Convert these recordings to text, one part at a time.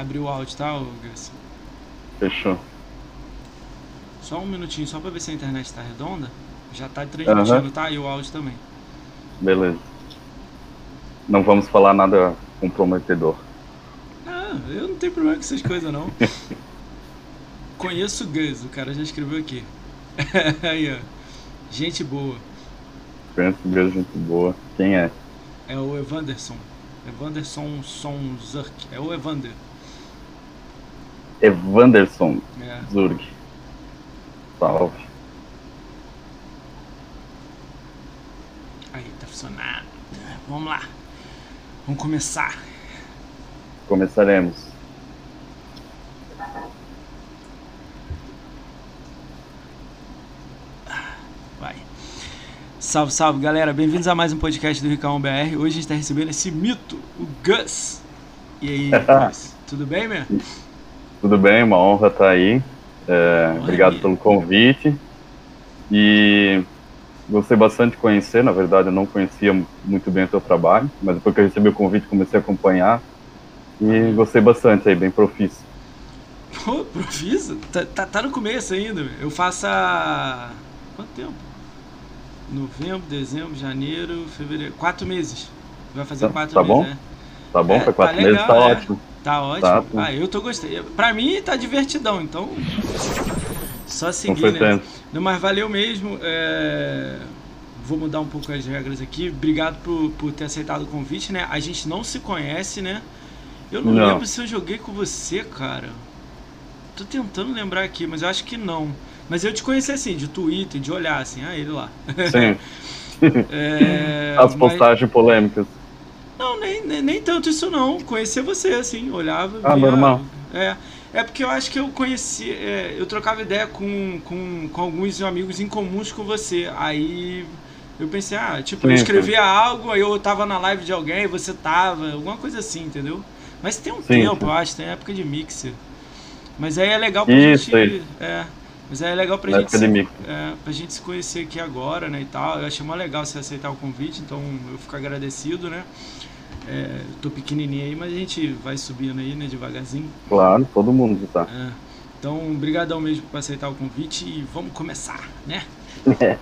abrir o áudio, tá, Gus? Fechou. Só um minutinho, só pra ver se a internet tá redonda. Já tá transmitindo, Aham. tá? E o áudio também. Beleza. Não vamos falar nada comprometedor. Ah, eu não tenho problema com essas coisas, não. Conheço o Gus, o cara já escreveu aqui. Aí, ó. Gente boa. Penso que é gente boa. Quem é? É o Evanderson. Evanderson Sonzurk. É o Evander. Evanderson É. Zurg. Salve. Aí, tá funcionando. Vamos lá. Vamos começar. Começaremos. Vai. Salve, salve, galera. Bem-vindos a mais um podcast do Ricão BR. Hoje a gente tá recebendo esse mito, o Gus. E aí, Gus? Tudo bem, meu? Tudo bem? Uma honra estar aí. É, obrigado pelo convite. E gostei bastante de conhecer. Na verdade, eu não conhecia muito bem o teu trabalho, mas depois que eu recebi o convite, comecei a acompanhar. E gostei bastante aí, bem profício. Pô, profissa? Tá, tá, tá no começo ainda. Eu faço há. Quanto tempo? Novembro, dezembro, janeiro, fevereiro. Quatro meses. Vai fazer Tá- quatro tá meses, bom? né? Tá bom? É, Foi quatro tá meses, legal, tá é. ótimo. Tá ótimo. Tá. Ah, eu tô gostando. Pra mim tá divertidão, então. Só seguir, né? Não, mas valeu mesmo. é, Vou mudar um pouco as regras aqui. Obrigado por, por ter aceitado o convite, né? A gente não se conhece, né? Eu não, Não. lembro se eu joguei com você, cara. Tô tentando lembrar aqui, mas eu acho que não. Mas eu te conheci assim, de Twitter, de olhar assim, ah, ele lá. Sim, É, as mas- postagens polêmicas. Não, nem, nem, nem tanto isso não. Conhecer você, assim, olhava. Ah, normal. É. É porque eu acho que eu conheci. é, eu trocava ideia com, com, com alguns amigos em comuns com você. Aí eu pensei, ah, tipo, eu escrevia algo, aí eu tava na live de alguém, você tava, alguma coisa assim, entendeu? Mas tem um Sim, tempo, sim. eu acho, tem época de mixer. Mas aí é legal pra Isso, gente. aí. É. Mas aí é legal pra Na gente. se- é, pra gente se conhecer aqui agora, né, e tal. Eu achei mó legal você aceitar o convite, então eu fico agradecido, né. É, tô pequenininho aí, mas a gente vai subindo aí, né, devagarzinho. Claro, todo mundo tá. É. Então, brigadão mesmo por aceitar o convite e vamos começar, né?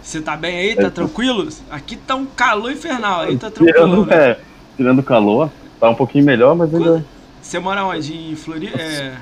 Você tá bem aí? Tá tranquilo? Aqui tá um calor infernal, aí tá tranquilo, Tirando, né? é, tirando o calor, tá um pouquinho melhor, mas ainda. Você mora onde? Em Floripa? É,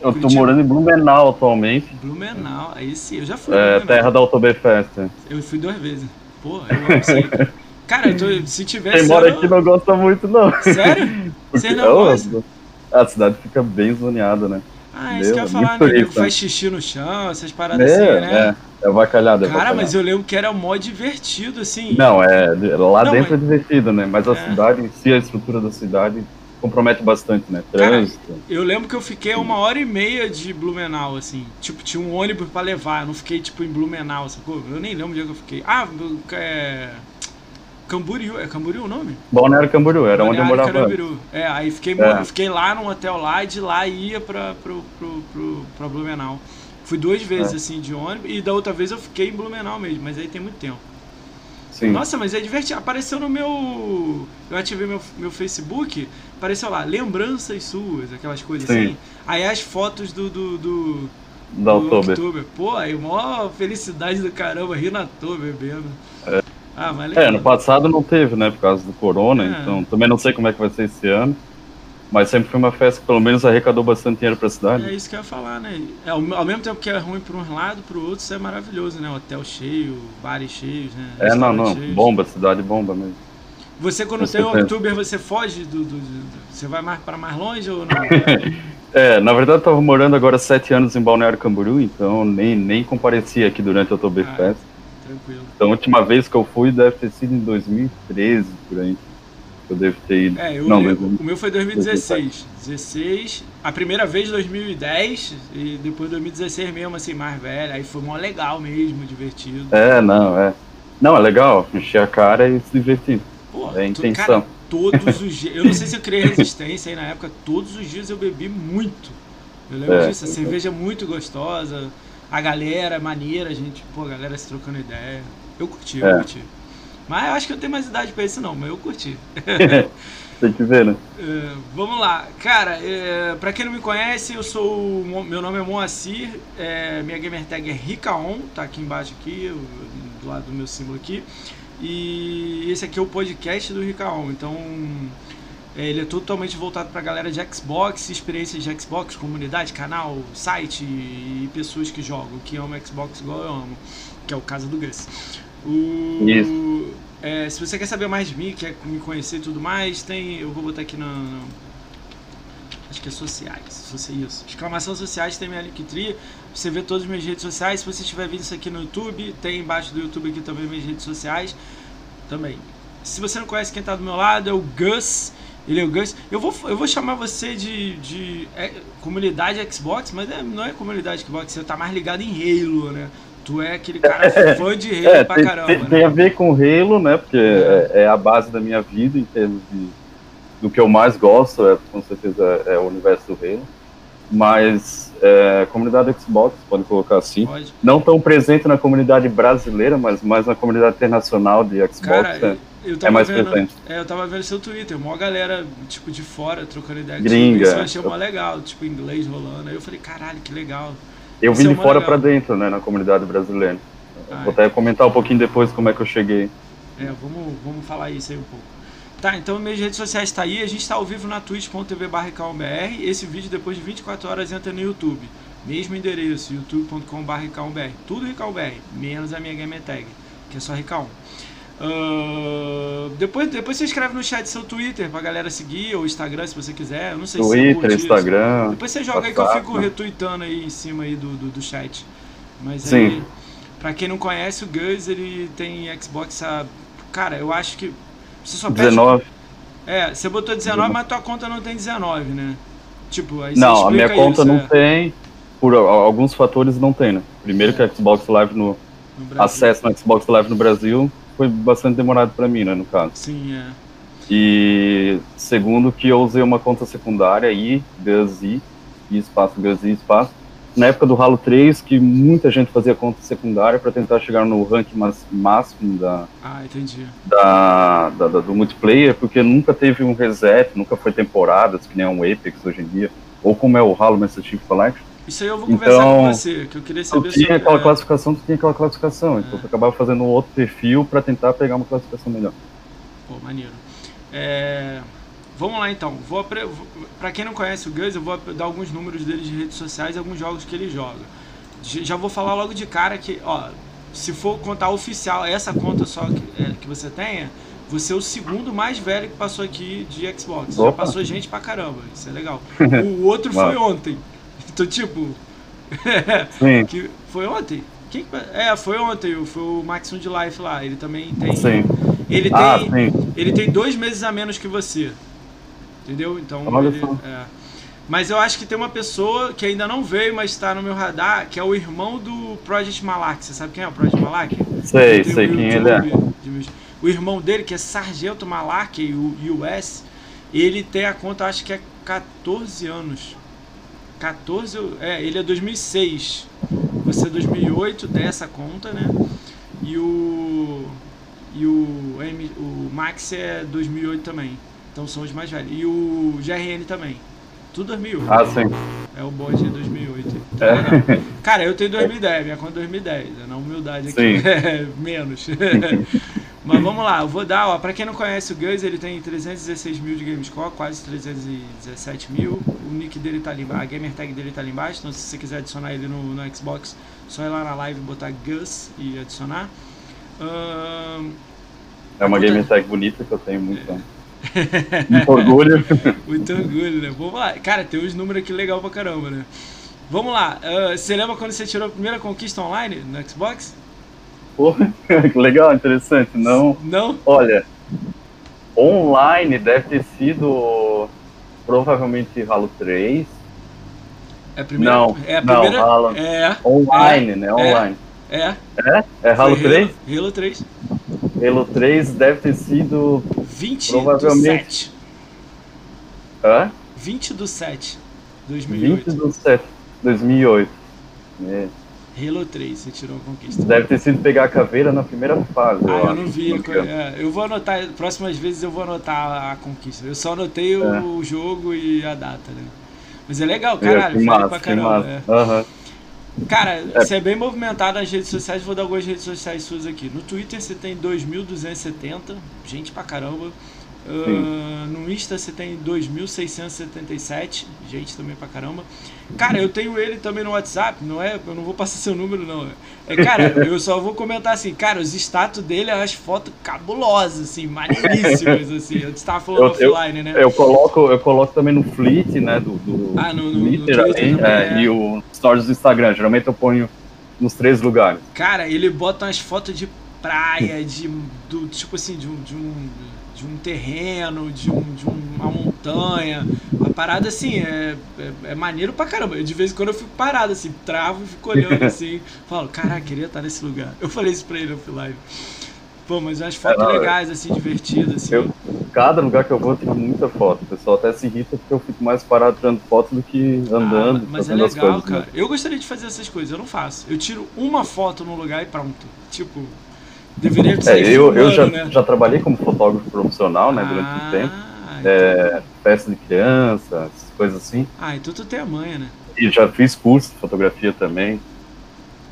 Eu tô Curitiba. morando em Blumenau atualmente. Blumenau, aí sim, eu já fui. É, Blumenau. terra da Oktoberfest. Eu fui duas vezes. Pô, eu amo isso aí. Cara, tô, se tivesse. Quem mora eu- aqui não gosta muito, não. Sério? Você não gosta? a cidade fica bem zoneada, né? Ah, isso que eu ia Meu, falar, né? Nego faz xixi no chão, essas paradas assim, É, né? é, é avacalhado. é Cara, avacalhado. mas eu lembro que era mó divertido, assim. Não, é, lá Não, dentro mas- é divertido, né? Mas a É. cidade em si, a estrutura da cidade compromete bastante, né? Trânsito. Eu lembro que eu fiquei uma hora e meia de Blumenau, assim. Tipo, tinha um ônibus pra levar. Eu não fiquei, tipo, em Blumenau, sacou? Eu nem lembro onde é que eu fiquei. Ah, é. Camboriú. É Camboriú o nome? Balneário Camboriú, era onde eu morava. Carambiru. É, aí fiquei, É. fiquei lá num hotel lá e de lá ia pra, pro, pro, pro, pra Blumenau. Fui duas vezes, É. assim, de ônibus. E da outra vez eu fiquei em Blumenau mesmo, mas aí tem muito tempo. Sim. Nossa, mas é divertido. Apareceu no meu. Eu ativei meu, meu Facebook, apareceu lá, lembranças suas, aquelas coisas Sim. assim. Aí as fotos do. do, do da do Oktober. Pô, aí mó felicidade do caramba, rindo à toa, bebendo. É. Ah, mas É, ano passado não teve, né? Por causa do corona, É. então também não sei como é que vai ser esse ano. Mas sempre foi uma festa que pelo menos arrecadou bastante dinheiro pra cidade. É isso que eu ia falar, né? É, ao, ao mesmo tempo que é ruim para um lado, pro outro isso é maravilhoso, né? Hotel cheio, bares cheios, né? É, não, não. Cheios. Bomba, cidade bomba mesmo. Você quando tem o certeza. Oktober, você foge do, do- do- Você vai mais para mais longe ou não? É, na verdade eu tava morando agora sete anos em Balneário Camboriú, então nem, nem compareci aqui durante o Oktoberfest. Tranquilo. Então a última vez que eu fui deve ter sido em 2013, por aí. Eu devo ter ido. É, eu, não, eu- 2000. o meu foi 2016. 16, a primeira vez 2010 e depois 2016 mesmo, assim, mais velho. Aí foi mó legal mesmo, divertido. É, não, é. Não, é legal, encher a cara e se divertir. Pô, é a intenção. Cara, todos os dias. Eu não sei se eu criei resistência aí na época, todos os dias eu bebi muito. Eu lembro É, disso, a é. cerveja muito gostosa, a galera maneira, a gente, pô, a galera se trocando ideia. Eu curti, eu É. curti. Mas eu acho que eu tenho mais idade pra isso não, mas eu curti. Tem que ver, né? É, vamos lá. Cara, é, pra quem não me conhece, eu sou. Meu nome é Moacir, é, minha gamer tag é Ricaon, tá aqui embaixo aqui, do lado do meu símbolo aqui. E esse aqui é o podcast do Ricaon. Então. É, ele é totalmente voltado pra galera de Xbox, experiências de Xbox, comunidade, canal, site e pessoas que jogam, que amam Xbox igual eu amo, que é o caso do Gus. O, Isso. é, se você quer saber mais de mim, quer me conhecer e tudo mais, tem. Eu vou botar aqui na. na- acho que é sociais. Se isso. Exclamação sociais tem minha Linktree. Você vê todas as minhas redes sociais. Se você estiver vendo isso aqui no YouTube, tem embaixo do YouTube aqui também minhas redes sociais. Também. Se você não conhece quem tá do meu lado, é o Gus. Ele é o Gus. Eu vou, eu vou chamar você de, de é, comunidade Xbox, mas é- não é comunidade Xbox, você tá mais ligado em Halo, né? Tu é aquele cara fã de Halo É, pra tem, caramba. tem- né? tem a ver com Halo, né? Porque é, é a base da minha vida em termos de do que eu mais gosto, é, com certeza é o universo do Halo. Mas é, comunidade Xbox, pode colocar assim. Pode. Não tão presente na comunidade brasileira, mas mais na comunidade internacional de Xbox. Cara, é, eu é mais vendo. presente. É, eu tava vendo seu Twitter, mó galera, tipo, de fora, trocando ideia Gringa. Isso eu achei mó legal, tipo, inglês rolando. Aí eu falei, caralho, que legal. Eu Isso vim é de fora legal. para dentro, né, na comunidade brasileira. Ah, Vou até comentar um pouquinho depois como é que eu cheguei. É, vamos, vamos falar isso aí um pouco. Tá, então minhas redes sociais tá aí, a gente tá ao vivo na twitch.tv barra Esse vídeo depois de 24 horas entra no YouTube. Mesmo endereço, youtube.com barra Tudo RicalBR, menos a minha gamer tag, que é só Rical. depois, depois você escreve no chat seu Twitter pra galera seguir, ou Instagram se você quiser. Eu não sei se Twitter, isso. Instagram. Depois você joga aí que eu WhatsApp, fico retweetando aí em cima aí do, do, do chat. Mas Sim. aí, pra quem não conhece, o Gus, ele tem Xbox há... Cara, eu acho que... Você só perde... 19. É, você botou 19, mas tua conta não tem 19, né? Tipo, aí você Não, a minha conta isso, não é, tem. Por a- alguns fatores não tem, né? Primeiro que a Xbox Live no no acesso no Xbox Live no Brasil foi bastante demorado para mim, né, no caso. Sim, é. E segundo que eu usei uma conta secundária aí, Guzi, e espaço Guzi, espaço. Na época do Halo 3, que muita gente fazia conta secundária para tentar chegar no ranking mas- máximo da, Ah, entendi. da, da- da- do multiplayer, porque nunca teve um reset, nunca foi temporadas, que nem um Apex hoje em dia, ou como é o Halo Master Chief Collection. Isso aí eu vou Então, conversar com você, que eu queria Tu saber tinha sobre... aquela é, classificação, tu tinha aquela classificação, então tu acabava fazendo um outro perfil para tentar pegar uma classificação melhor. Pô, maneiro. É, Vamos lá então. Vou Pra quem não conhece o Gus, eu vou dar alguns números dele de redes sociais e alguns jogos que ele joga. Já vou falar logo de cara que, ó, se for contar oficial, essa conta só que, é, que você tenha, você é o segundo mais velho que passou aqui de Xbox. Já Opa. passou gente pra caramba, isso é legal. O outro foi ontem. Então, tipo. Sim, que foi ontem? Quem... que- É, foi ontem, foi o Maximum de Life lá. Ele também tem. sim. Ele tem. Ah, sim. Ele tem dois meses a menos que você. Entendeu? Então. Olha ele- só. é. Mas eu acho que tem uma pessoa que ainda não veio, mas está no meu radar, que é o irmão do Project Malak. Você sabe quem é o Project Malak? Sei, sei quem ele é. O irmão dele, que é Sargento Malak, o US, ele tem a conta, acho que é 14 anos. 14, é, ele é 2006. Você é 2008 dessa conta, né? E o e o M, o Max é 2008 também. Então são os mais velhos. E o GRN também. Tudo 2008. Ah, sim. É o bode de 2008. Tá É. Cara, eu tenho 2010, minha conta é 2010. É na humildade aqui. Sim. É, menos. Mas vamos lá, eu vou dar, ó, pra quem não conhece o Gus, ele tem 316 mil de Gamescore, quase 317 mil. O nick dele tá ali embaixo, a gamer tag dele tá ali embaixo. Então se você quiser adicionar ele no, no Xbox, só ir lá na live e botar Gus e adicionar. Ahn, É uma Conta- game tag bonita que eu tenho muito, muito orgulho. Muito orgulho, né? Vamos lá. Cara, tem uns números aqui legal pra caramba, né? Vamos lá. ah, você lembra quando você tirou a primeira conquista online no Xbox? Porra, legal, interessante. Não, Não? olha, online deve ter sido provavelmente Halo 3. É a primeira? Não, é a não, primeira? Halo. É, Online, né? Online. é. É? É Halo Foi 3? Halo 3. Halo 3 deve ter sido. 20 Provavelmente. do 7. Hã? 20 do 7. 20 2008. do 7, 2008. É. Halo 3, você tirou a conquista. Deve ter sido pegar a caveira na primeira fase. Ah, eu, acho, não vi. é, eu vou anotar, próximas vezes eu vou anotar a conquista. Eu só anotei o, É. o jogo e a data, né? Mas é legal, É, caralho, massa, pra caramba. é. Aham. Cara, você é bem movimentado nas redes sociais, vou dar algumas redes sociais suas aqui. No Twitter você tem 2.270, gente pra caramba. Ah, no Insta você tem 2.677, gente também pra caramba. Cara, eu tenho ele também no WhatsApp, não é? Eu não vou passar seu número, não. É, cara, eu só vou comentar assim, cara, os status dele, as fotos cabulosas, assim, maneiríssimas, assim. Eu estava falando Eu- offline, né? Eu coloco, eu coloco também no Fleet, né, do, do Ah, no- no- no Twitter, Twitter aí, também, é, é. e o Stories do Instagram. Geralmente eu ponho nos três lugares. Cara, ele bota umas fotos de praia, de do tipo assim, de um, de um, de um terreno, de, um, de uma montanha. Uma parada assim, é, é, é maneiro pra caramba. Eu, de vez em quando eu fico parado assim, travo e fico olhando assim, falo, caraca, queria estar nesse lugar. Eu falei isso pra ele offline. Pô, mas umas fotos não, é- legais, assim, divertidas, assim. Eu, cada lugar que eu vou tem muita foto. O pessoal até se irrita porque eu fico mais parado tirando foto do que andando, Ah, mas é as legal, coisas. né? cara. Eu gostaria de fazer essas coisas, eu não faço. Eu tiro uma foto num lugar e pronto. Tipo, deveria É, ser eu, eu já, né? já trabalhei como fotógrafo profissional, né, durante Ah, um tempo. então- É, festa de criança, coisas assim. Ah, então tu tem a manha, né? E já fiz curso de fotografia também.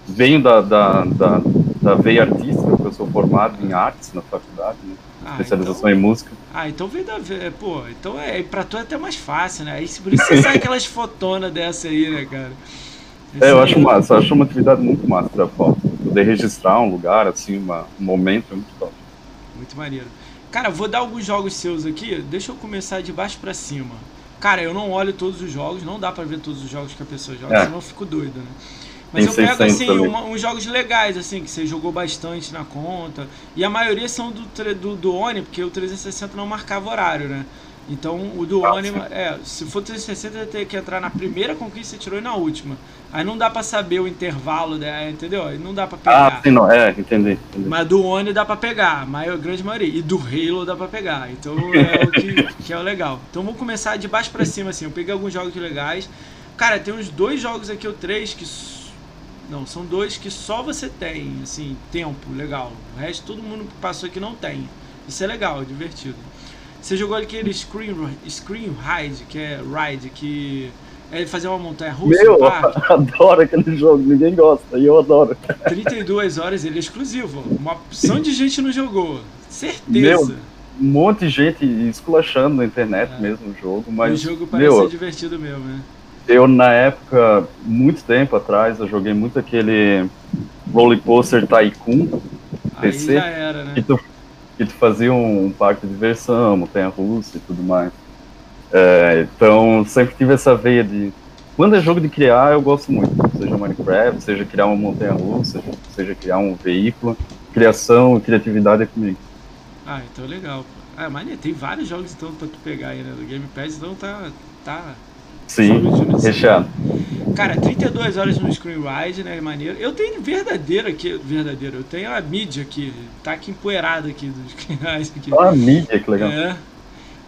Venho da, da, da, da veia artística, porque eu sou formado em artes na faculdade, né? Ah, especialização então, em música. ah, então vem da. Pô, então é. Pra tu é até mais fácil, né? Aí, por isso você sai aquelas fotonas dessa aí, né, cara? É, eu acho massa, eu acho uma atividade muito massa da foto. Poder registrar um lugar, assim, uma, um momento é muito top. Muito maneiro. Cara, vou dar alguns jogos seus aqui. Deixa eu começar de baixo pra cima. Cara, eu não olho todos os jogos, não dá pra ver todos os jogos que a pessoa joga, É. senão eu fico doido, né? Mas Tem eu pego 600 assim uma- uns jogos legais assim que você jogou bastante na conta e a maioria são do do, do Oni, porque o 360 não marcava horário, né? Então o do Ah, Oni, sim. é, se for 360 ia ter que entrar na primeira conquista e você tirou e na última. Aí não dá pra saber o intervalo, né? entendeu? Aí não dá pra pegar. Ah, sim, não, é, entendi. entendi. Mas do Oni dá pra pegar, a maior, grande maioria. E do Halo dá pra pegar. Então é o que, que é o legal. Então vamos começar de baixo pra cima, assim. Eu peguei alguns jogos legais. Cara, tem uns dois jogos aqui, ou três, que. Não, são dois que só você tem, assim, tempo, legal. O resto todo mundo que passou aqui não tem. Isso é legal, é divertido. Você jogou aquele Screen, Screen Ride, que é Ride, que é fazer uma montanha russa Meu, adoro aquele jogo, ninguém gosta, e eu adoro. 32 horas, ele é exclusivo. Uma opção de gente não jogou. Certeza. Meu, Um monte de gente esculachando na internet É. mesmo o jogo, o mas jogo parece meu, ser divertido mesmo, né? eu na época, muito tempo atrás, eu joguei muito aquele Roller Coaster Tycoon, Aí PC, já era, né? que tu, que tu fazia um, um parque de diversão, montanha-russa e tudo mais. É, então, sempre tive essa veia de... Quando é jogo de criar, eu gosto muito. Seja Minecraft, seja criar uma montanha-russa, seja criar um veículo. Criação e criatividade é comigo. Ah, então legal. pô. Ah, maneiro, tem vários jogos então pra tu pegar aí, né? Do Game Pass, então tá. tá... Sim, recheado. Cara, 32 horas no Screen Ride, né? Maneiro. Eu tenho verdadeiro aqui, verdadeiro, eu tenho a mídia aqui, tá aqui empoeirada aqui do Screen Ride aqui. Ah, mídia, que legal. É.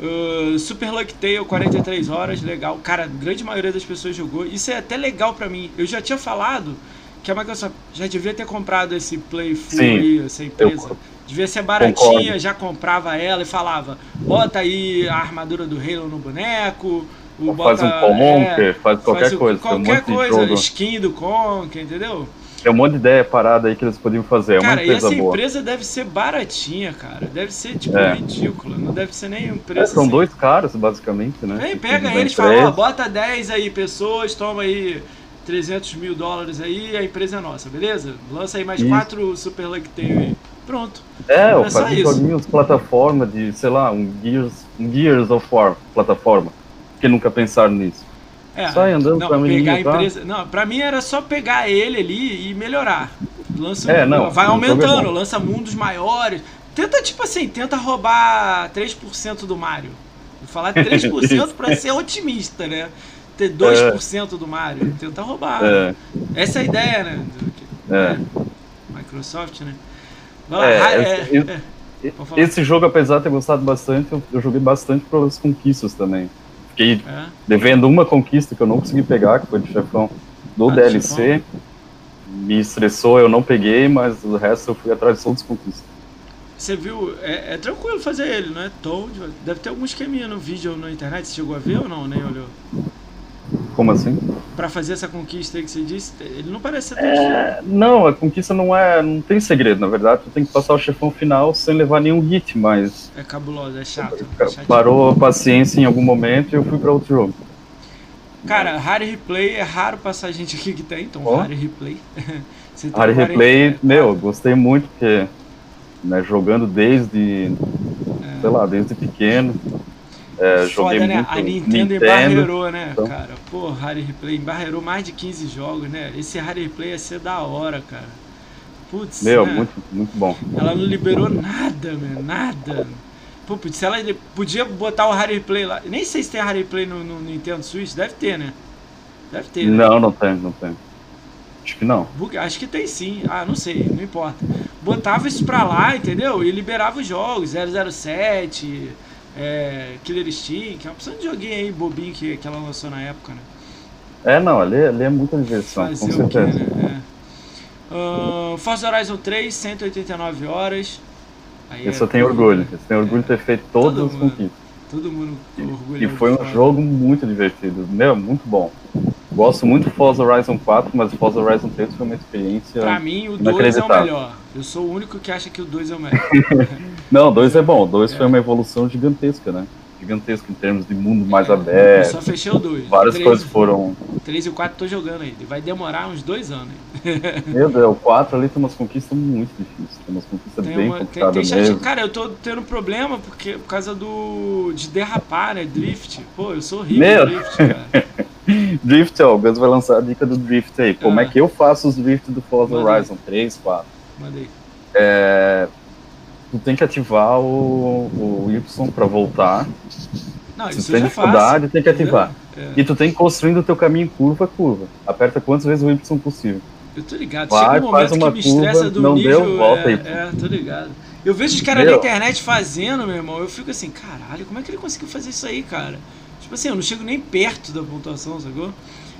Uh, Super Luck Tale, 43 horas, legal. Cara, a grande maioria das pessoas jogou. Isso é até legal pra mim. Eu já tinha falado que a Microsoft já devia ter comprado esse Playful Sim, aí, essa empresa. eu Devia ser baratinha, concordo. já comprava ela e falava: bota aí a armadura do Halo no boneco. O Faz bota, um Conker, é, faz qualquer faz o- coisa. Tem um Qualquer de coisa, jogo. skin do Conker, entendeu? Tem um monte de ideia parada aí que eles podiam fazer. É uma cara, e empresa essa boa. empresa deve ser baratinha, cara. Deve ser, tipo, É. ridícula. Não deve ser nem um É, preço são assim. dois caras, basicamente, né? Aí que pega eles e fala, ó, bota 10 aí pessoas, toma aí 300 mil dólares aí, a empresa é nossa, beleza? Lança aí mais Isso. quatro Super Luck Tale aí. Pronto. É, ou é faz joguinhos plataforma de, sei lá, um Gears, um Gears of War plataforma. Que nunca pensaram nisso. É, Sai andando não, pra pegar tá? empresa. Não, pra mim era só pegar ele ali e melhorar. Lança, É, não, vai o jogo é aumentando, lança mundos maiores. Tenta, tipo assim, tenta roubar 3% do Mario. Vou falar 3% pra ser otimista, né? Ter 2% do Mario. Tenta roubar. É, Essa é a ideia, né? do- é. Microsoft, né? Lá, É, é, é, Pode falar. Esse jogo, apesar de ter gostado bastante, eu, eu joguei bastante pelas conquistas também. Fiquei é. devendo uma conquista que eu não consegui pegar, que foi de chefão do Ah, DLC. me estressou, eu não peguei, mas o resto eu fui atrás de todos os conquistas. Você viu, é, é, tranquilo fazer ele, não é tão. Deve ter algum esqueminha no vídeo ou na internet, você chegou a ver ou não, nem olhou? Como assim? Pra fazer essa conquista aí que você disse, ele não parece ser tão é, Não, a conquista não é. não tem segredo, na verdade. Tu tem que passar o chefão final sem levar nenhum hit, mas. É cabuloso, é chato. É parou a paciência em algum momento e eu fui pra outro jogo. Cara, Rare Replay é raro passar gente aqui que tem, então oh. Rare Replay. Rare Replay, é, meu, gostei muito, porque né, jogando desde, é. sei lá, desde pequeno. É, joguei Foda, né? muito A Nintendo, Nintendo embarreirou, né, então... cara? Pô, Rare Replay embarreirou mais de 15 jogos, né? Esse Rare Replay ia ser da hora, cara. Putz, Meu, né? muito, muito bom. Ela não liberou nada, meu, nada. Pô, se ela podia botar o Rare Play lá. Nem sei se tem Rare Play no, no Nintendo Switch. Deve ter, né? Deve ter. Né? Não, não tem, não tem. Acho que não. Acho que tem sim. Ah, não sei, não importa. Botava isso pra lá, entendeu? E liberava os jogos. 007, é, Killer Instinct. É uma opção de joguinho aí, bobinho que, que ela lançou na época, né? É, não, ali, ali é muita diversão, Fazer com certeza. Quê, né? é. uh, Forza Horizon 3, 189 horas. Aí eu só é tenho orgulho. Eu tenho orgulho de ter feito todas as conquistas. Todo mundo orgulho. E foi um jogo muito divertido. Meu, muito bom. Gosto muito do Forza Horizon 4, mas o Forza Horizon 3 foi uma experiência. Pra mim, o 2 é o melhor. Eu sou o único que acha que o 2 é o melhor. Não, o 2 é bom. O 2 é. foi uma evolução gigantesca, né? gigantesco em termos de mundo mais é, aberto. Eu só fechei o 2. Várias três, coisas foram. O 3 e o 4 tô jogando ainda. Vai demorar uns dois anos. Meu Deus, o 4 ali tem umas conquistas muito difíceis. Tem umas conquistas tem bem uma, complicadas tem, tem mesmo. Cara, eu tô tendo problema porque, por causa do. de derrapar, né? Drift. Pô, eu sou horrível Meu. drift, cara. drift, ó, o Gus vai lançar a dica do drift aí. Como ah. é que eu faço os drift do Forza Horizon 3, 4? Mandei. É, tu tem que ativar o, o Y para voltar. Não, Se tu tem dificuldade, tem que ativar. É. E tu tem que construindo o teu caminho curva a curva. Aperta quantas vezes o Y possível. Eu tô ligado. Vai, Chega um uma que me curva, do não nível, deu, volta é, é, tô ligado. Eu vejo os caras na internet fazendo, meu irmão. Eu fico assim, caralho, como é que ele conseguiu fazer isso aí, cara? Tipo assim, eu não chego nem perto da pontuação, sacou?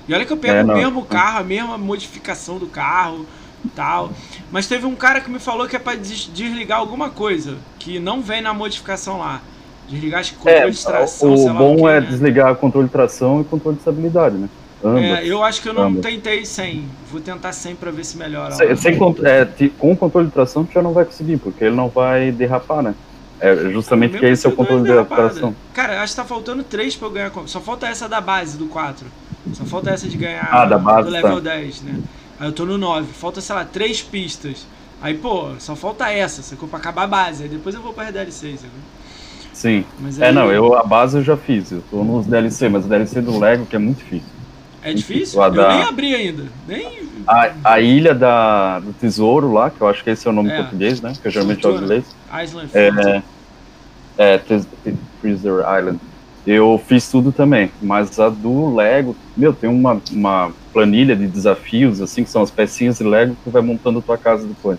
E olha que eu pego é, o mesmo carro, a mesma modificação do carro tal. Mas teve um cara que me falou que é para desligar alguma coisa, que não vem na modificação lá. Desligar acho que controle é, de tração. O bom o é né? desligar controle de tração e controle de estabilidade, né? Ambas, é, eu acho que eu não ambas. tentei sem. Vou tentar sem para ver se melhora. Sem, sem é, com o controle de tração tu já não vai conseguir, porque ele não vai derrapar, né? É justamente que esse é o controle de tração. Cara, acho que tá faltando 3 pra eu ganhar. Só falta essa da base do 4. Só falta essa de ganhar ah, da base, do level tá. 10, né? Aí eu tô no 9, falta, sei lá, 3 pistas. Aí, pô, só falta essa, sacou? Pra acabar a base. Aí depois eu vou pra DLC, sacou? Sim. Mas é, aí... É, não, eu, a base eu já fiz. Eu tô nos DLC, mas o DLC do Lego que é muito difícil. É difícil? Eu da... nem abri ainda. Nem... A, a ilha da, do tesouro lá, que eu acho que esse é o nome é. português, né? Que eu geralmente jogo em inglês. Island é, é, Treasure Island. Eu fiz tudo também, mas a do Lego, meu, tem uma, uma planilha de desafios, assim, que são as pecinhas de Lego que tu vai montando tua casa depois.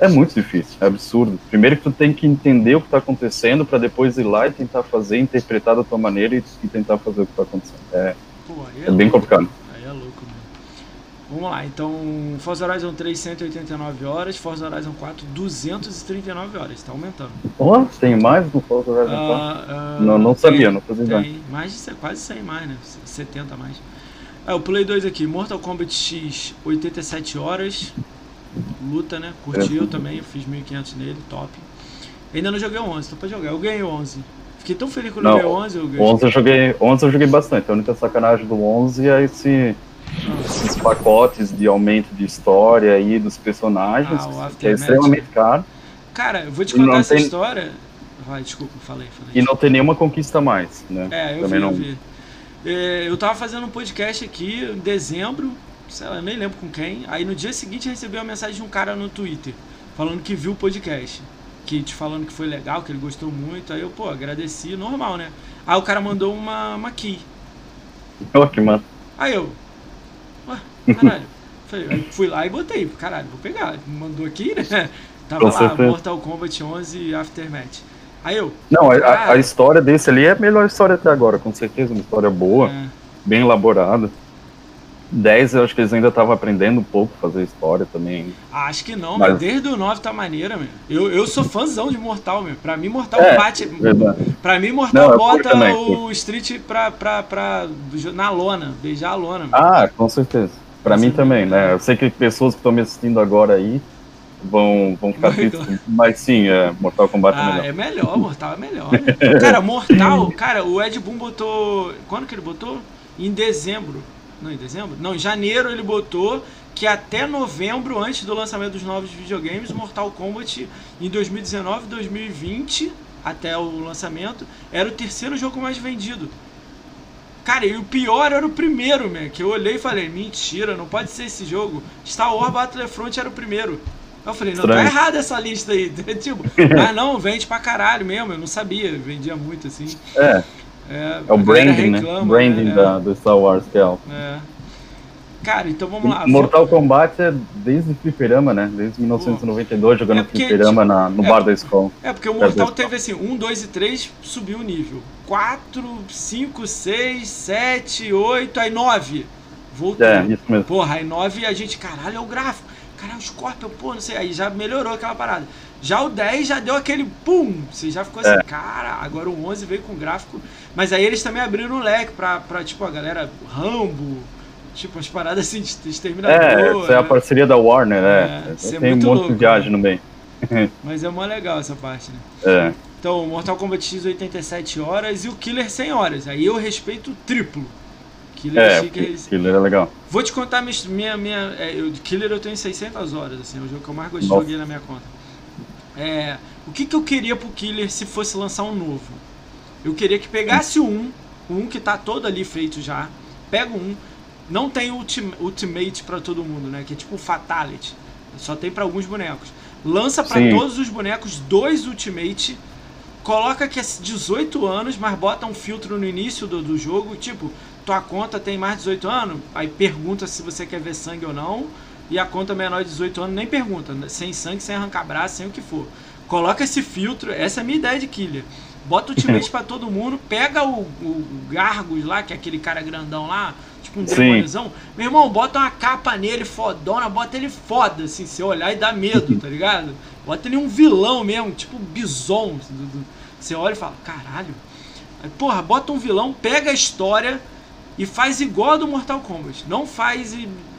É muito difícil, é absurdo. Primeiro que tu tem que entender o que está acontecendo para depois ir lá e tentar fazer, interpretar da tua maneira e, e tentar fazer o que está acontecendo. É, Pô, é, é bem complicado. Aí é louco mesmo. Vamos lá, então Forza Horizon 3, 189 horas, Forza Horizon 4, 239 horas, está aumentando. Oh, tem mais no Forza Horizon 4? Uh, uh, não, não sabia, tem, não fazia ideia. Mais de quase 100 mais, né? 70 mais. Ah, eu pulei dois aqui, Mortal Kombat X, 87 horas, luta, né? Curtiu é. também, eu fiz 1500 nele, top. Ainda não joguei o 11, tô pra jogar, eu ganhei o 11. Fiquei tão feliz quando eu ganhei o 11. Eu ganhei. 11 eu joguei, 11 eu joguei bastante, a única sacanagem do 11 é esse esses pacotes de aumento de história aí dos personagens, ah, que é extremamente caro. Cara, eu vou te contar essa tem... história. Vai, desculpa, falei, falei. E não tem nenhuma conquista mais, né? É, eu Também vi, não... eu vi. É, eu tava fazendo um podcast aqui em dezembro, sei lá, nem lembro com quem. Aí no dia seguinte recebi uma mensagem de um cara no Twitter, falando que viu o podcast. Que te falando que foi legal, que ele gostou muito. Aí eu, pô, agradeci, normal, né? Aí o cara mandou uma, uma key. Oh, que mano. Aí eu, caralho. Falei, fui lá e botei, caralho, vou pegar. Mandou aqui, né? Tava Com lá, certeza. Mortal Kombat 11 Aftermath. Aí eu. Não, a, a, história desse ali é a melhor história até agora, com certeza. Uma história boa, é. bem elaborada. 10 eu acho que eles ainda estavam aprendendo um pouco fazer história também. Acho que não, mas, mas desde o 9 tá maneira, meu. Eu, eu sou fãzão de Mortal, meu. Pra mim, Mortal é, bate. Verdade. Pra mim, Mortal não, bota também, o Street pra, pra, pra, na lona, beijar a lona. Meu. Ah, com certeza. Pra mim também, né? Eu sei que pessoas que estão me assistindo agora aí vão, vão ficar tristes, mas sim, é, Mortal Kombat é ah, é melhor. é melhor, Mortal é melhor. Né? cara, Mortal, cara, o Ed Boon botou. Quando que ele botou? Em dezembro. Não, em dezembro? Não, em janeiro ele botou que até novembro, antes do lançamento dos novos videogames, Mortal Kombat em 2019 2020, até o lançamento, era o terceiro jogo mais vendido. Cara, e o pior era o primeiro, man, que eu olhei e falei, mentira, não pode ser esse jogo. Star Wars Battlefront era o primeiro. Eu falei, não, tá Estranho. tá errada essa lista aí. tipo, mas não, vende pra caralho mesmo, eu não sabia, vendia muito assim. É. É, é o branding, né? reclama, né? Branding da, do Star Wars que é. É. Cara, então vamos lá. Mortal Kombat é desde fliperama, né? Desde 1992 Pô. jogando é porque, fliperama tipo, na, no é, bar da escola. É, porque o Mortal teve assim, 1, 2 e 3 subiu o nível. 4, 5, 6, 7, 8, aí 9. Voltou. É, isso mesmo. Porra, aí 9 a gente, caralho, é o gráfico. Caralho, o Scorpion, pô, não sei. Aí já melhorou aquela parada. Já o 10 já deu aquele pum, você já ficou assim, é. cara, agora o 11 veio com gráfico. Mas aí eles também abriram o leque pra, pra tipo, a galera Rambo, tipo, as paradas assim de exterminador. É, essa é a né? parceria da Warner, né? É, é Tem um monte louco, de viagem né? no meio. Mas é mó legal essa parte, né? É. Então, Mortal Kombat X 87 horas e o Killer 100 horas. Aí eu respeito triplo. Killer é, Killer, Killer é legal. Vou te contar minha. minha, minha é, eu, Killer eu tenho 600 horas, assim, é o jogo que eu mais gostei de jogar na minha conta. É, o que, que eu queria pro Killer se fosse lançar um novo? Eu queria que pegasse um, um que tá todo ali feito já. Pega um. Não tem ultim, Ultimate para todo mundo, né? Que é tipo Fatality. Só tem para alguns bonecos. Lança para todos os bonecos dois Ultimate. Coloca que é 18 anos, mas bota um filtro no início do, do jogo. Tipo, tua conta tem mais de 18 anos. Aí pergunta se você quer ver sangue ou não e a conta menor de 18 anos nem pergunta, sem sangue, sem arrancar braço, sem o que for. Coloca esse filtro, essa é a minha ideia de killer. Bota o ultimate pra todo mundo, pega o, o, Gargos lá, que é aquele cara grandão lá, tipo um demôniozão. Meu irmão, bota uma capa nele fodona, bota ele foda, assim, se olhar e dá medo, tá ligado? Bota ele um vilão mesmo, tipo bison. Você olha e fala, caralho. Aí, porra, bota um vilão, pega a história e faz igual a do Mortal Kombat. Não faz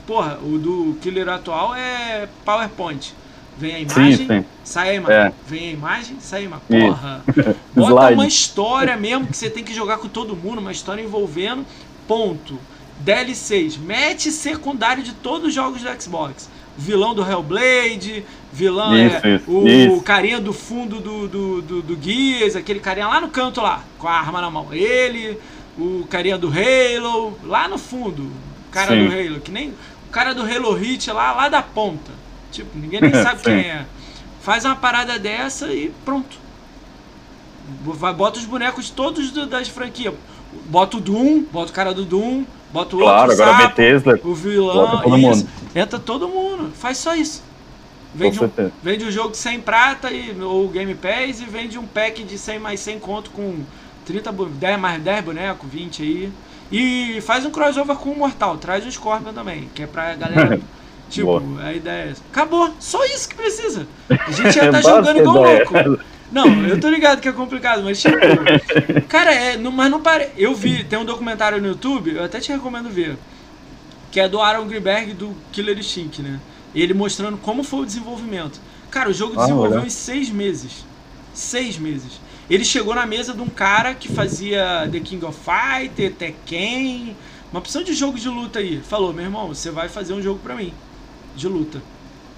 porra, o do Killer atual é PowerPoint. Vem a imagem, sim, sim. sai a imagem. É. Vem a imagem, sai a imagem. Porra! Bota uma história mesmo que você tem que jogar com todo mundo, uma história envolvendo. Ponto. DLCs. Mete secundário de todos os jogos do Xbox. Vilão do Hellblade, vilão isso, é isso, o isso. carinha do fundo do, do, do, do Gears, aquele carinha lá no canto lá, com a arma na mão. Ele, o carinha do Halo, lá no fundo, cara Sim. do Halo, que nem o cara do Halo Hit lá, lá da ponta. Tipo, ninguém nem sabe quem é. Faz uma parada dessa e pronto. Bota os bonecos todos das franquias. Bota o Doom, bota o cara do Doom, bota o claro, outro agora sapo, Bethesda, o vilão, todo isso. Mundo. Entra todo mundo. Faz só isso. Vende um, vende um jogo 100 prata e, ou Game Pass e vende um pack de 100 mais 100 conto com 30, 10 mais 10 bonecos, 20 aí. E faz um crossover com o Mortal, traz o Scorpion também, que é pra galera. tipo, Boa. a ideia é essa. Acabou, só isso que precisa. A gente já tá jogando igual louco. Não, eu tô ligado que é complicado, mas tipo. Cara, é, não, mas não pare. Eu vi, tem um documentário no YouTube, eu até te recomendo ver. Que é do Aaron Greenberg do Killer Instinct, né? Ele mostrando como foi o desenvolvimento. Cara, o jogo ah, desenvolveu em seis meses. Seis meses. Ele chegou na mesa de um cara que fazia The King of Fighter, Tekken, uma opção de jogo de luta aí. Falou, meu irmão, você vai fazer um jogo pra mim, de luta.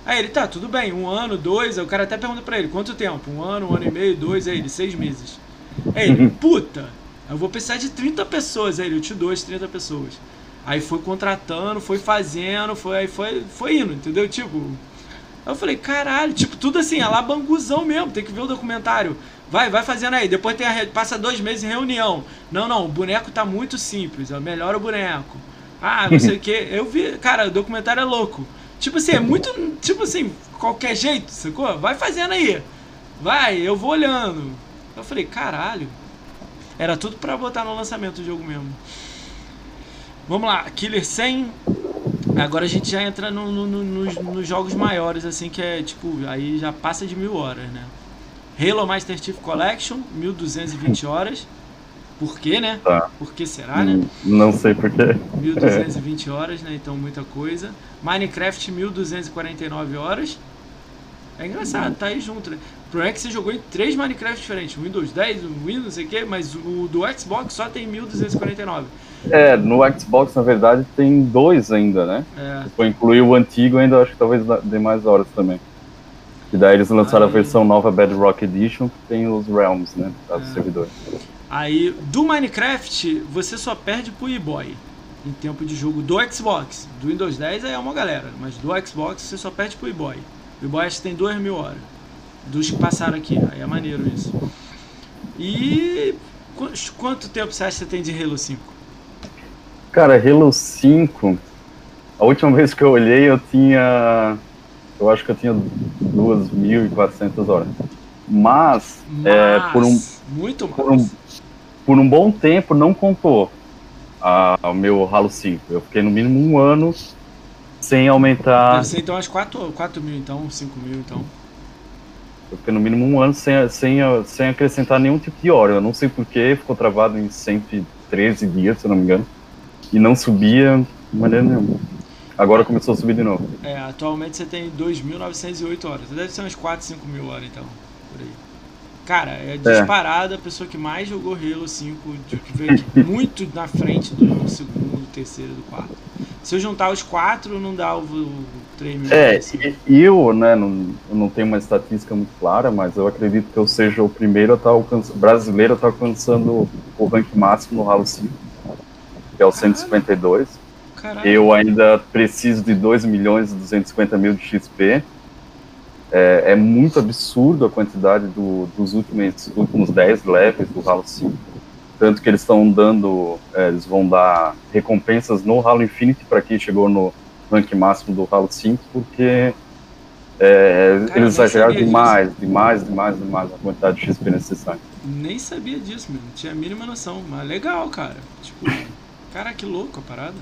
Aí ele, tá, tudo bem, um ano, dois, aí o cara até pergunta pra ele, quanto tempo? Um ano, um ano e meio, dois, aí ele, seis meses. Aí ele, puta, eu vou precisar de 30 pessoas, aí ele, eu te dou as 30 pessoas. Aí foi contratando, foi fazendo, foi, aí foi, foi indo, entendeu? Tipo, eu falei, caralho, tipo, tudo assim, a lá banguzão mesmo, tem que ver o documentário. Vai, vai fazendo aí. Depois tem a, passa dois meses em reunião. Não, não, o boneco tá muito simples. Melhora o boneco. Ah, não sei o que. Eu vi, cara, o documentário é louco. Tipo assim, é muito. Tipo assim, qualquer jeito, sacou? Vai fazendo aí. Vai, eu vou olhando. Eu falei, caralho. Era tudo pra botar no lançamento do jogo mesmo. Vamos lá, Killer 100 Agora a gente já entra no, no, no, nos, nos jogos maiores, assim, que é tipo, aí já passa de mil horas, né? Halo Master Chief Collection, 1220 horas. Por quê, né? Tá. Por que será, né? Hum, Não sei porquê. 1220 horas, né? Então muita coisa. Minecraft 1249 horas. É engraçado, tá aí junto, né? O problema é que você jogou em três Minecraft diferentes. Windows 10, o Windows não sei o quê, mas o do Xbox só tem 1249. É, no Xbox, na verdade, tem dois ainda, né? É, Se for incluir o antigo, ainda acho que talvez dê mais horas também. E daí eles lançaram a Aí- versão nova Bedrock Edition, que tem os Realms, né? Tá, É. servidor. Aí, do Minecraft, você só perde pro E-Boy em tempo de jogo do Xbox. Do Windows 10 aí é uma galera, mas do Xbox você só perde pro E-Boy. O E-Boy acho que tem 2 mil horas. Dos que passaram aqui, aí é maneiro isso. E qu- quanto tempo você acha que você tem de Halo 5? Cara, Halo 5, a última vez que eu olhei, eu tinha. Eu acho que eu tinha 2.400 horas. Mas, é, por, um, Mas, muito mais. por, um, por um bom tempo, não contou a- o meu Halo 5. Eu fiquei no mínimo um ano sem aumentar. Deve ser então umas 4, 4 mil, então, 5 mil, então. Eu fiquei no mínimo um ano sem, sem, sem acrescentar nenhum tipo de hora. Eu não sei porquê, ficou travado em 113 dias, se eu não me engano. E não subia de maneira nenhuma. Agora começou a subir de novo. É, atualmente você tem 2.908 horas. Deve ser umas 4, 5 mil horas, então. Por aí. Cara, é disparada a pessoa que mais jogou Halo 5, de- que veio aqui muito na frente do, do segundo, do terceiro e do quarto. Se eu juntar os quatro, não dá o, o 3 mil. É, assim. eu, né, não, eu não tenho uma estatística muito clara, mas eu acredito que eu seja o primeiro a estar alcançando, brasileiro a estar alcançando o rank máximo no Halo 5, que é o 152. Caralho. Eu ainda preciso de 2 milhões e 250 mil de XP. É, é muito absurdo a quantidade do- dos últimos, últimos 10 levels do Halo 5. Tanto que eles estão dando, é, eles vão dar recompensas no Halo Infinite para quem chegou no rank máximo do Halo 5, porque é, Cara, eu eles exageraram demais, demais, demais, demais a quantidade de XP necessária. Nem sabia disso, meu. Não tinha a mínima noção. Mas legal, cara. Tipo, cara, que louco a parada.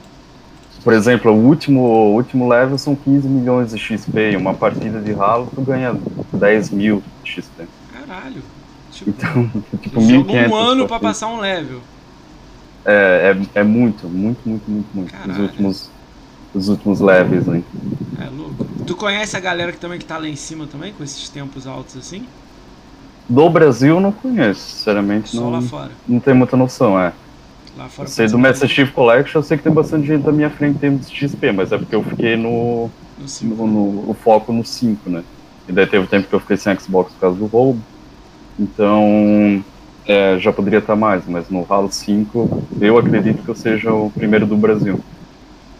Por exemplo, o último, o último level são 15 milhões de XP, e uma partida de Halo tu ganha 10 mil de XP. Caralho. Tipo, Então, tipo, joga 1.500 um ano pra passar um level. É, é, é muito, muito, muito, muito, muito. Os Caralho. últimos, os últimos levels, né? É louco. Tu conhece a galera que também que tá lá em cima também, com esses tempos altos assim? Do Brasil não conheço, sinceramente, Só lá não, fora. não tenho muita noção, é. Lá Eu fora. sei do Master Chief Collection, eu sei que tem bastante gente da minha frente em termos de XP, mas é porque eu fiquei no, no no, no- o foco no 5, né? E daí teve tempo que eu fiquei sem Xbox por causa do roubo. Então, é, já poderia estar mais, mas no Halo 5, eu acredito que eu seja o primeiro do Brasil.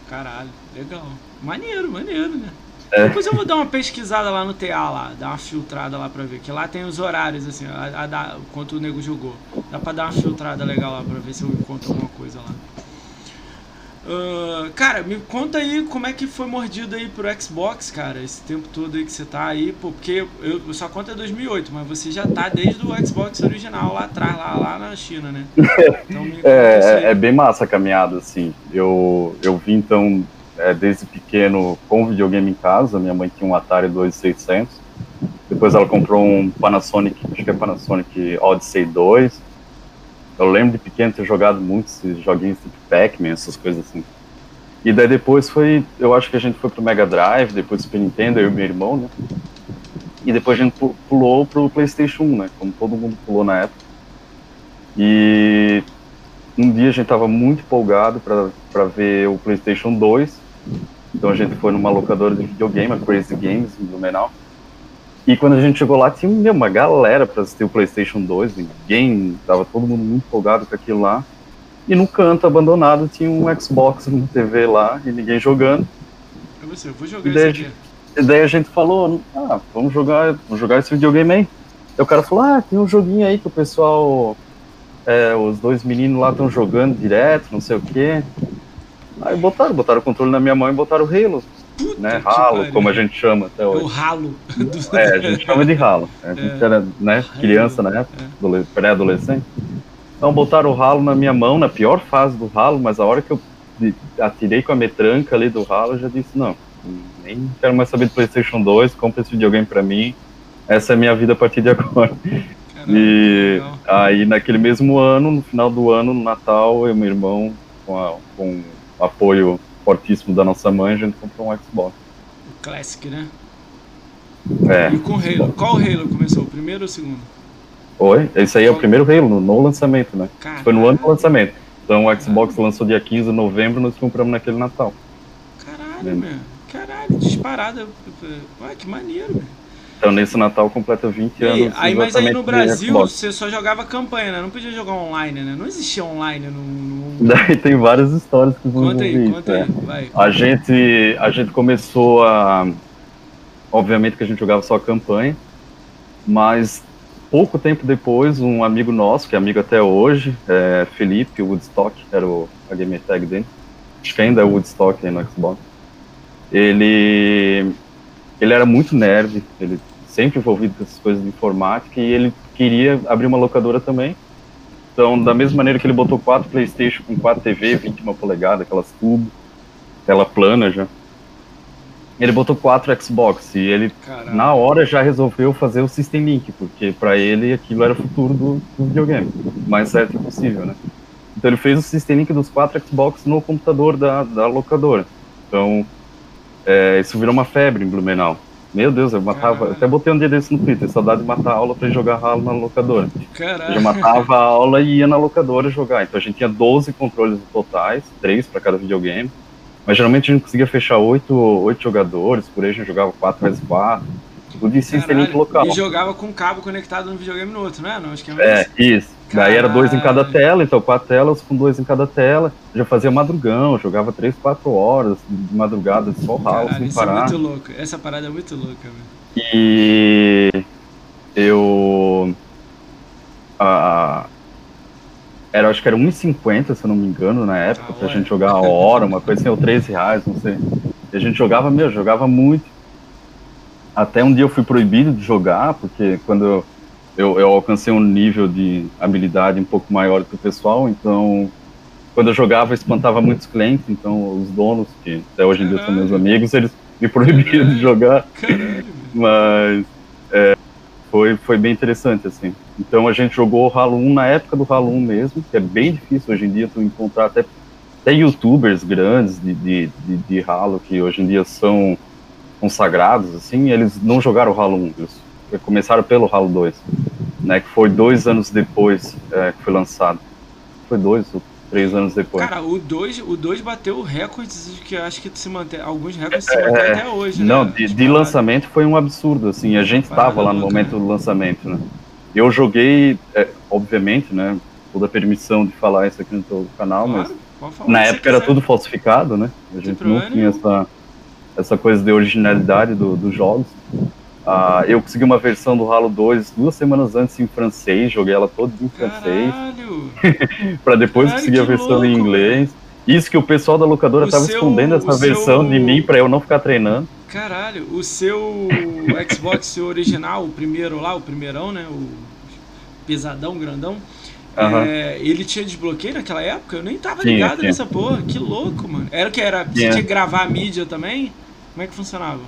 Caralho, legal. Maneiro, maneiro, né? É. Depois eu vou dar uma pesquisada lá no TA lá, dar uma filtrada lá pra ver. Que lá tem os horários, assim, a, a, quanto o nego jogou. Dá pra dar uma filtrada legal lá pra ver se eu encontro alguma coisa lá. Ah, cara, me conta aí como é que foi mordido aí pro Xbox, cara, esse tempo todo aí que você tá aí, pô, porque eu, só conta é 2008, mas você já tá desde o Xbox original lá atrás, lá, lá na China, né? Então. É, é, é bem massa a caminhada, assim. Eu, eu vim, então, é, desde pequeno com videogame em casa. Minha mãe tinha um Atari 2600. Depois ela comprou um Panasonic, acho que é Panasonic Odyssey 2. Eu lembro de pequeno ter jogado muitos joguinhos tipo Pac-Man, essas coisas assim. E daí depois foi, eu acho que a gente foi pro Mega Drive, depois Super Nintendo, eu e meu irmão, né? E depois a gente pu- pulou pro PlayStation 1, né? Como todo mundo pulou na época. E um dia a gente tava muito empolgado para ver o PlayStation 2. Então a gente foi numa locadora de videogame, a Crazy Games, em Blumenau. E quando a gente chegou lá, tinha meu, uma galera para assistir o PlayStation 2. Ninguém, tava todo mundo muito empolgado com aquilo lá. E no canto abandonado tinha um Xbox na TV lá e ninguém jogando. Pra você, eu vou jogar Ideia isso aqui. E daí a gente falou, ah, vamos jogar, vamos jogar esse videogame aí. Aí o cara falou, ah, tem um joguinho aí que o pessoal, é, os dois meninos lá estão jogando direto, não sei o quê. Aí botaram, botaram o controle na minha mão e botaram o Halo, Puta né? pariu. como a gente chama até O hoje. ralo. do- É, a gente chama de Halo. A gente É. era, né, criança na época, adole- pré-adolescente. Então botaram o Halo na minha mão, na pior fase do Halo, mas a hora que eu atirei com a metranca ali do Halo, já disse, não, nem quero mais saber do Playstation 2, compra esse videogame pra mim, essa é a minha vida a partir de agora. Caramba, e legal. aí naquele mesmo ano, no final do ano, no Natal, eu e meu irmão, com, a, com apoio fortíssimo da nossa mãe, a gente comprou um Xbox. O Classic, né? É. E com Halo, qual Halo começou, o primeiro ou o segundo? Oi, esse aí é o primeiro Halo, no, lançamento, né? Caramba. Foi no ano do lançamento. Então o Xbox Caramba. lançou dia 15 de novembro, nós compramos naquele Natal. Caralho, meu. Caralho, disparada. Ué, que maneiro, meu. Então nesse Natal completa 20 anos. Aí, mas aí no Brasil você só jogava campanha, né? Não podia jogar online, né? Não existia online no. no... Daí tem várias histórias que vão Conta aí, conta aí, né? vai. A gente, a gente começou a. Obviamente que a gente jogava só campanha, mas pouco tempo depois, um amigo nosso, que é amigo até hoje, é Felipe Woodstock, era o, a game tag dele, acho que ainda é Woodstock aí no Xbox. Ele, ele era muito nerd, ele sempre envolvido com essas coisas de informática e ele queria abrir uma locadora também. Então, da mesma maneira que ele botou quatro PlayStation com quatro TV, 21 polegadas, aquelas tubo, tela plana já ele botou quatro Xbox e ele Caramba. na hora já resolveu fazer o System Link, porque para ele aquilo era o futuro do, do videogame, mais certo possível, né? Então ele fez o System Link dos quatro Xbox no computador da, da locadora. Então é, isso virou uma febre em Blumenau. Meu Deus, eu matava. Caramba. Até botei um dia desse no Twitter, saudade de matar a aula para jogar ralo na locadora. Caramba. Eu matava a aula e ia na locadora jogar. Então a gente tinha 12 controles totais, três para cada videogame. Mas geralmente a gente conseguia fechar oito, oito jogadores, por aí a gente jogava 4 vezes 4. Tudo em system local. E jogava com cabo conectado no videogame no outro, né? Não, acho que é, é isso. Daí era dois em cada tela, então quatro telas com dois em cada tela. já fazia madrugão, jogava três, quatro horas de madrugada, só ralo, sem isso parar. é muito louco. Essa parada é muito louca, velho. E eu. A, era, acho que era 1,50, se eu não me engano, na época, ah, pra ué. gente jogar a hora, uma coisa assim, ou 13 reais, não sei. E a gente jogava mesmo, jogava muito. Até um dia eu fui proibido de jogar, porque quando eu, eu, eu alcancei um nível de habilidade um pouco maior que o pessoal, então quando eu jogava eu espantava muitos clientes, então os donos, que até hoje em dia são meus amigos, eles me proibiram de jogar. Caralho. Mas é, foi, foi bem interessante, assim. Então a gente jogou o Halo 1 na época do Halo 1 mesmo, que é bem difícil hoje em dia tu encontrar até, até youtubers grandes de, de, de, de Halo, que hoje em dia são consagrados, assim, eles não jogaram o Halo 1, eles começaram pelo Halo 2, né, que foi dois anos depois é, que foi lançado. Foi dois ou três anos depois. Cara, o 2 o dois bateu recordes que acho que se mantém, alguns recordes se mantêm é, até hoje, Não, né? de, de lançamento foi um absurdo, assim, a gente estava lá no momento do lançamento, né? Eu joguei, é, obviamente, né, toda a permissão de falar isso aqui no canal, claro, mas na época era tudo falsificado, né? A gente não tinha essa, essa coisa de originalidade do, dos jogos. Uh, eu consegui uma versão do Halo 2 duas semanas antes em francês, joguei ela toda em francês. para depois Caralho, conseguir a versão louco, em inglês. Isso que o pessoal da locadora estava escondendo essa versão seu... de mim para eu não ficar treinando. Caralho, o seu Xbox original, o primeiro lá, o primeirão, né? O pesadão, grandão. Uhum. É, ele tinha desbloqueio naquela época? Eu nem tava ligado nessa porra. Que louco, mano. Era o que? Era, você tinha que gravar a mídia também? Como é que funcionava?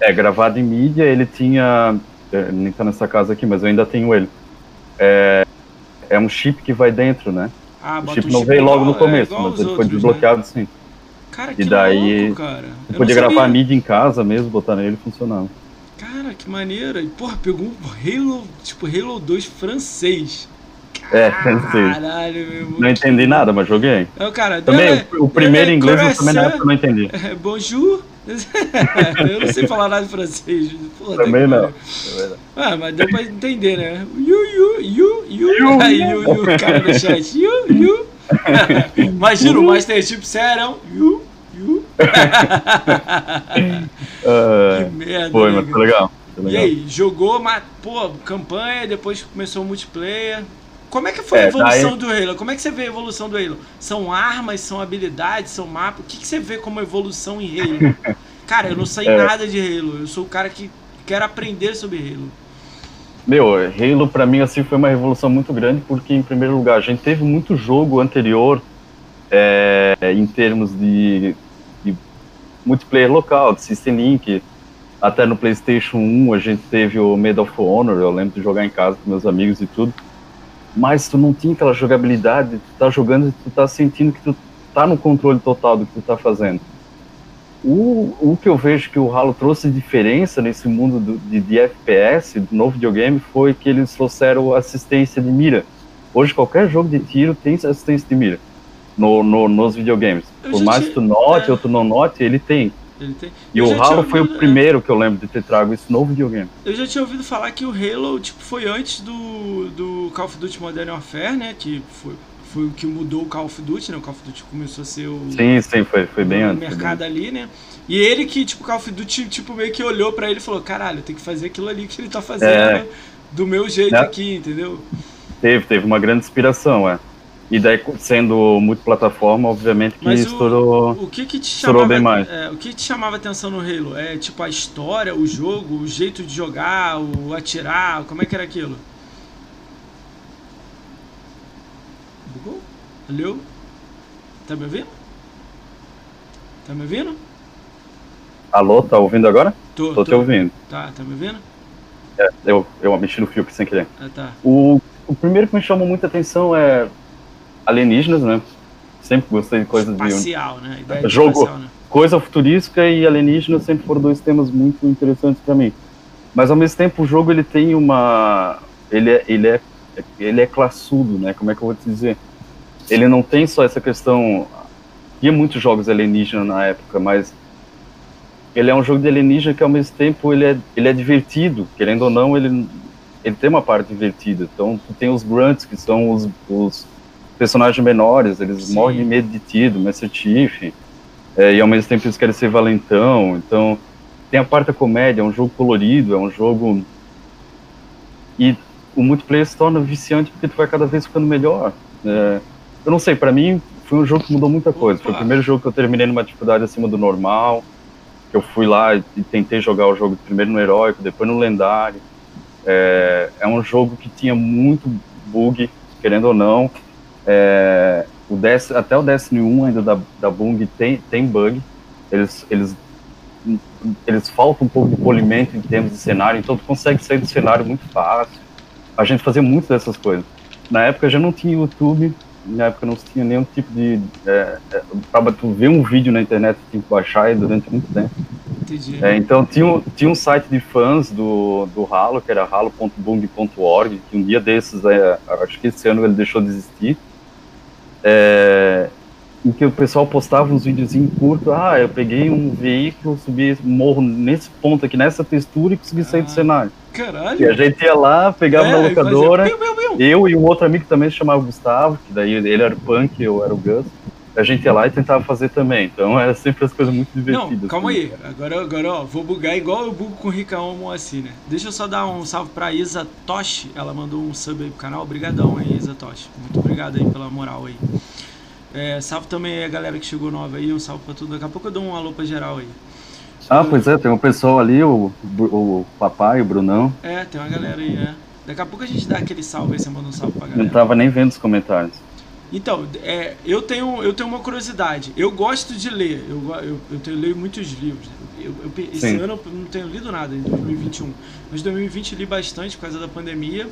É, gravado em mídia, ele tinha. É, nem tá nessa casa aqui, mas eu ainda tenho ele. É, é um chip que vai dentro, né? Ah, o chip um não veio logo no é, começo, mas ele foi né? desbloqueado né? sim. Cara, que e daí, louco, cara. Eu podia gravar a mídia em casa mesmo, botar nele e funcionava. Cara, que maneira. E, porra, pegou um Halo, tipo, Halo 2 francês. É, francês. Caralho, meu Não entendi nada, mas joguei. Não, cara, também, é, o, o primeiro é, inglês eu também na época não entendi. É, bonjour. eu não sei falar nada de francês. Porra, também não. Ah, mas deu pra entender, né? You, you, you, you. Aí, you, you, cara no chat. You, you. Imagina o Master Chief sério. You, you. uh, que merda. Foi, mas foi legal. Foi legal. E aí, jogou, mas, pô, campanha, depois começou o multiplayer. Como é que foi é, a evolução daí... do Halo? Como é que você vê a evolução do Halo? São armas, são habilidades, são mapas? O que, que você vê como evolução em Halo? cara, eu não sei é. nada de Halo. Eu sou o cara que quer aprender sobre Halo. Meu, Halo para mim assim foi uma revolução muito grande porque em primeiro lugar a gente teve muito jogo anterior é, em termos de, de, multiplayer local, de System Link. Até no PlayStation 1 a gente teve o Medal of Honor, eu lembro de jogar em casa com meus amigos e tudo. Mas tu não tinha aquela jogabilidade, tu tá jogando e tu tá sentindo que tu tá no controle total do que tu tá fazendo. O, o que eu vejo que o Halo trouxe de diferença nesse mundo do, de, de FPS, do novo videogame, foi que eles trouxeram assistência de mira. Hoje qualquer jogo de tiro tem assistência de mira no, no nos videogames. Eu Por mais que tu note é... ou tu não note, ele tem. Ele tem. E eu o Halo foi o é. primeiro que eu lembro de ter trago esse novo videogame. Eu já tinha ouvido falar que o Halo tipo, foi antes do, do Call of Duty Modern Warfare, né? Que foi, foi o que mudou o Call of Duty, né? O Call of Duty começou a ser o. Sim, sim, foi, foi bem antes. mercado bem. ali, né? E ele que, tipo, o Call of Duty, tipo, meio que olhou pra ele e falou: caralho, tem que fazer aquilo ali que ele tá fazendo é. do meu jeito é. aqui, entendeu? Teve, teve uma grande inspiração, é. E daí, sendo multiplataforma, obviamente que Mas estourou, o, que que te chamava, bem mais. É, o que te chamava atenção no Halo? É tipo a história, o jogo, o jeito de jogar, o atirar, como é que era aquilo? Bugou? Alô? Tá me ouvindo? Tá me ouvindo? Alô, tá ouvindo agora? Tô, tô, tô. te ouvindo. Tá, tá me ouvindo? É, eu, eu mexi no fio sem querer. Ah, tá. O, o primeiro que me chamou muita atenção é alienígenas, né? Sempre gostei de coisas espacial, de... né? Ideia Jogo, espacial, né? Coisa futurística e alienígenas sempre foram dois temas muito interessantes para mim. Mas ao mesmo tempo o jogo ele tem uma... Ele é, ele é, ele é classudo, né? Como é que eu vou te dizer? Ele não tem só essa questão... Tinha muitos jogos alienígenas na época, mas ele é um jogo de alienígena que ao mesmo tempo ele é, ele é divertido, querendo ou não, ele, ele tem uma parte divertida. Então, tu tem os grunts, que são os, os personagens menores, eles Sim. morrem de medo de ti, do Master Chief, é, e ao mesmo tempo eles querem ser valentão, então tem a parte da comédia, é um jogo colorido, é um jogo... E o multiplayer se torna viciante porque tu vai cada vez ficando melhor. É, eu não sei, para mim foi um jogo que mudou muita coisa. Opa. Foi o primeiro jogo que eu terminei numa dificuldade acima do normal, que eu fui lá e tentei jogar o jogo primeiro no heróico, depois no lendário. É, é um jogo que tinha muito bug, querendo ou não, é, o DS, até o Destiny 1 ainda da, da Bung tem, tem bug. Eles, eles, eles faltam um pouco de polimento em termos de cenário, então tu consegue sair do cenário muito fácil. A gente fazia muito dessas coisas. Na época já não tinha YouTube, na época não tinha nenhum tipo de. É, é, para tu ver um vídeo na internet, tinha que baixar durante muito tempo. É, então tinha, tinha um site de fãs do, do Halo, que era halo.bung.org, que um dia desses, é, acho que esse ano ele deixou de existir é, em que o pessoal postava uns videozinhos curtos, ah, eu peguei um veículo, subi morro nesse ponto aqui, nessa textura e consegui sair ah, do cenário. Caralho! E a gente ia lá, pegava é, uma locadora, fazia... meu, meu, meu. eu e um outro amigo que também se chamava Gustavo, que daí ele era o punk, eu era o Gus, a gente ia lá e tentava fazer também. Então era sempre as coisas muito divertidas. Não, calma assim. aí. Agora, agora ó, vou bugar igual eu bugo com o Ricaon assim, né? Deixa eu só dar um salve pra Isa Toshi. Ela mandou um sub aí pro canal. Obrigadão aí, Isa Toshi. Muito obrigado aí pela moral aí. É, salve também a galera que chegou nova aí. Um salve pra tudo. Daqui a pouco eu dou um alô pra geral aí. Ah, pois é, tem um pessoal ali, o, o papai, o Brunão. É, tem uma galera aí, é. Daqui a pouco a gente dá aquele salve aí, você manda um salve pra galera. Não tava nem vendo os comentários. Então, é, eu, tenho, eu tenho uma curiosidade. Eu gosto de ler. Eu, eu, eu tenho, leio muitos livros. Eu, eu, esse Sim. ano eu não tenho lido nada, em 2021. Mas em 2020 li bastante por causa da pandemia.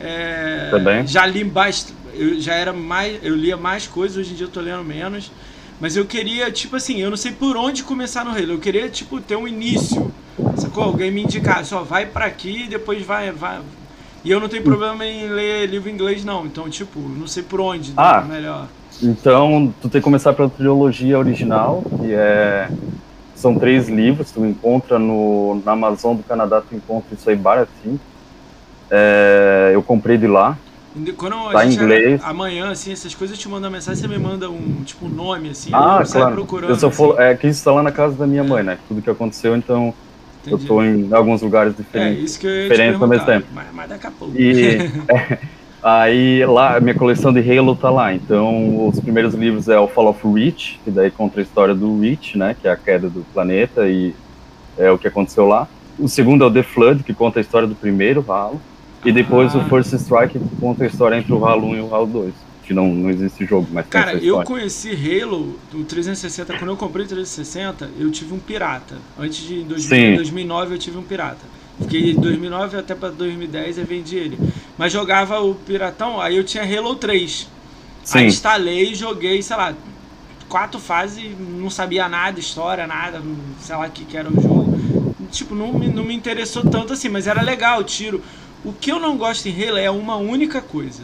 É, Também. Já li bastante. Eu já era mais. Eu lia mais coisas, hoje em dia eu tô lendo menos. Mas eu queria, tipo assim, eu não sei por onde começar no Halo. Eu queria, tipo, ter um início. Sacou? Alguém me indicar, só vai para aqui e depois vai, vai, e eu não tenho problema em ler livro em inglês, não. Então, tipo, não sei por onde ah, melhor. Então, tu tem que começar pela trilogia original, que é. São três livros, tu encontra no, na Amazon do Canadá, tu encontra isso aí baratinho. É, eu comprei de lá. Quando tá em inglês. Amanhã, assim, essas coisas eu te mando uma mensagem, você me manda um, tipo, um nome, assim, ah, eu claro. procurando. Eu só assim. for, é que isso tá lá na casa da minha mãe, né? Tudo que aconteceu, então Entendi. Eu tô em alguns lugares diferentes. É, isso que eu diferentes ao mesmo tempo. Mas, mas daqui a pouco. E é, aí lá, a minha coleção de Halo tá lá. Então, os primeiros livros é o Fall of Reach, que daí conta a história do Reach, né? Que é a queda do planeta e é o que aconteceu lá. O segundo é o The Flood, que conta a história do primeiro Halo. E depois ah. o First Strike, que conta a história entre o Halo 1 e o Halo 2. Que não, não existe jogo, mas Cara, eu conheci Halo do 360, quando eu comprei o 360, eu tive um pirata. Antes de em 2000, 2009 eu tive um pirata. Fiquei de 2009 até para 2010 e vendi ele. Mas jogava o piratão, aí eu tinha Halo 3. Sim. Aí instalei, joguei, sei lá, quatro fases, não sabia nada, história, nada, sei lá o que, que era o jogo. Tipo, não me, não me interessou tanto assim, mas era legal o tiro. O que eu não gosto em Halo é uma única coisa.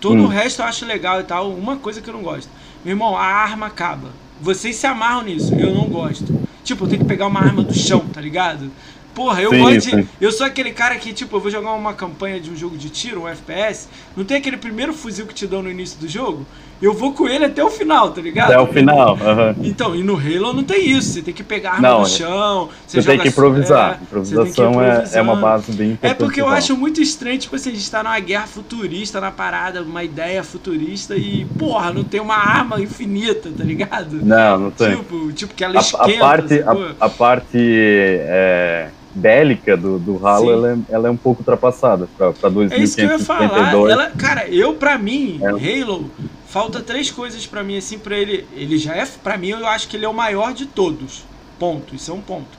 Todo hum. o resto eu acho legal e tal. Uma coisa que eu não gosto. Meu irmão, a arma acaba. Vocês se amarram nisso, eu não gosto. Tipo, eu tenho que pegar uma arma do chão, tá ligado? Porra, eu sim, gosto de, Eu sou aquele cara que, tipo, eu vou jogar uma campanha de um jogo de tiro, um FPS. Não tem aquele primeiro fuzil que te dão no início do jogo? Eu vou com ele até o final, tá ligado? Até o final, uhum. Então, e no Halo não tem isso. Você tem que pegar arma não, no chão. Você, você tem que improvisar. É, Improvisação é, é uma base bem importante. É porque eu acho muito estranho, tipo assim, a gente tá numa guerra futurista, na parada, uma ideia futurista e, porra, não tem uma arma infinita, tá ligado? Não, não tem. Tipo, tipo que ela esquenta. A parte, a, a parte é bélica do, do Halo, ela é, ela é, um pouco ultrapassada para 2052. É isso que eu ia falar. Ela, cara, eu, para mim, é. Halo, falta três coisas para mim, assim, para ele. Ele já é, para mim, eu acho que ele é o maior de todos. Ponto. Isso é um ponto.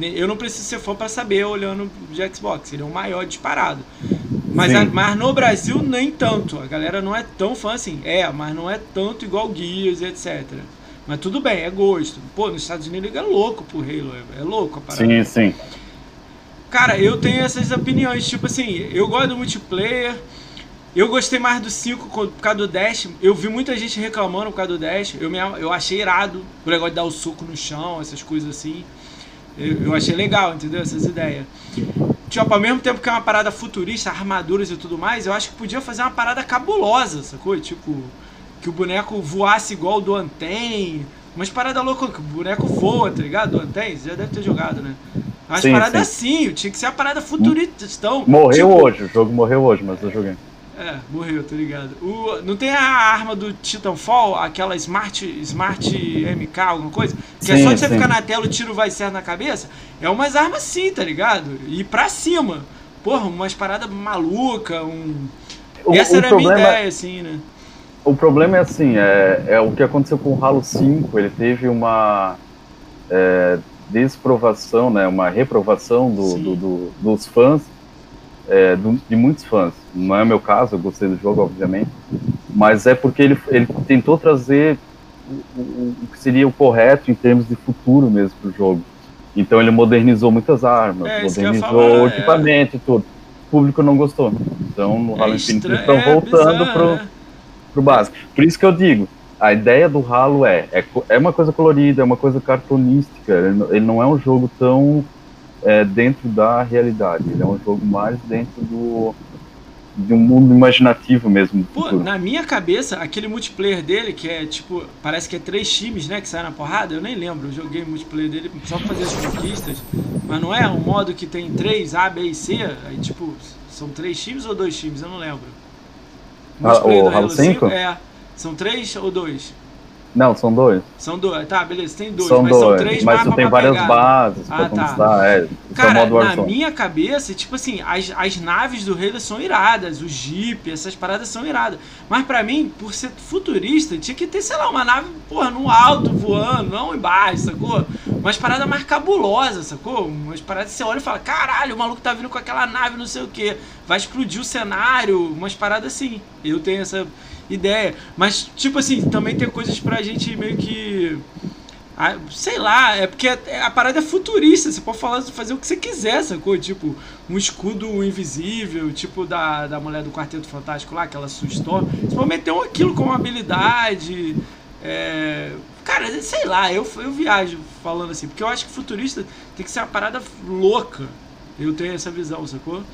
Eu não preciso ser fã para saber olhando de Xbox. Ele é o maior disparado. Mas, a, mas no Brasil, nem tanto. A galera não é tão fã assim. É, mas não é tanto igual Guias etc. Mas tudo bem, é gosto. Pô, nos Estados Unidos é louco pro Halo, é, é louco a parada. Sim, sim. Cara, eu tenho essas opiniões, tipo assim, eu gosto do multiplayer. Eu gostei mais do 5 por causa do Dash. Eu vi muita gente reclamando por causa do Dash. Eu, me, eu achei irado o negócio de dar o soco no chão, essas coisas assim. Eu, eu achei legal, entendeu? Essas ideias. Tipo, ao mesmo tempo que é uma parada futurista, armaduras e tudo mais, eu acho que podia fazer uma parada cabulosa, sacou? Tipo, que o boneco voasse igual o do Anten. Umas paradas loucas, que o boneco voa, tá ligado? Do Anten, você já deve ter jogado, né? Umas sim, paradas sim. assim, tinha que ser a parada futurista. Então, morreu tipo... hoje, o jogo morreu hoje, mas eu joguei. É, morreu, tá ligado. O, não tem a arma do Titanfall, aquela Smart, Smart MK, alguma coisa? Que sim, é só de você sim. ficar na tela o tiro vai certo na cabeça? É umas armas sim, tá ligado? E pra cima. Porra, umas paradas malucas, um. O, Essa o era problema... a minha ideia, assim, né? o problema é assim, é, é o que aconteceu com o Halo 5, ele teve uma é, desprovação, né, uma reprovação do, do, do, dos fãs, é, de muitos fãs. Não é o meu caso, eu gostei do jogo, obviamente, mas é porque ele, ele tentou trazer o, o, o que seria o correto em termos de futuro mesmo para o jogo. Então ele modernizou muitas armas, é, modernizou o é. equipamento e tudo. O público não gostou. Então no Halo Infinite eles estão voltando para pro básico. Por isso que eu digo, a ideia do Halo é, é, é uma coisa colorida, é uma coisa cartunística, ele não é um jogo tão é, dentro da realidade, ele é um jogo mais dentro do de um mundo imaginativo mesmo. Pô, na minha cabeça, aquele multiplayer dele, que é tipo, parece que é três times, né, que saem na porrada, eu nem lembro, eu joguei o multiplayer dele só pra fazer as conquistas, mas não é um modo que tem três, A, B e C, aí tipo, são três times ou dois times, eu não lembro. Ah, o Halo 5? É. São três ou dois? Não, são dois. São dois, tá, beleza, tem dois, são mas dois, são três mas mapas tem várias pegar. bases ah, pra tá. conquistar, é, é Cara, na minha cabeça, tipo assim, as, as naves do Halo são iradas, o Jeep, essas paradas são iradas. Mas pra mim, por ser futurista, tinha que ter, sei lá, uma nave, porra, no alto voando, não embaixo, sacou? Umas paradas mais cabulosas, sacou? Umas paradas que você olha e fala, caralho, o maluco tá vindo com aquela nave, não sei o que, vai explodir o cenário, umas paradas assim. Eu tenho essa ideia. Mas, tipo assim, também tem coisas pra gente meio que. Sei lá, é porque a, a, parada é futurista, você pode falar, fazer o que você quiser, sacou? Tipo, um escudo invisível, tipo da, da mulher do Quarteto Fantástico lá, que ela assustou. Você pode meter um aquilo como habilidade. É... Cara, sei lá, eu, eu viajo falando assim, porque eu acho que futurista tem que ser uma parada louca. Eu tenho essa visão, sacou?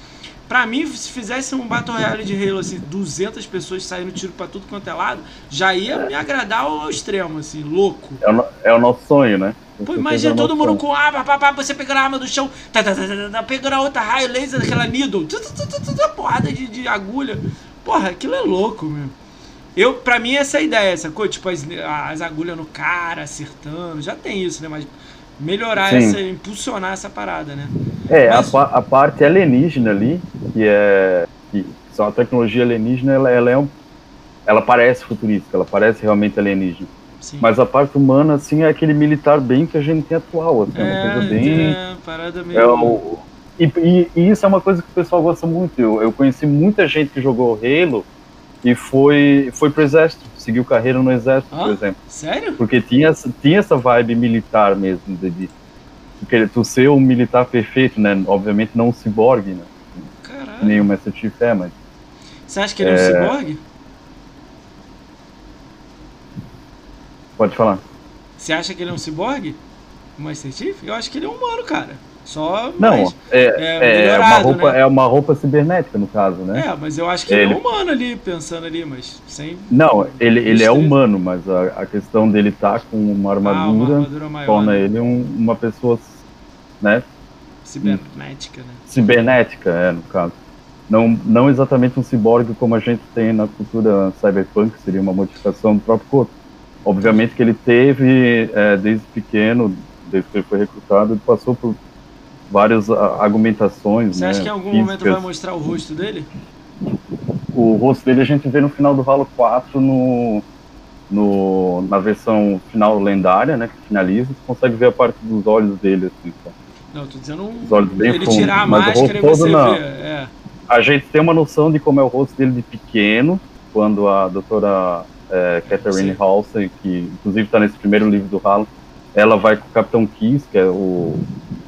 Pra mim, se fizesse um Battle Royale de Halo, assim, 200 pessoas saindo tiro pra tudo quanto é lado, já ia me agradar ao extremo, assim, louco. É o, é o nosso sonho, né? Pô, imagina todo mundo com arma, pá, você pegando a arma do chão, tá, tá, tá, tá, tá pegando a outra raio laser daquela needle, tá, tá, tá, tá, porrada de, de agulha. Porra, aquilo é louco, meu. Eu, pra mim, essa é a ideia, sacou? Tipo, as, as agulhas no cara, acertando, já tem isso, né? Mas melhorar Sim. essa, impulsionar essa parada, né? É, Mas... a, a, parte alienígena ali, que é que são a tecnologia alienígena, ela, ela é um ela parece futurística, ela parece realmente alienígena. Sim. Mas a parte humana, assim, é aquele militar bem que a gente tem atual, assim, é, uma coisa bem... é, parada meio... É o, e, e, e isso é uma coisa que o pessoal gosta muito. Eu, eu conheci muita gente que jogou Halo e foi, foi pro exército, seguiu carreira no exército, por Ah, exemplo. Sério? Porque tinha, essa- tinha essa vibe militar mesmo, de, de tu, ser um militar perfeito, né? Obviamente não um ciborgue, né? Caralho. Nem o Master Chief é, mas... Você acha que ele é um É. ciborgue? Pode falar. Você acha que ele é um ciborgue? O Master Chief? Eu acho que ele é um humano, cara. Só Não, mais... é, é é, uma melhorado, roupa, né? é uma roupa cibernética, no caso, né? É, mas eu acho que ele, é Ele- humano ali, pensando ali, mas sem... Não, ele, ele é humano, mas a, a questão dele estar com uma Ah, uma armadura armadura maior, torna né? ele um- uma pessoa, né? Cibernética, né? cibernética, é, no caso. Não, não exatamente um ciborgue como a gente tem na cultura cyberpunk, seria uma modificação do próprio corpo. Obviamente que ele teve, é, desde pequeno, desde que ele foi recrutado, ele passou por várias argumentações, Você né, acha que em algum momento físicas. vai mostrar o rosto dele? O rosto dele a gente vê no final do Halo 4, no, no, na versão final lendária, né, que finaliza, você consegue ver a parte dos olhos dele, assim, tá? Não, tô dizendo um... Os olhos bem ele fundos, tirar a máscara e você não. É. A gente tem uma noção de como é o rosto dele de pequeno, quando a doutora é, Catherine. Halsey, que inclusive está nesse primeiro livro do Halo, ela vai com o Capitão Kiss, que é o,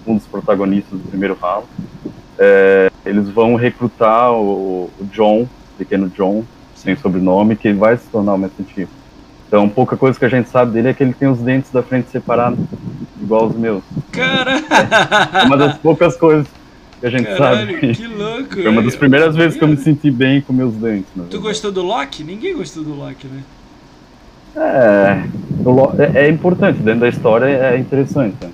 um dos protagonistas do primeiro Halo. É, eles vão recrutar o, o John, pequeno John, sem sobrenome, que vai se tornar o Master Chief. Então, pouca coisa que a gente sabe dele é que ele tem os dentes da frente separados, igual os meus. Cara, É uma das poucas coisas que a gente caralho, sabe. que louco. Foi uma das primeiras vezes que eu me senti bem com meus dentes. na Tu verdade. gostou do Loki? Ninguém gostou do Loki, né? É, é, é importante, dentro da história é interessante. né?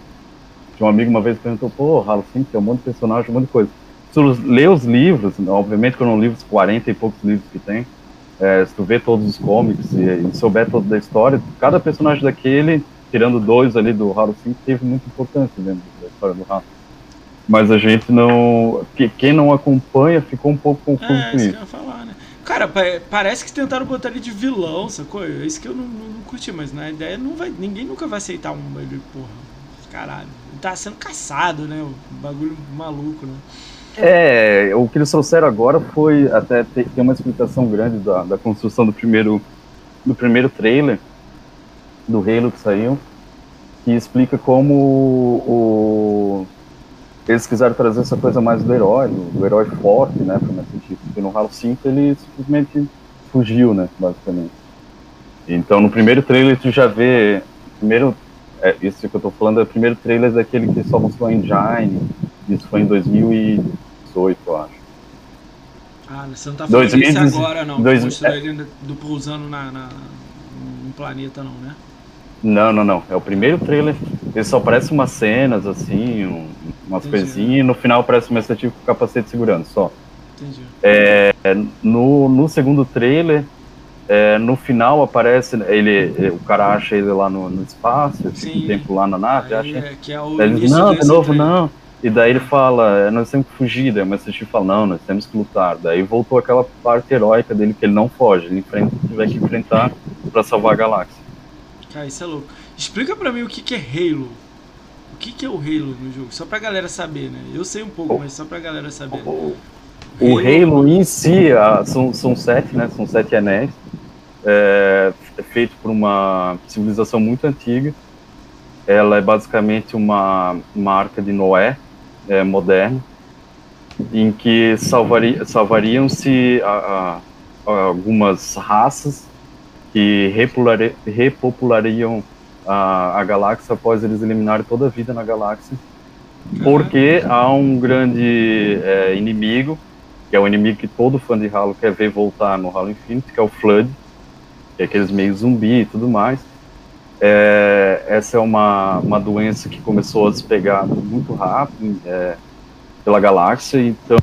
Um amigo uma vez perguntou, pô, Halo 5 tem um monte de personagem, um monte de coisa. Se tu lê os livros, obviamente que eu não li os 40 e poucos livros que tem, é, se tu vê todos os cómics e, e souber toda a história, cada personagem daquele, tirando dois ali do Halo 5, teve muita importância dentro da história do Halo. Mas a gente não. que- Quem não acompanha ficou um pouco confuso É, com isso que eu ia falar, né? Cara, pa- parece que tentaram botar ele de vilão, sacou? É isso que eu não, não, não curti, mas na ideia não vai. Ninguém nunca vai aceitar um ele, porra. Caralho. Tá sendo caçado, né? O bagulho maluco, né? É, o que eles trouxeram agora foi até tem uma explicação grande da, da construção do primeiro do primeiro trailer do Halo que saiu, que explica como o, eles quiseram trazer essa coisa mais do herói, do, herói forte, né, Master Chief, porque no Halo 5 ele simplesmente fugiu, né, basicamente. Então no primeiro trailer tu já vê, primeiro, é, isso que eu tô falando é o primeiro trailer daquele que só mostrou a engine, isso foi em 2018, eu acho. Ah, você não tá falando 2016 isso agora, não. dois- Mostrou é. ele do, pousando na, na, num planeta, não, né? Não, não, não. É o primeiro trailer. Ele só aparece umas cenas, assim, um- umas Entendi. coisinhas, e no final aparece Master Chief com capacete segurando, só. Entendi. É, no, no segundo trailer, é, no final aparece ele, o cara acha ele lá no, no espaço, fica um tempo lá na nave, Aí, acha. é, é o ele diz, não, de novo, não. E daí ele fala, "É, nós temos que fugir. Daí o Master fala, não, nós temos que lutar. Daí voltou aquela parte heróica dele que ele não foge, ele enfrenta, tiver que enfrentar pra salvar a galáxia. Cara, isso é louco. Explica pra mim o que, que é Halo. O que, que é o Halo no jogo? Só pra galera saber, né? Eu sei um pouco, Oh. mas só pra galera saber. O, o Halo em si, a- são, são sete, né? São sete anéis. É, feito por uma civilização muito antiga. Ela é basicamente uma, uma arca de Noé é, moderna, em que salvaria, salvariam-se a- a- a algumas raças que repopulari- repopulariam a, a galáxia após eles eliminarem toda a vida na galáxia. Porque há um grande é, inimigo, que é o inimigo que todo fã de Halo quer ver voltar no Halo Infinite, que é o Flood, que é aqueles meio zumbi e tudo mais. É, essa é uma, uma doença que começou a se pegar muito rápido é, pela galáxia, então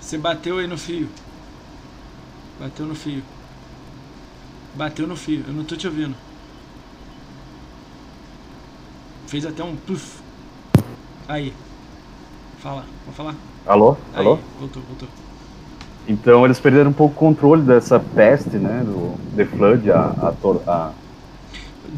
Você bateu aí no fio. Bateu no fio. Bateu no fio. Eu não tô te ouvindo. Fez até um puff. Aí. Fala. Vou falar. Alô? Aí. Alô? Voltou, voltou. Então eles perderam um pouco o controle dessa peste, né? Do The Flood, a, a, a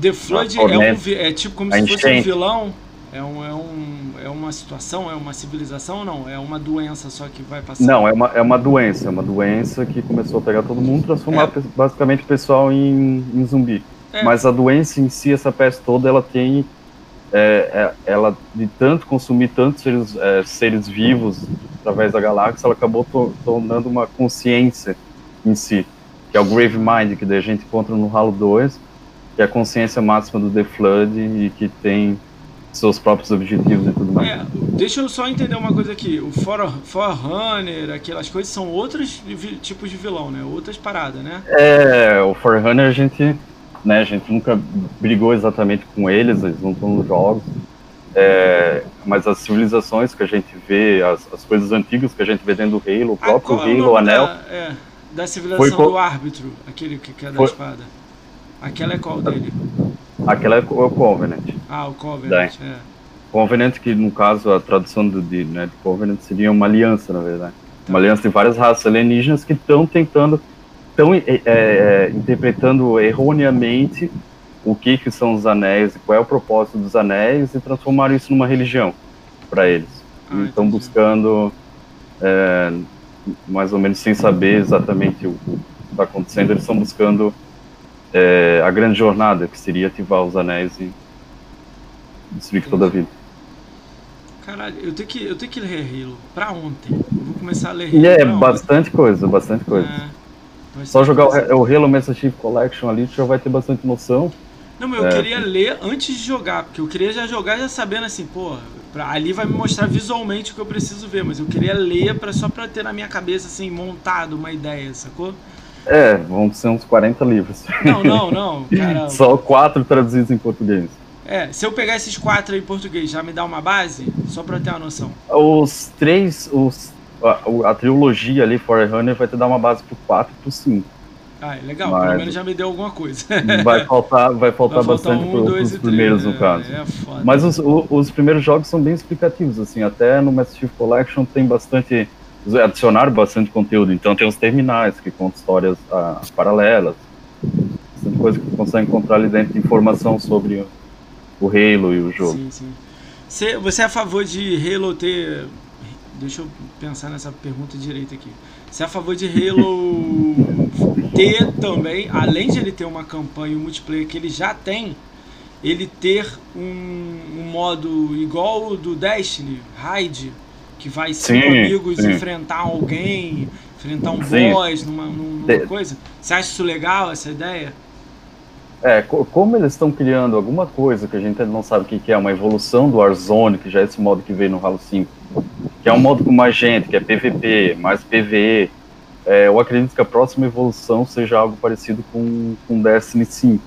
The Flood é, um, é tipo como se fosse um vilão. É, um, é, um, é uma situação, é uma civilização ou não? É uma doença só que vai passar? Não, é uma, é uma doença. É uma doença que começou a pegar todo mundo, transformar é. basicamente o pessoal em, em zumbi. É. Mas a doença em si, essa peste toda, ela tem. É, é, ela, de tanto consumir tantos seres, é, seres vivos através da galáxia, ela acabou to, tornando uma consciência em si, que é o Grave Mind, que daí a gente encontra no Halo 2, que é a consciência máxima do The Flood e que tem seus próprios objetivos e tudo mais. É, deixa eu só entender uma coisa aqui. O For, Forerunner, aquelas coisas são outros tipos de vilão, né? Outras paradas, né? É, o Forerunner a gente, né, a gente nunca brigou exatamente com eles, eles não estão nos jogos. É, mas as civilizações que a gente vê, as, as coisas antigas que a gente vê dentro do Halo, o próprio ah, Halo, o Anel. Da, é, da civilização foi, do árbitro, aquele que, que é da foi, espada. Aquela é qual dele? Aquela é o Covenant. Ah, o Covenant, é. Covenant, que no caso a tradução do, de, né, de Covenant seria uma aliança, na verdade. Tá. Uma aliança de várias raças alienígenas que estão tentando, estão é, é, interpretando erroneamente o que, que são os anéis, qual é o propósito dos anéis e transformaram isso numa religião para eles. Ah, estão buscando, é, mais ou menos sem saber exatamente o que está acontecendo, eles estão buscando é, a grande jornada, que seria ativar os anéis e destruir toda a vida. Caralho, eu tenho que, eu tenho que ler Halo pra ontem. Eu vou começar a ler Halo. E é bastante coisa, bastante coisa. É, Só jogar o, o Halo Master Chief Collection ali, tu já vai ter bastante noção. Não, mas eu é, queria ler antes de jogar, porque eu queria já jogar já sabendo assim, pô, pra, ali vai me mostrar visualmente o que eu preciso ver, mas eu queria ler pra, só pra ter na minha cabeça, assim, montado uma ideia, sacou? É, vão ser uns 40 livros. Não, não, não. Cara... Só quatro traduzidos em português. É, se eu pegar esses quatro aí em português, já me dá uma base? Só pra ter uma noção. Os três, os, a, a trilogia ali, Forerunner, vai te dar uma base pro 4 e pro 5. Ah, é legal, Mas... pelo menos já me deu alguma coisa. Vai faltar, vai faltar, vai bastante um, pro, pros primeiros, no é, caso. É, foda. Mas os, os primeiros jogos são bem explicativos, assim, até no Master Chief Collection tem bastante adicionaram bastante conteúdo, então tem os terminais que contam histórias ah, paralelas, bastante coisa que consegue encontrar ali dentro de informação sobre o Halo e o jogo. Sim, sim. Você, você é a favor de Halo ter. Deixa eu pensar nessa pergunta direita aqui. Você é a favor de Halo ter também, além de ele ter uma campanha e um multiplayer que ele já tem, ele ter um, um modo igual o do Destiny, Raid, que vai cinco sim, amigos sim. enfrentar alguém, enfrentar um sim. boss numa, numa coisa. Você acha isso legal, essa ideia? É, como eles estão criando alguma coisa que a gente não sabe o que é, uma evolução do Warzone, que já é esse modo que veio no Halo 5, que é um modo com mais gente, que é PVP, mais PVE, é, eu acredito que a próxima evolução seja algo parecido com, com Destiny 5.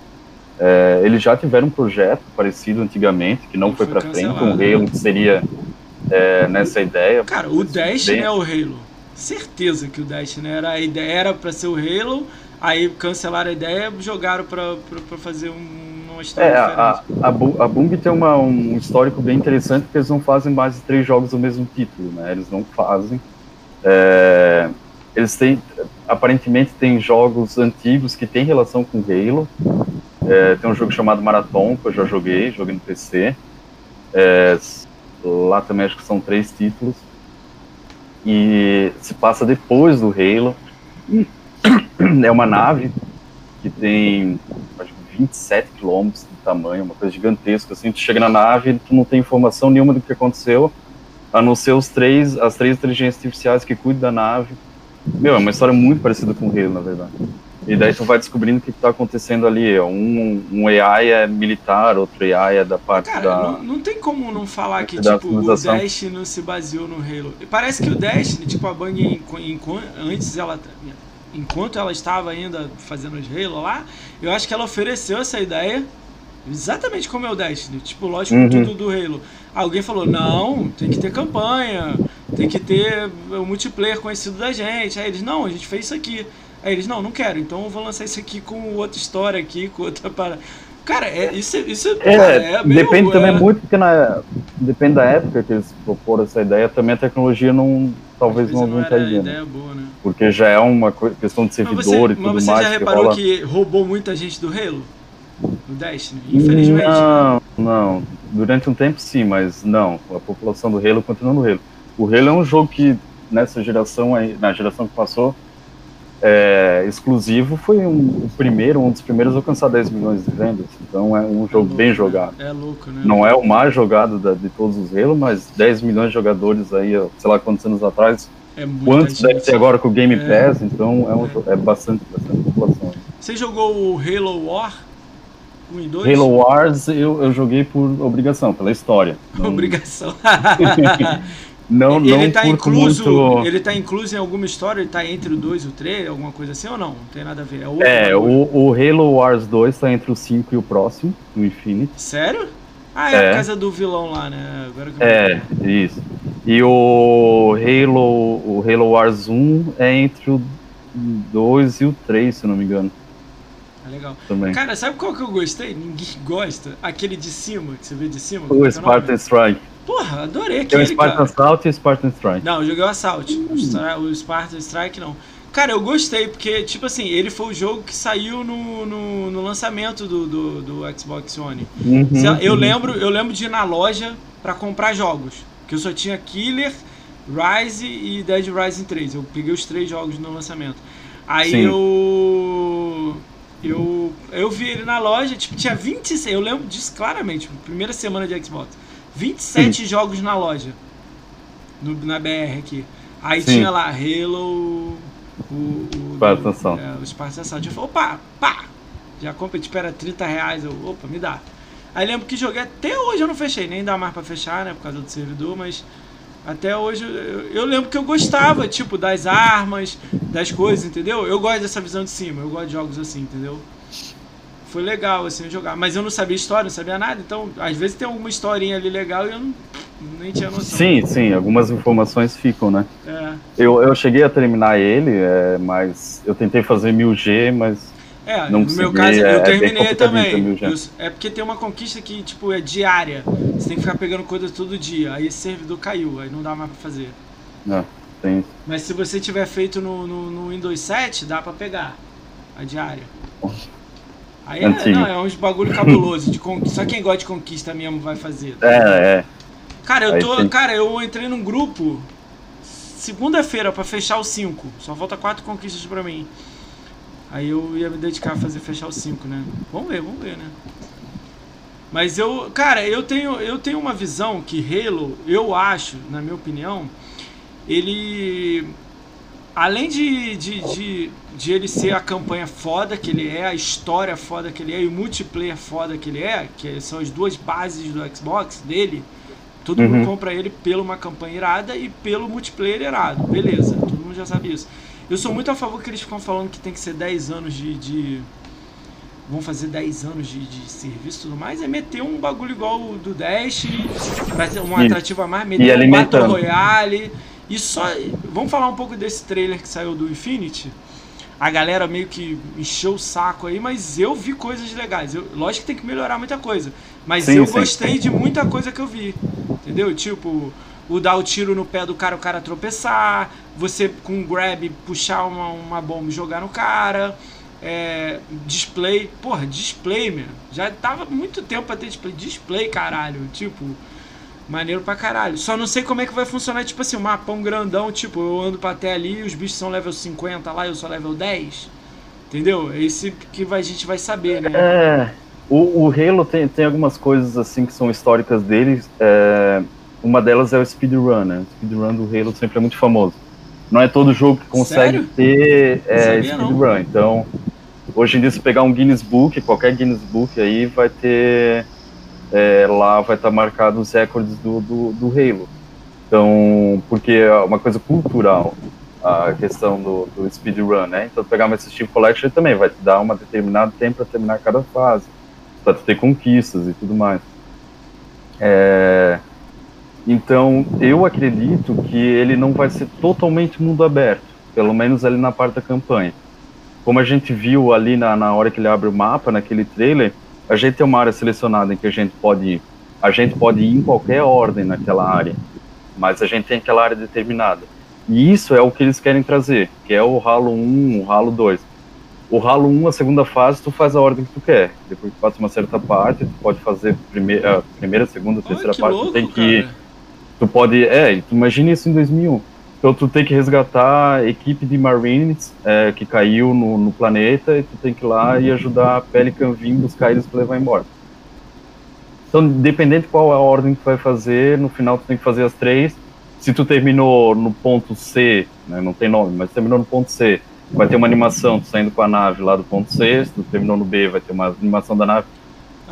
É, eles já tiveram um projeto parecido antigamente, que não foi, foi para frente, um Halo que seria é, nessa ideia. Cara, o Destiny bem... é o Halo. Certeza que o Destiny era a ideia, era para ser o Halo, aí cancelaram a ideia e jogaram para fazer um, uma história é, diferente. A, a, a Bung tem uma, um histórico bem interessante porque eles não fazem mais de três jogos do mesmo título, né? Eles não fazem. É, eles têm, aparentemente, tem jogos antigos que têm relação com Halo. É, tem um jogo chamado Marathon, que eu já joguei, joguei no PC. É, Lá também acho que são três títulos. E se passa depois do Halo. É uma nave que tem acho que 27 quilômetros de tamanho, uma coisa gigantesca. Assim, tu chega na nave e tu não tem informação nenhuma do que aconteceu, a não ser os três, as três inteligências artificiais que cuidam da nave. Meu, é uma história muito parecida com o Halo, na verdade. E daí tu vai descobrindo o que está acontecendo ali. Um, um AI é militar, outro AI é da parte Cara, da. Não, não tem como não falar que tipo, o Destiny não se baseou no Halo. Parece que o Destiny, tipo, a Bang, em, em, antes ela. Enquanto ela estava ainda fazendo os Halo lá, eu acho que ela ofereceu essa ideia. Exatamente como é o Destiny, tipo, lógico, uhum. tudo do Halo. Alguém falou, não, tem que ter campanha, tem que ter o multiplayer conhecido da gente. Aí eles, não, a gente fez isso aqui. Aí eles, não, não quero, então eu vou lançar isso aqui com outra história aqui, com outra para. Cara, é, isso, isso é, cara, é meio, Depende é... também muito, porque na, depende da época que eles proporam essa ideia, também a tecnologia não talvez não não era né? né? Porque já é uma questão de Mas servidor você, e mas tudo você mais. já que reparou rola. que roubou muita gente do Halo? No Destiny? Infelizmente. Não, não. Durante um tempo sim, mas não. A população do Halo continua no Halo. O Halo é um jogo que nessa geração aí, na geração que passou, é, exclusivo, foi um, o primeiro, um dos primeiros a alcançar 10 milhões de vendas. Então é um É jogo louco, bem jogado. É louco, né? Não é o mais jogado da- de todos os Halo, mas 10 milhões de jogadores aí, sei lá quantos anos atrás. É Quantos deve ter agora com o Game É. Pass, então é, um, É. é bastante, bastante população. Você jogou o Halo War? 1 e 2? Halo Wars eu, eu joguei por obrigação, pela história. Não- Obrigação. Não, não ele tá curto incluso. muito. Ele tá incluso em alguma história? Ele tá entre o 2 e o 3, alguma coisa assim ou não? Não tem nada a ver. É, É, o, o Halo Wars 2 tá entre o 5 e o próximo, o Infinity. Sério? Ah, é, É. por causa do vilão lá, né? Agora que eu É, isso. E o Halo, o Halo Wars 1 é entre o 2 e o 3, se não me engano, É legal. também. Cara, sabe qual que eu gostei? Ninguém gosta. Aquele de cima, que você vê de cima. O é é o? Spartan Strike. Porra, adorei Tem o aquele, Spartan cara. Assault e o Spartan Strike. Não, eu joguei o Assault. O Stra- O Spartan Strike não. Cara, eu gostei, porque, tipo assim, ele foi o jogo que saiu no, no, no lançamento do, do, do Xbox One. Uhum, Eu uhum. lembro, eu lembro de ir na loja pra comprar jogos. Que eu só tinha Killer, Rise e Dead Rising 3. Eu peguei os três jogos no lançamento. Aí Sim. eu. Eu, eu vi ele na loja, tipo, tinha 26. Eu lembro disso claramente, primeira semana de Xbox. 27 jogos na loja. No, na BR aqui. Aí Sim. tinha lá Halo. O, o, Spartan Assault. é, o Spartan Assault. Eu falei, opa, pá! Já comprei, tipo, era 30 reais. Eu, opa, me dá. Aí lembro que joguei até hoje eu não fechei, nem dá mais pra fechar, né? Por causa do servidor, mas até hoje eu, eu lembro que eu gostava, tipo, das armas, das coisas, entendeu? Eu gosto dessa visão de cima, eu gosto de jogos assim, entendeu? Foi legal, assim, jogar. Mas eu não sabia história, não sabia nada, então às vezes tem alguma historinha ali legal e eu não, nem tinha noção. Sim, sim, algumas informações ficam, né? É, Eu, eu cheguei a terminar ele, é, mas eu tentei fazer 1000G, mas é Não no meu consegui, caso é- eu é terminei também. Eu- é porque tem uma conquista que, tipo, é diária. Você tem que ficar pegando coisa todo dia. Aí esse servidor caiu, aí não dá mais pra fazer. né, tem. Mas se você tiver feito no, no, no Windows 7, dá pra pegar a diária. Aí é, não, é uns bagulho cabuloso. De con... Só quem gosta de conquista mesmo vai fazer. É, é. Cara, eu tô. Cara, eu entrei num grupo segunda-feira pra fechar os 5. Só falta quatro conquistas pra mim. Aí eu ia me dedicar a fazer fechar os 5, né? Vamos ver, vamos ver, né? Mas eu, cara, eu tenho, eu tenho uma visão que Halo, eu acho, na minha opinião, ele além de, de, de, de ele ser a campanha foda que ele é, a história foda que ele é e o multiplayer foda que ele é, que são as duas bases do Xbox dele, todo Uhum. mundo compra ele pela uma campanha irada e pelo multiplayer irado. Beleza, todo mundo já sabe isso. Eu sou muito a favor que eles ficam falando que tem que ser 10 anos de. de- vão fazer 10 anos de, de serviço e tudo mais, é meter um bagulho igual o do Dash, pra ter um E- atrativo a mais, meter um Battle. Royale. E só. Vamos falar um pouco desse trailer que saiu do Infinity. A galera meio que encheu o saco aí, mas eu vi coisas legais. Eu, lógico que tem que melhorar muita coisa. Mas Sim, eu sim. gostei de muita coisa que eu vi. Entendeu? Tipo, o dar o tiro no pé do cara, o cara tropeçar, você com um grab puxar uma, uma bomba e jogar no cara. É, display, porra, display, meu. Já tava muito tempo pra ter display. Display, caralho. Tipo, maneiro pra caralho. Só não sei como é que vai funcionar, tipo assim, um mapão grandão, tipo, eu ando pra até ali e os bichos são level 50 lá, eu sou level 10. Entendeu? É esse que a gente vai saber, né? É, o, o Halo tem, tem algumas coisas assim que são históricas dele. é, uma delas é o speedrun, né? O speedrun do Halo sempre é muito famoso. Não é todo jogo que consegue Sério? ter é, speedrun. Então, hoje em dia, se pegar um Guinness Book, qualquer Guinness Book aí vai ter. É, lá vai estar marcado os recordes do, do, do Halo. Então, porque é uma coisa cultural a questão do, do speedrun, né? Então, pegar uma Steam Collection também vai te dar um determinado tempo para terminar cada fase, para ter conquistas e tudo mais. É, então, eu acredito que ele não vai ser totalmente mundo aberto, pelo menos ali na parte da campanha. Como a gente viu ali na, na hora que ele abre o mapa, naquele trailer, a gente tem uma área selecionada em que a gente pode ir. A gente pode ir em qualquer ordem naquela área, mas a gente tem aquela área determinada. E isso é o que eles querem trazer, que é o Halo 1, o Halo 2. O Halo 1, a segunda fase, tu faz a ordem que tu quer. Depois que passa uma certa parte, tu pode fazer primeira, primeira segunda, terceira parte, louco, tu tem que cara. tu pode, é, tu imagina isso em 2001. Então tu tem que resgatar a equipe de Marines é, que caiu no, no, planeta e tu tem que ir lá e ajudar a Pelican vir buscar eles para levar embora. Então, dependendo de qual a ordem que tu vai fazer, no final tu tem que fazer as três. Se tu terminou no ponto C, né, não tem nome, mas terminou no ponto C, vai ter uma animação tu saindo com a nave lá do ponto C. Se tu terminou no B, vai ter uma animação da nave.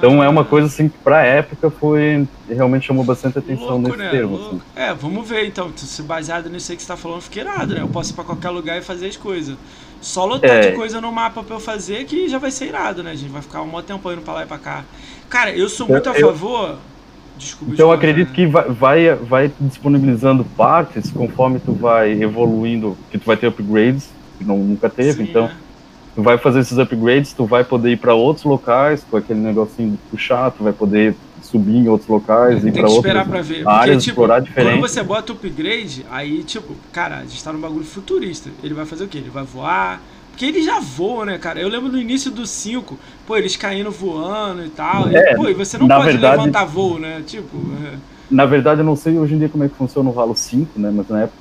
Então é uma coisa assim que pra época foi. realmente chamou bastante atenção Louco, nesse né? termo. Assim. É, vamos ver então. Se baseado nisso aí que você tá falando, fiquei irado, né? Eu posso ir pra qualquer lugar e fazer as coisas. Só lotar É. de coisa no mapa pra eu fazer que já vai ser irado, né? A gente vai ficar um maior tempo indo pra lá e pra cá. Cara, eu sou muito a Eu- favor. Desculpa, Então eu acredito né? que vai, vai, vai disponibilizando partes conforme tu vai evoluindo, que tu vai ter upgrades, que não, nunca teve, Sim, então é. Tu vai fazer esses upgrades, tu vai poder ir para outros locais, com aquele negocinho de puxar, tu vai poder subir em outros locais, ir para outras pra ver. áreas, Porque, tipo, explorar quando diferente. você bota o upgrade, aí, tipo, cara, a gente tá num bagulho futurista. Ele vai fazer o quê? Ele vai voar. Porque ele já voa, né, cara? Eu lembro no início do 5, pô, eles caindo voando e tal. E, É, pô, e você não pode verdade- levantar voo, né? Tipo, é. Na verdade, eu não sei hoje em dia como é que funciona o Halo 5, né? Mas na época,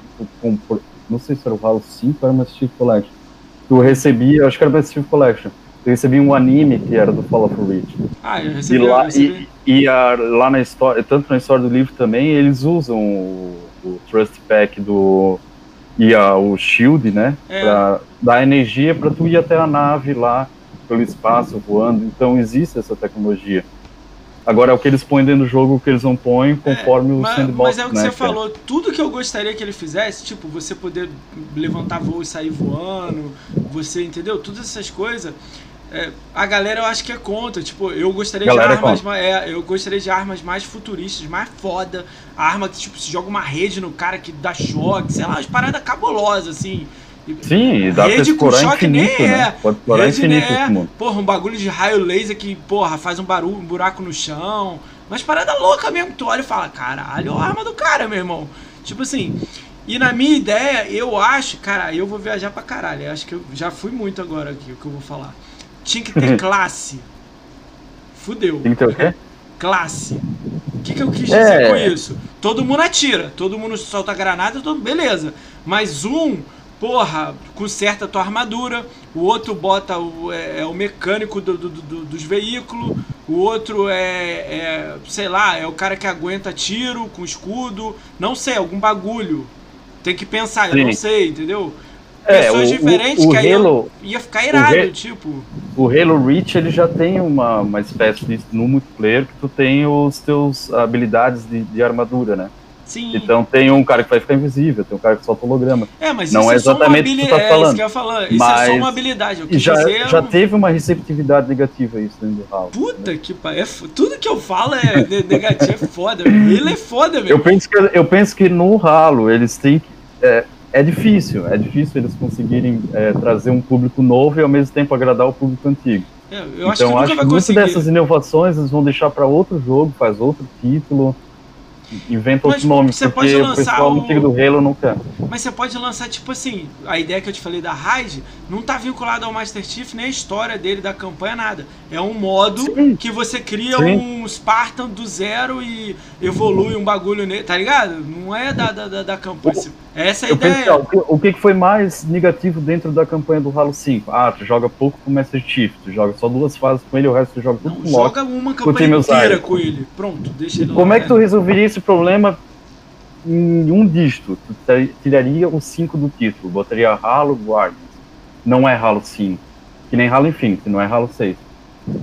não sei se era o Halo 5 ou era uma Chief Collection. Tu recebia, acho que era uma Chief Collection. Tu recebia um anime que era do Fall of Reach. Ah, eu E, recebi. lá, eu recebi. e, e a- lá na história, tanto na história do livro também, eles usam o, o Trust Pack do. e a, o Shield, né? É. Pra dar energia pra tu ir até a nave lá, pelo espaço, voando. Então existe essa tecnologia. Agora, é o que eles põem dentro do jogo, o que eles não põem, conforme o Mas, sandbox, mas é o que né? você é. falou, tudo que eu gostaria que ele fizesse, tipo, você poder levantar voo e sair voando, você, entendeu? Todas essas coisas. é, a galera eu acho que é contra, tipo, eu gostaria Galera é de armas, contra. ma- é, eu gostaria de armas mais futuristas, mais foda, arma que tipo se joga uma rede no cara que dá choque, sei lá, umas paradas cabulosas assim. Sim, e dá pra Rede com explorar choque infinito, nem né? é. Pode explorar Rede, infinito né? esse mundo. Porra, um bagulho de raio laser que, porra, faz um barulho, um buraco no chão. Mas parada louca mesmo. Tu olha e fala, caralho, a arma do cara, meu irmão. Tipo assim. E na minha ideia, eu acho, cara, eu vou viajar pra caralho. Eu acho que eu já fui muito agora aqui, o que eu vou falar. Tinha que ter classe. Fudeu. Tem que ter o quê? Classe. O que, que eu quis É. dizer com isso? Todo mundo atira, todo mundo solta granada, todo... beleza. Mas um, porra, conserta a tua armadura, o outro bota o, é, é o mecânico do- do- do- dos veículos, o outro é, é, sei lá, é o cara que aguenta tiro com escudo, não sei, algum bagulho. Tem que pensar, eu Sim. não sei, entendeu? É, Pessoas o- diferentes o que aí eu Halo- ia ficar irado, Halo- tipo. O Halo Reach ele já tem uma, uma espécie de no multiplayer que tu tem os teus habilidades de, de armadura, né? Sim. Então tem um cara que vai ficar invisível, tem um cara que solta holograma. É, mas Não isso é é exatamente o que tu tá habilidade. É falando. isso eu. Isso é só Mas- uma habilidade. Eu já, dizer. já teve uma receptividade negativa isso dentro do Halo. Puta que pariu. É f- Tudo que eu falo é ne- negativo, é foda. Ele é foda, Eu meu. penso que, eu penso que no Halo eles têm que. É, é difícil, é difícil eles conseguirem é, trazer um público novo e ao mesmo tempo agradar o público antigo. É, Eu acho então que acho que muitas dessas inovações eles vão deixar para outro jogo, faz outro título, inventa outro nome, você porque pode o lançar pessoal o- antigo do Halo não. Mas você pode lançar, tipo assim, a ideia que eu te falei da Raid não tá vinculada ao Master Chief, nem a história dele, da campanha, nada. É um modo Sim. que você cria Sim. um Spartan do zero e evolui um bagulho nele, tá ligado? Não é da, da, da, da campanha. Essa é a Eu ideia. ó, o que- o que foi mais negativo dentro da campanha do Halo 5? Ah, tu joga pouco com o Master Chief, tu joga só duas fases com ele, o resto tu joga tudo Não, com o joga uma campanha inteira com ele. Pronto, deixa ele lá. Como é que tu né? resolveria esse problema em um dígito? Tu tir- tiraria o 5 do título, botaria Halo Guardians. Não é Halo 5. Que nem Halo Infinite, não é Halo 6.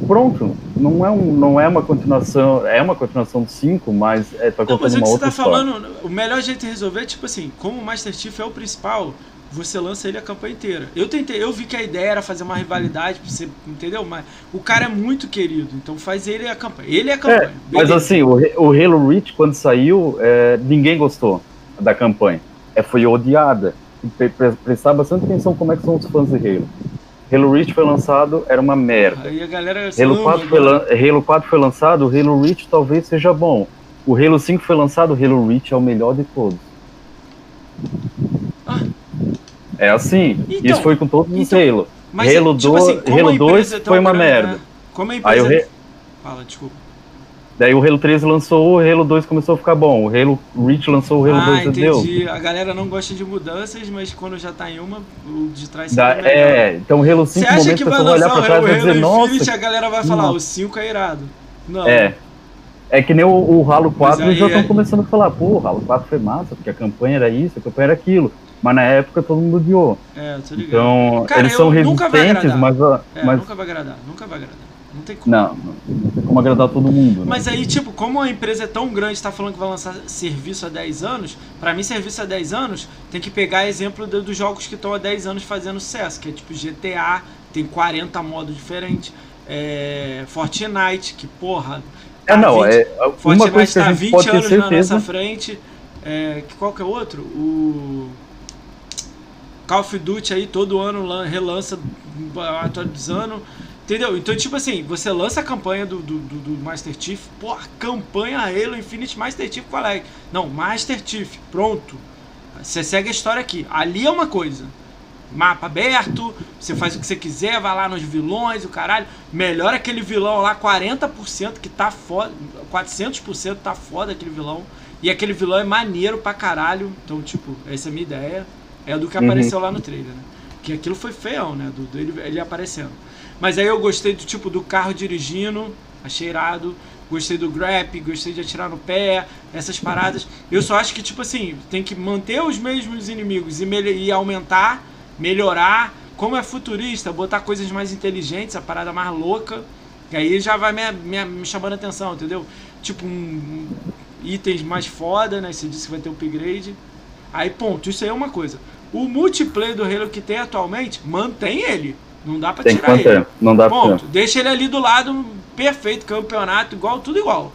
Pronto, não é, um, não é uma continuação, é uma continuação do 5, mas é, tá Não, mas o uma que você tá história. falando, o melhor jeito de resolver é tipo assim, como o Master Chief é o principal, você lança ele a campanha inteira. Eu tentei, eu vi que a ideia era fazer uma rivalidade você, entendeu? Mas o cara é muito querido, então faz ele a campanha. Ele é a campanha. É, mas assim, o, o Halo Reach, quando saiu, é, ninguém gostou da campanha. É, foi odiada. Pre- pre- prestar bastante atenção como é que são os fãs de Halo. Halo Reach foi lançado, era uma merda. Aí a galera Halo ama, 4, foi né? lan- Halo 4 foi lançado, o Halo Reach talvez seja bom. O Halo 5 foi lançado, o Halo Reach é o melhor de todos. É assim. Então, Isso foi com todos os então, Halo. Mas, Halo, tipo do, assim, como a Halo empresa 2 é tão foi uma grande, merda. né? Como a Aí empresa... o Re- Fala, desculpa. Daí o Halo 3 lançou, o Halo 2 começou a ficar bom. O Halo Reach lançou o Halo ah, 2 e deu. entendi. A galera não gosta de mudanças, mas quando já tá em uma, o de trás Da- melhor. é, então o Halo Você 5 acha momento que a vai lançar o Halo dizer, Infinite nossa, a galera vai falar, nossa. o 5 é irado. Não. É. É que nem o, o Halo 4 Mas aí já estão é- começando a falar, pô, o Halo 4 foi massa, porque a campanha era isso, a campanha era aquilo. Mas na época todo mundo odiou. É, tô ligado. Então, Cara, eles são resistentes, mas, a- É, mas nunca vai agradar, nunca vai agradar. Não tem como. não, não tem como agradar todo mundo. Né? Mas aí, tipo, como a empresa é tão grande, tá falando que vai lançar serviço há 10 anos, pra mim, serviço há 10 anos tem que pegar exemplo do- dos jogos que estão há 10 anos fazendo sucesso, que é tipo GTA, tem 40 modos diferentes, é, Fortnite, que porra. é, não, 20 é Fortnite tá gente 20 pode ter anos na nossa frente. É, que- qual que é outro? O. Call of Duty aí todo ano lan- relança, atualizando. Entendeu? Então, tipo assim, você lança a campanha do, do, do- Master Chief, pô, a campanha Halo Infinite Master Chief qual é? Não, Master Chief, pronto. Você segue a história aqui. Ali é uma coisa. Mapa aberto, você faz o que você quiser, vai lá nos vilões, o caralho. Melhora aquele vilão lá, 40% que tá foda, 400% tá foda aquele vilão. E aquele vilão é maneiro pra caralho. Então, tipo, essa é a minha ideia. É do que Uhum. apareceu lá no trailer, né? Que aquilo foi feião, né? Do, dele ele aparecendo. Mas aí eu gostei do tipo do carro dirigindo, achei irado. Gostei do grab, gostei de atirar no pé, essas paradas. Eu só acho que, tipo assim, tem que manter os mesmos inimigos e, e aumentar, melhorar. Como é futurista, botar coisas mais inteligentes, a parada mais louca. Que aí já vai me, me, me chamando a atenção, entendeu? Tipo, um, um- itens mais foda, né? Você disse que vai ter upgrade. Aí, ponto. Isso aí é uma coisa. O multiplayer do Halo que tem atualmente, mantém ele. Não dá pra Tem tirar ele. não dá pra Ponto. Deixa ele ali do lado, perfeito, campeonato, igual, tudo igual.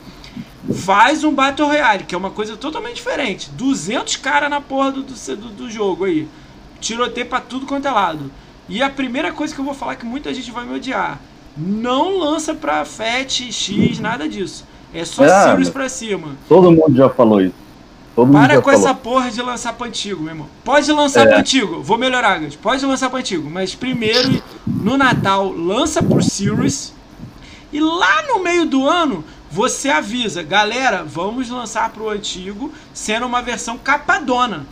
Faz um Battle Royale, que é uma coisa totalmente diferente. 200 caras na porra do, do, do- jogo aí. Tiroteio pra tudo quanto é lado. E a primeira coisa que eu vou falar que muita gente vai me odiar. Não lança pra FAT, X, nada disso. É só Ah, Sirius pra cima. Todo mundo já falou isso. Todo Para com essa porra de lançar pra antigo, meu irmão. Pode lançar É. pra antigo, vou melhorar, Gas. Pode lançar pra antigo, mas primeiro, no Natal, lança pro Series. E lá no meio do ano, você avisa, galera, vamos lançar pro antigo, sendo uma versão capadona.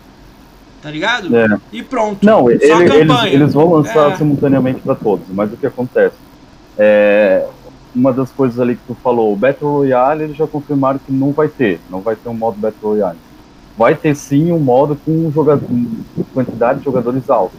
Tá ligado? É. E pronto. Não, Só ele- eles, campanha. eles vão lançar É. simultaneamente para todos, mas o que acontece? É, uma das coisas ali que tu falou, o Battle Royale, eles já confirmaram que não vai ter, não vai ter um modo Battle Royale. Vai ter sim um modo com, jogador, quantidade de jogadores alta,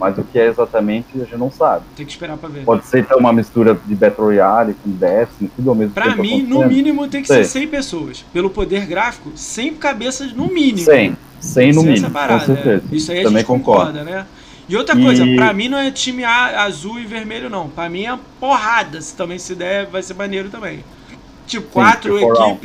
mas o que é exatamente a gente não sabe. Tem que esperar pra ver. Pode ser então uma mistura de Battle Royale com Destiny, tudo ao mesmo Pra tempo mim, no mínimo, tem que Sei. ser 100 pessoas. Pelo poder gráfico, 100 cabeças no mínimo. 100, 100 no essa mínimo, parada, com certeza. é. Isso aí a Também gente concorda, concordo. né? E outra E- coisa, pra mim não é time A, azul e vermelho, não. Pra mim é porrada. Se também se der, vai ser maneiro também. Tipo, quatro tipo, all.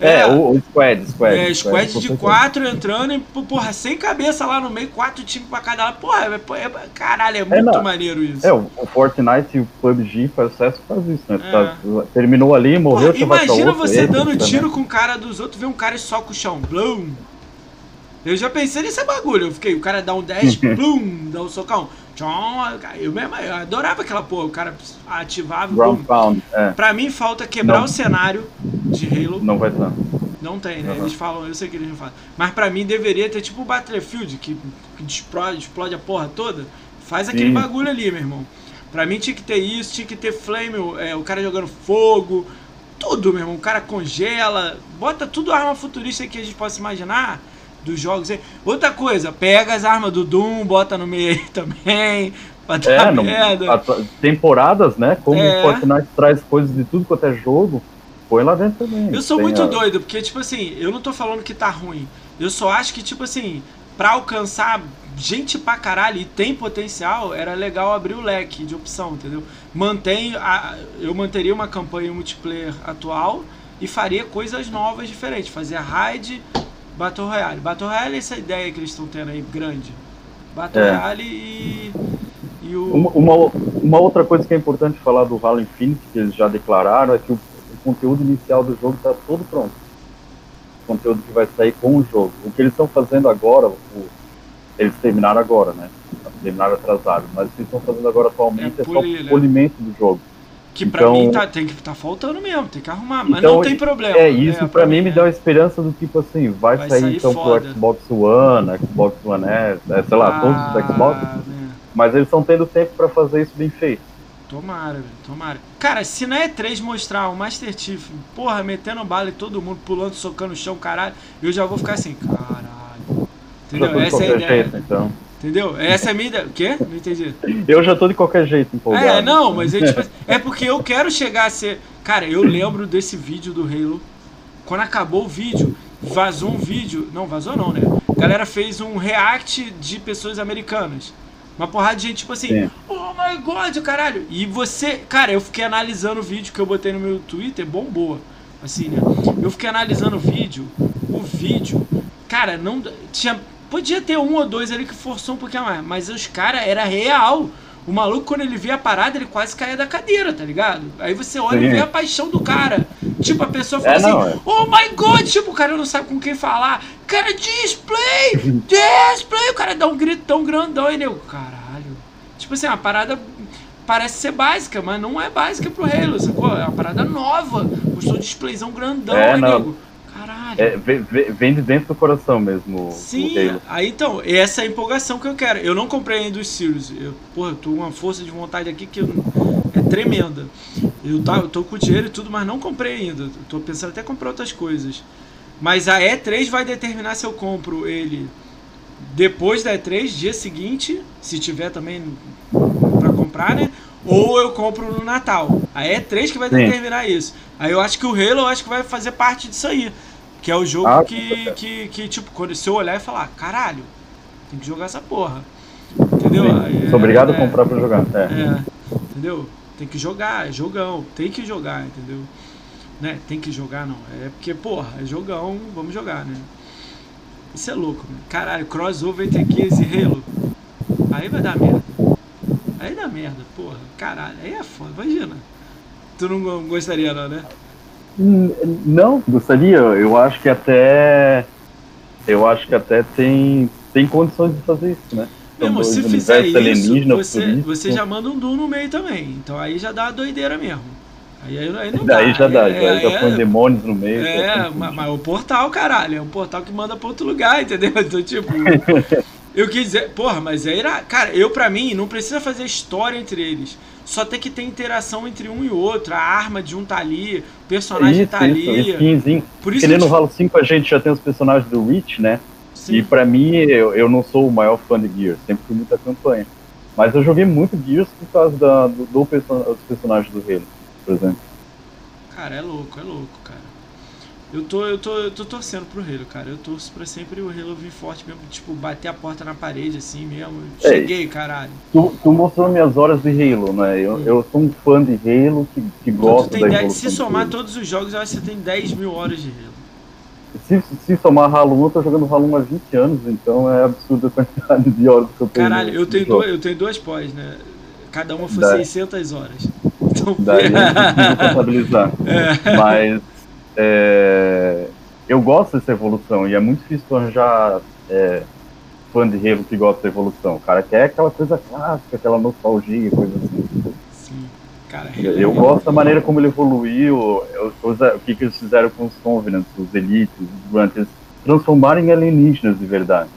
Equipes. É, o, o Squad, Squad. é, squad com de quatro entrando e, porra, sem cabeça lá no meio, quatro times pra cada lado. Porra, é, é- caralho, é muito não. maneiro isso. É, o o Fortnite e o PUBG faz sucesso faz isso, né? É. Tá- terminou ali, morreu, Porra, imagina outro, você dando também. tiro com o cara dos outros, ver um cara e soca o chão. Blum. Eu já pensei nesse bagulho. Eu fiquei, o cara dá um dash, blum, dá um socão. Tchom, eu mesmo, eu adorava aquela porra. O cara ativava. Ground. Pound, é, Pra mim falta quebrar Não. o cenário de Halo. não vai estar. Não tem, né? Uhum. Eles falam, eu sei que eles não falam. Mas pra mim deveria ter tipo o Battlefield, que, que explode, explode a porra toda. Faz aquele Sim. bagulho ali, meu irmão. Pra mim tinha que ter isso, tinha que ter flame, é, o cara jogando fogo, tudo, meu irmão. O cara congela, bota tudo arma futurista que a gente possa imaginar dos jogos. Outra coisa, pega as armas do Doom, bota no meio aí também, pra dar É, no, merda. a- temporadas, né? Como É. o Fortnite traz coisas de tudo quanto é jogo, põe lá dentro também. Eu sou Tem muito a- doido, porque, tipo assim, eu não tô falando que tá ruim. Eu só acho que, tipo assim, pra alcançar gente pra caralho e tem potencial, era legal abrir o leque de opção, entendeu? Mantém. A, eu manteria uma campanha multiplayer atual e faria coisas novas diferentes. Fazia raid, Battle Royale. Battle Royale é essa ideia que eles estão tendo aí, grande. Battle É. Royale e. E o. Uma, uma, uma outra coisa que é importante falar do Halo Infinite, que eles já declararam, é que o, o conteúdo inicial do jogo está todo pronto. O conteúdo que vai sair com o jogo. O que eles estão fazendo agora, o- eles terminaram agora, né? terminaram atrasado. Mas o que estão fazendo agora atualmente é, É só polir, né? polimento do jogo. Que pra Então- mim tá, tem que tá faltando mesmo, tem que arrumar, mas Então, não tem problema. É, isso pra mim me é. dá uma esperança do tipo assim, vai, Vai sair, sair então foda. pro Xbox One, Xbox One S, é, sei lá, todos os Xbox, Ah, né. mas eles estão tendo tempo pra fazer isso bem feito. Tomara, velho, tomara. Cara, se na E3 mostrar o Master Chief, porra, metendo bala e todo mundo pulando, socando o chão, caralho, eu já vou ficar assim, caralho. Eu Entendeu? Essa é a ideia. jeito, então. Entendeu? Essa é a minha ideia. O quê? Não entendi. Eu já tô de qualquer jeito empolgado. É, não, mas é, tipo, é porque eu quero chegar a ser. Cara, eu lembro desse vídeo do Halo. Quando acabou o vídeo, vazou um vídeo. Não, vazou não, né? A galera fez um react de pessoas americanas. Uma porrada de gente, tipo assim, Sim. oh my god, caralho. E você, cara, eu fiquei analisando o vídeo que eu botei no meu Twitter, bombou. Assim, né? Eu fiquei analisando o vídeo. O vídeo, cara, não. Tinha. Podia ter um ou dois ali que forçou um pouquinho mais, mas os caras era real. O maluco, quando ele via a parada, ele quase caía da cadeira, tá ligado? Aí você olha e Sim. vê a paixão do cara. Tipo, a pessoa fala É, assim, não, é. oh my god, tipo, o cara não sabe com quem falar. Cara, display! Display! O cara dá um grito tão grandão e nego, caralho. Tipo assim, uma parada parece ser básica, mas não é básica pro Halo, sacou? É uma parada nova. Mostrou um displayzão grandão É, não. nego. É, vem, de dentro do coração mesmo Sim, aí então, essa é a empolgação que eu quero. Eu não comprei ainda os Sirius. Eu, porra, eu tô com uma força de vontade aqui que eu- é tremenda. Eu, tá, eu tô com dinheiro e tudo, mas não comprei ainda. Eu tô pensando até em comprar outras coisas. Mas a E3 vai determinar se eu compro ele depois da E3, dia seguinte, se tiver também pra comprar, né? Ou eu compro no Natal. A E3 que vai Sim. determinar isso. Aí eu acho que o Halo eu acho que vai fazer parte disso aí. Que é o jogo Ah, que, que, que, tipo, quando se eu olhar e falar, caralho, tem que jogar essa porra. Entendeu? Sim, Sou obrigado é, a comprar pra jogar. É. É, entendeu? Tem que jogar, é jogão, tem que jogar, entendeu? Né? Tem que jogar não, é porque, porra, é jogão, vamos jogar, né? Isso é louco, né? Caralho, crossover entre Gears e Halo. Aí vai dar merda. Aí dá merda, porra. Caralho, aí é foda, imagina. Tu não go- gostaria não, né? Não, gostaria. Eu acho que até. Eu acho que até tem, tem condições de fazer isso, né? Dois se fizer isso, você, você já manda um Doom no meio também. Então aí já dá uma doideira mesmo. Aí, aí, não Daí dá. já dá, é, já, é, já põe demônios no meio. É, mas, mas o portal, caralho, é um portal que manda pra outro lugar, entendeu? Então, tipo. eu quis dizer, porra, mas é irá. Cara, eu pra mim, não precisa fazer história entre eles. Só tem que ter interação entre um e outro. A arma de um tá ali, o personagem Isso, tá ali. skinzinho. Por isso Que nem que no Halo 5 a gente já tem os personagens do Reach, né? Sim. E pra mim, eu, eu não sou o maior fã de Gears, sempre fui muita campanha. Mas eu joguei muito Gears por causa da, do, do person- dos personagens do Halo, por exemplo. Cara, é louco, é louco. Eu tô, eu tô, eu tô torcendo pro Halo, cara. Eu torço pra sempre o Halo vir forte mesmo, tipo, bater a porta na parede assim mesmo. É. Cheguei, caralho. Tu, tu mostrou minhas horas de Halo, né? Eu, eu sou um fã de Halo que, que gosta tu tem da 10 evolução se somar todos os jogos, eu acho que você tem 10 mil horas de Halo. Se, se somar Halo 1, eu tô jogando Halo 1 há 20 anos, então é absurda a quantidade de horas que eu tenho. Caralho, eu tenho, duas, eu tenho duas pós, né? Cada uma foi Daí- 600 horas. Então, Daí eu não consigo contabilizar. É. Mas é, eu gosto dessa evolução e é muito difícil arranjar é, fã de Halo que gosta da evolução. O cara quer aquela coisa clássica, aquela nostalgia, coisa assim. Sim. Cara, Eu gosto da maneira como ele evoluiu, eu- o que, que eles fizeram com os Covenants, os Elites, os Grunts, eles transformaram em alienígenas de verdade.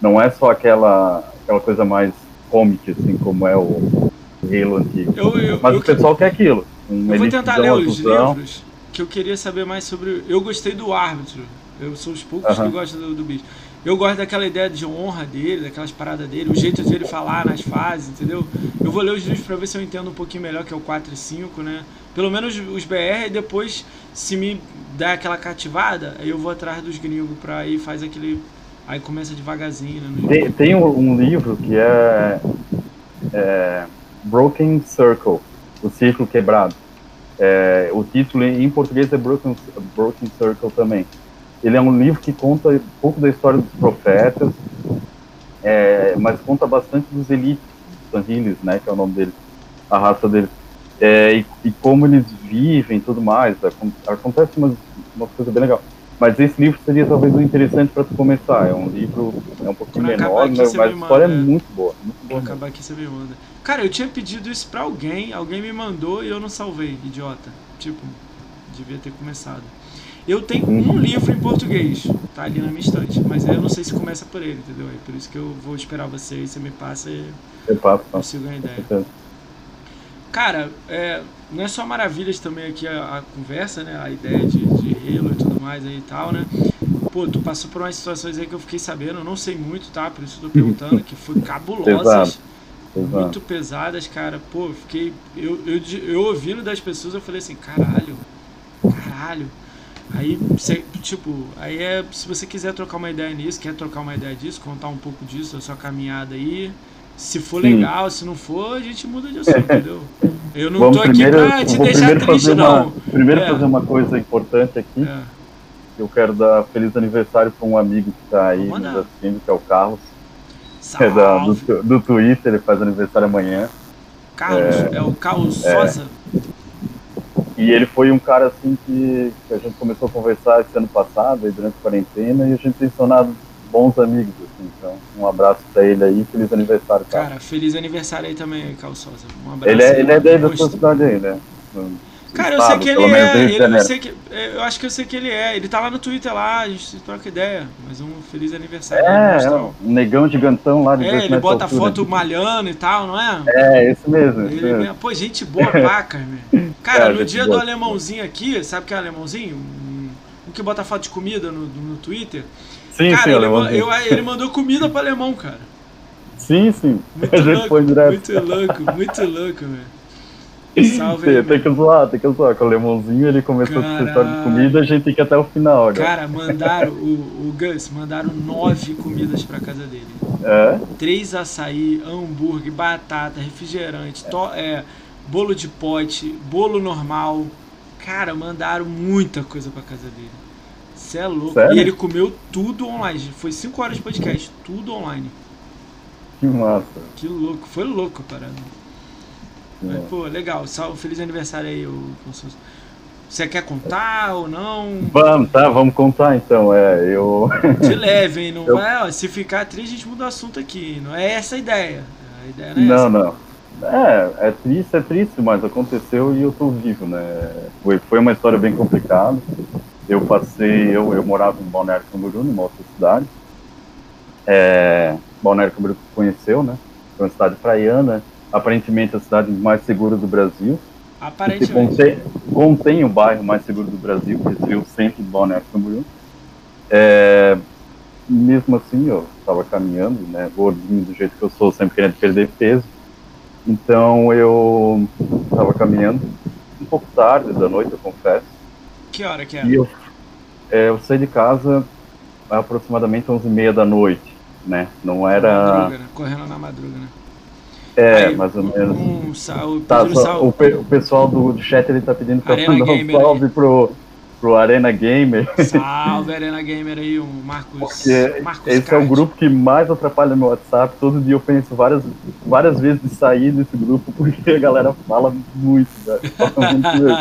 Não é só aquela, aquela coisa mais comic, assim, como é o Halo antigo. Eu, eu, Mas eu, o pessoal quer aquilo. Um eu vou tentar ler os livros que eu queria saber mais sobre. Eu gostei do árbitro. Eu sou os poucos Aham. que gostam do, do bicho. Eu gosto daquela ideia de honra dele, daquelas paradas dele, o jeito de ele falar nas fases, entendeu? Eu vou ler os livros pra ver se eu entendo um pouquinho melhor, que é o 4 e 5, né? Pelo menos os BR, e depois, se me der aquela cativada, aí eu vou atrás dos gringos pra ir faz aquele. Aí começa devagarzinho, né? Tem, tem um, um livro que é, é Broken Circle, o círculo quebrado. É, o título em português é Broken, Broken Circle também. Ele é um livro que conta um pouco da história dos profetas, é, mas conta bastante dos elites, dos né, que é o nome deles, a raça deles. É, e, e como eles vivem e tudo mais. Acon- Acontece umas, uma coisa bem legal. Mas esse livro seria talvez o interessante para tu começar. É um livro é um pouquinho menor, aqui, mas, mas a história é é. muito boa. Muito Vou boa acabar aqui, você me manda. Cara, eu tinha pedido isso pra alguém, alguém me mandou e eu não salvei, idiota. Tipo, devia ter começado. Eu tenho um livro em português, tá ali na minha estante, mas eu não sei se começa por ele, entendeu? É por isso que eu vou esperar você e você me passa e Eu passo, tá? sigo a ideia. Cara, é, não é só maravilhas também aqui a, a conversa, né? A ideia de, de Halo e tudo mais aí e tal, né? Pô, tu passou por umas situações aí que eu fiquei sabendo, eu não sei muito, tá? Por isso eu tô perguntando, que foi cabulosas, Pesado. Exato. muito pesadas, cara. Pô, fiquei. Eu, eu, eu ouvindo das pessoas, eu falei assim, caralho, caralho. Aí, cê- tipo, aí é. Se você quiser trocar uma ideia nisso, quer trocar uma ideia disso, contar um pouco disso, da sua caminhada aí. Se for Sim. legal, se não for, a gente muda de assunto, entendeu? Eu não Vamos tô aqui primeiro, pra te deixar triste, fazer não. uma, primeiro É. fazer uma coisa importante aqui. É. Eu quero dar feliz aniversário para um amigo que está aí nos assistindo, que é o Carlos. É da, do, Salve. do Twitter, ele faz aniversário amanhã. Carlos, é, o Carlos Sosa. E ele foi um cara assim que, que a gente começou a conversar esse ano passado, aí durante a quarentena, e a gente tem se tornado bons amigos. Assim, então, um abraço para ele aí, feliz aniversário, cara. Cara, feliz aniversário aí também, Carlos Sosa. Um abraço. ele é, ele é daí da sua cidade aí, né? Cara, eu sei que ele é. ele- eu, sei que, é, eu acho que eu sei que ele é. Ele tá lá no Twitter lá, a gente troca ideia. Mas um feliz aniversário. É, é um negão gigantão lá de É, ele bota altura. foto malhando e tal, não é? É, esse mesmo. Ele mesmo. mesmo. Pô, gente boa, paca, meu. Cara, É, no dia boa. do alemãozinho aqui, sabe o que é alemãozinho? Um, um que bota foto de comida no, no Twitter. Sim, cara, sim, ele, eu- ele mandou comida pro alemão, cara. Sim, sim. Muito louco, muito louco, muito louco, velho. Salve Tem, que zoar, tem que zoar. Com o alemãozinho ele começou com essa história de comida, a gente tem que ir até o final agora. Cara, mandaram, o, o Gus, mandaram nove comidas pra casa dele. É? Três açaí, hambúrguer, batata, refrigerante, to- é, bolo de pote, bolo normal. Cara, mandaram muita coisa pra casa dele. Você é louco. Sério? E ele comeu tudo online. Foi cinco horas de podcast, tudo online. Que massa. Que louco, foi louco a parada. Mas, pô, legal. Sal, feliz aniversário aí, ô Consuelo. Você quer contar ou não? Vamos, tá, vamos contar então. É, eu. De leve, hein? Não Eu- vai, ó, se ficar triste, a gente muda o assunto aqui. Não é essa a ideia. A ideia não é Não, não. É, é triste, é triste, mas aconteceu e eu tô vivo, né? Foi, foi uma história bem complicada. Eu passei, eu, eu morava em Balneário Camboriú, numa outra cidade. É, Balneário Camboriú conheceu, né? Foi uma cidade praiana, aparentemente a cidade mais segura do Brasil. que Aparentemente. contém, contém o bairro mais seguro do Brasil, que seria o centro de Balneário Camboriú. É, mesmo assim, eu estava caminhando, né, gordinho do jeito que eu sou, sempre querendo perder peso. Então eu estava caminhando um pouco tarde da noite, eu confesso. Que hora que é? E eu, é, eu saí de casa aproximadamente 11h30 da noite, né? Não era... Madruga, né? Correndo na madruga, né? É, Aí, mais ou menos. Um sal, Tá, só- o, pe- o pessoal do, do chat ele tá pedindo pra Arena mandar um aí. salve pro, pro Arena Gamer, Salve, Arena Gamer aí, o Marcos. porque Marcos esse é o Card. grupo que mais atrapalha meu WhatsApp. Todo dia eu penso várias, várias vezes de sair desse grupo, porque a galera fala muito, velho. Fala muito mesmo.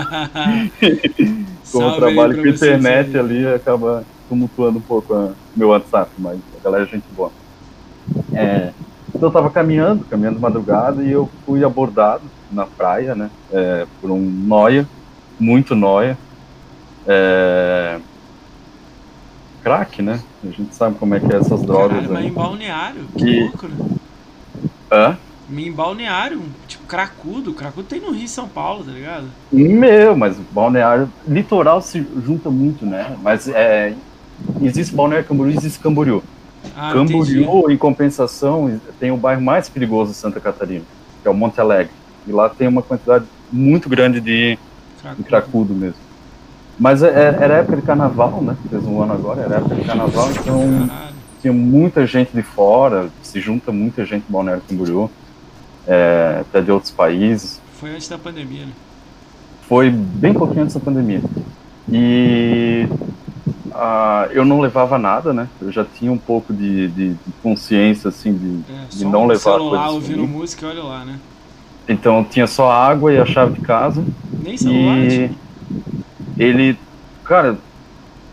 Como eu Salve trabalho com internet ali, acaba tumultuando um pouco o meu WhatsApp, mas a galera é gente boa. É, eu tava caminhando, caminhando de madrugada, e eu fui abordado na praia, né, é, por um noia, muito noia, é, crack, né, a gente sabe como é que é essas drogas Caralho, mas em balneário, que E- louco, né? Hã? Em balneário, tipo, cracudo. Cracudo tem no Rio e São Paulo, tá ligado? Meu, mas balneário, litoral se junta muito, né, mas é, existe balneário Camboriú, existe Camboriú. Ah, entendi. Camboriú, em compensação, tem o bairro mais perigoso de Santa Catarina, que é o Monte Alegre. E lá tem uma quantidade muito grande de, de Cracudo. cracudo mesmo. Mas é- é- era época de carnaval, né? Fez um ano agora, era época de carnaval, então Caralho. tinha muita gente de fora, se junta muita gente em Balneário Camboriú, é, até de outros países. Foi antes da pandemia, né? Foi bem pouquinho antes da pandemia. E ah, eu não levava nada, né? Eu já tinha um pouco de, de- de consciência, assim, de, É, de não um levar celular coisas ouvindo comigo. música, olha lá, né? Então tinha só água e a chave de casa. Nem celular, E ele, cara,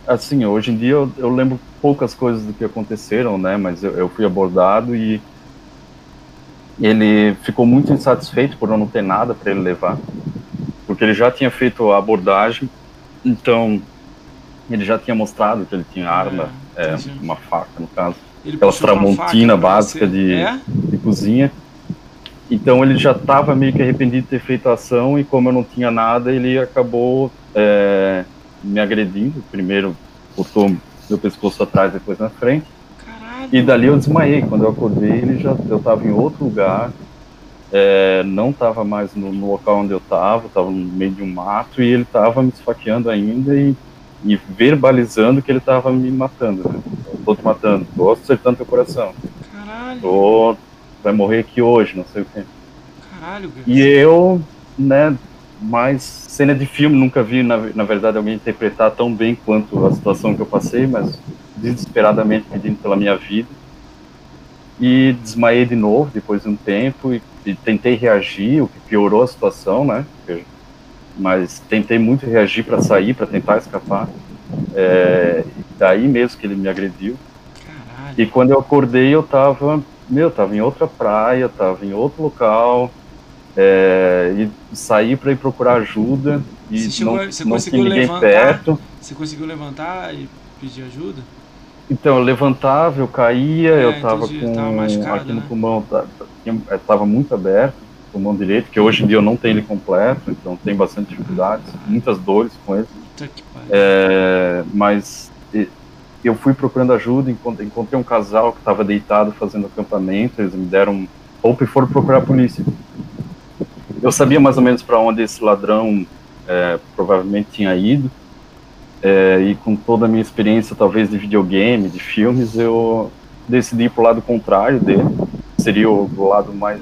assim, hoje em dia eu, eu, lembro poucas coisas do que aconteceram, né? Mas eu, eu fui abordado e ele ficou muito insatisfeito por não ter nada para ele levar, porque ele já tinha feito a abordagem, então ele já tinha mostrado que ele tinha arma, é, é, uma faca no caso, ele aquela tramontina básica de, é? de cozinha. Então ele já estava meio que arrependido de ter feito a ação e como eu não tinha nada, ele acabou é, me agredindo. Primeiro botou meu pescoço atrás, depois na frente. Caralho. E dali eu desmaiei. Quando eu acordei, ele já eu estava em outro lugar. É, não estava mais no, no, local onde eu estava, estava no meio de um mato e ele estava me esfaqueando ainda e, e verbalizando que ele estava me matando. Né? Eu tô te matando, tô acertando teu coração. Caralho. Tô, vai morrer aqui hoje, não sei o quê. Caralho, cara. E eu, né, mais cena de filme, nunca vi, na, na verdade, alguém interpretar tão bem quanto a situação que eu passei, mas desesperadamente pedindo pela minha vida. E desmaiei de novo depois de um tempo e, e tentei reagir, o que piorou a situação, né? Mas tentei muito reagir para sair, para tentar escapar. É, daí mesmo que ele me agrediu. Caralho. E quando eu acordei, eu tava, meu, tava em outra praia, tava em outro local, é, e sair para ir procurar ajuda e você chegou, não, você não tinha ninguém levantar, perto. Você conseguiu levantar e pedir ajuda? Então, eu levantava, eu caía, é, eu tava entendi, com tava aqui no né? pulmão, estava muito aberto, pulmão direito, que hoje em dia eu não tenho ele completo, então tem bastante dificuldades, muitas dores com ele. É, mas eu fui procurando ajuda, encontrei um casal que estava deitado fazendo acampamento, eles me deram roupa e foram procurar a polícia eu sabia mais ou menos para onde esse ladrão é, provavelmente tinha ido. É, e com toda a minha experiência, talvez de videogame, de filmes, eu decidi ir para o lado contrário dele. Seria o lado mais,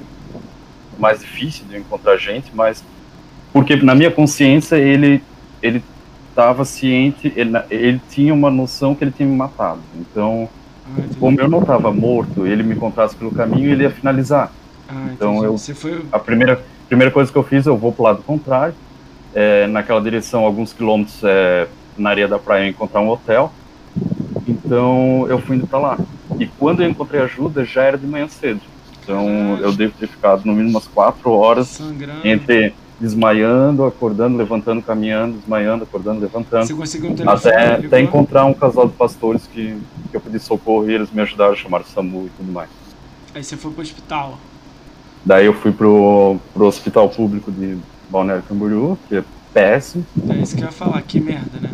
mais difícil de encontrar gente, mas porque na minha consciência ele ele estava ciente, ele, ele tinha uma noção que ele tinha me matado. Então, ah, como eu não estava morto, ele me encontrasse pelo caminho, ele ia finalizar. Ah, então eu foi... a primeira primeira coisa que eu fiz, eu vou para o lado contrário, é, naquela direção, alguns quilômetros é, na areia da praia, encontrar um hotel. Então eu fui indo para lá. E quando eu encontrei ajuda, já era de manhã cedo. Então eu devo ter ficado no mínimo umas quatro horas Sangrando. entre desmaiando, acordando, levantando, caminhando, desmaiando, acordando, levantando. Você conseguiu um até, até encontrar um casal de pastores que, que eu pedi socorro e eles me ajudaram a chamar o SAMU e tudo mais. Aí você foi pro hospital. Daí eu fui pro, pro hospital público de Balneário Camboriú, que é péssimo. É isso que eu ia falar, que merda, né?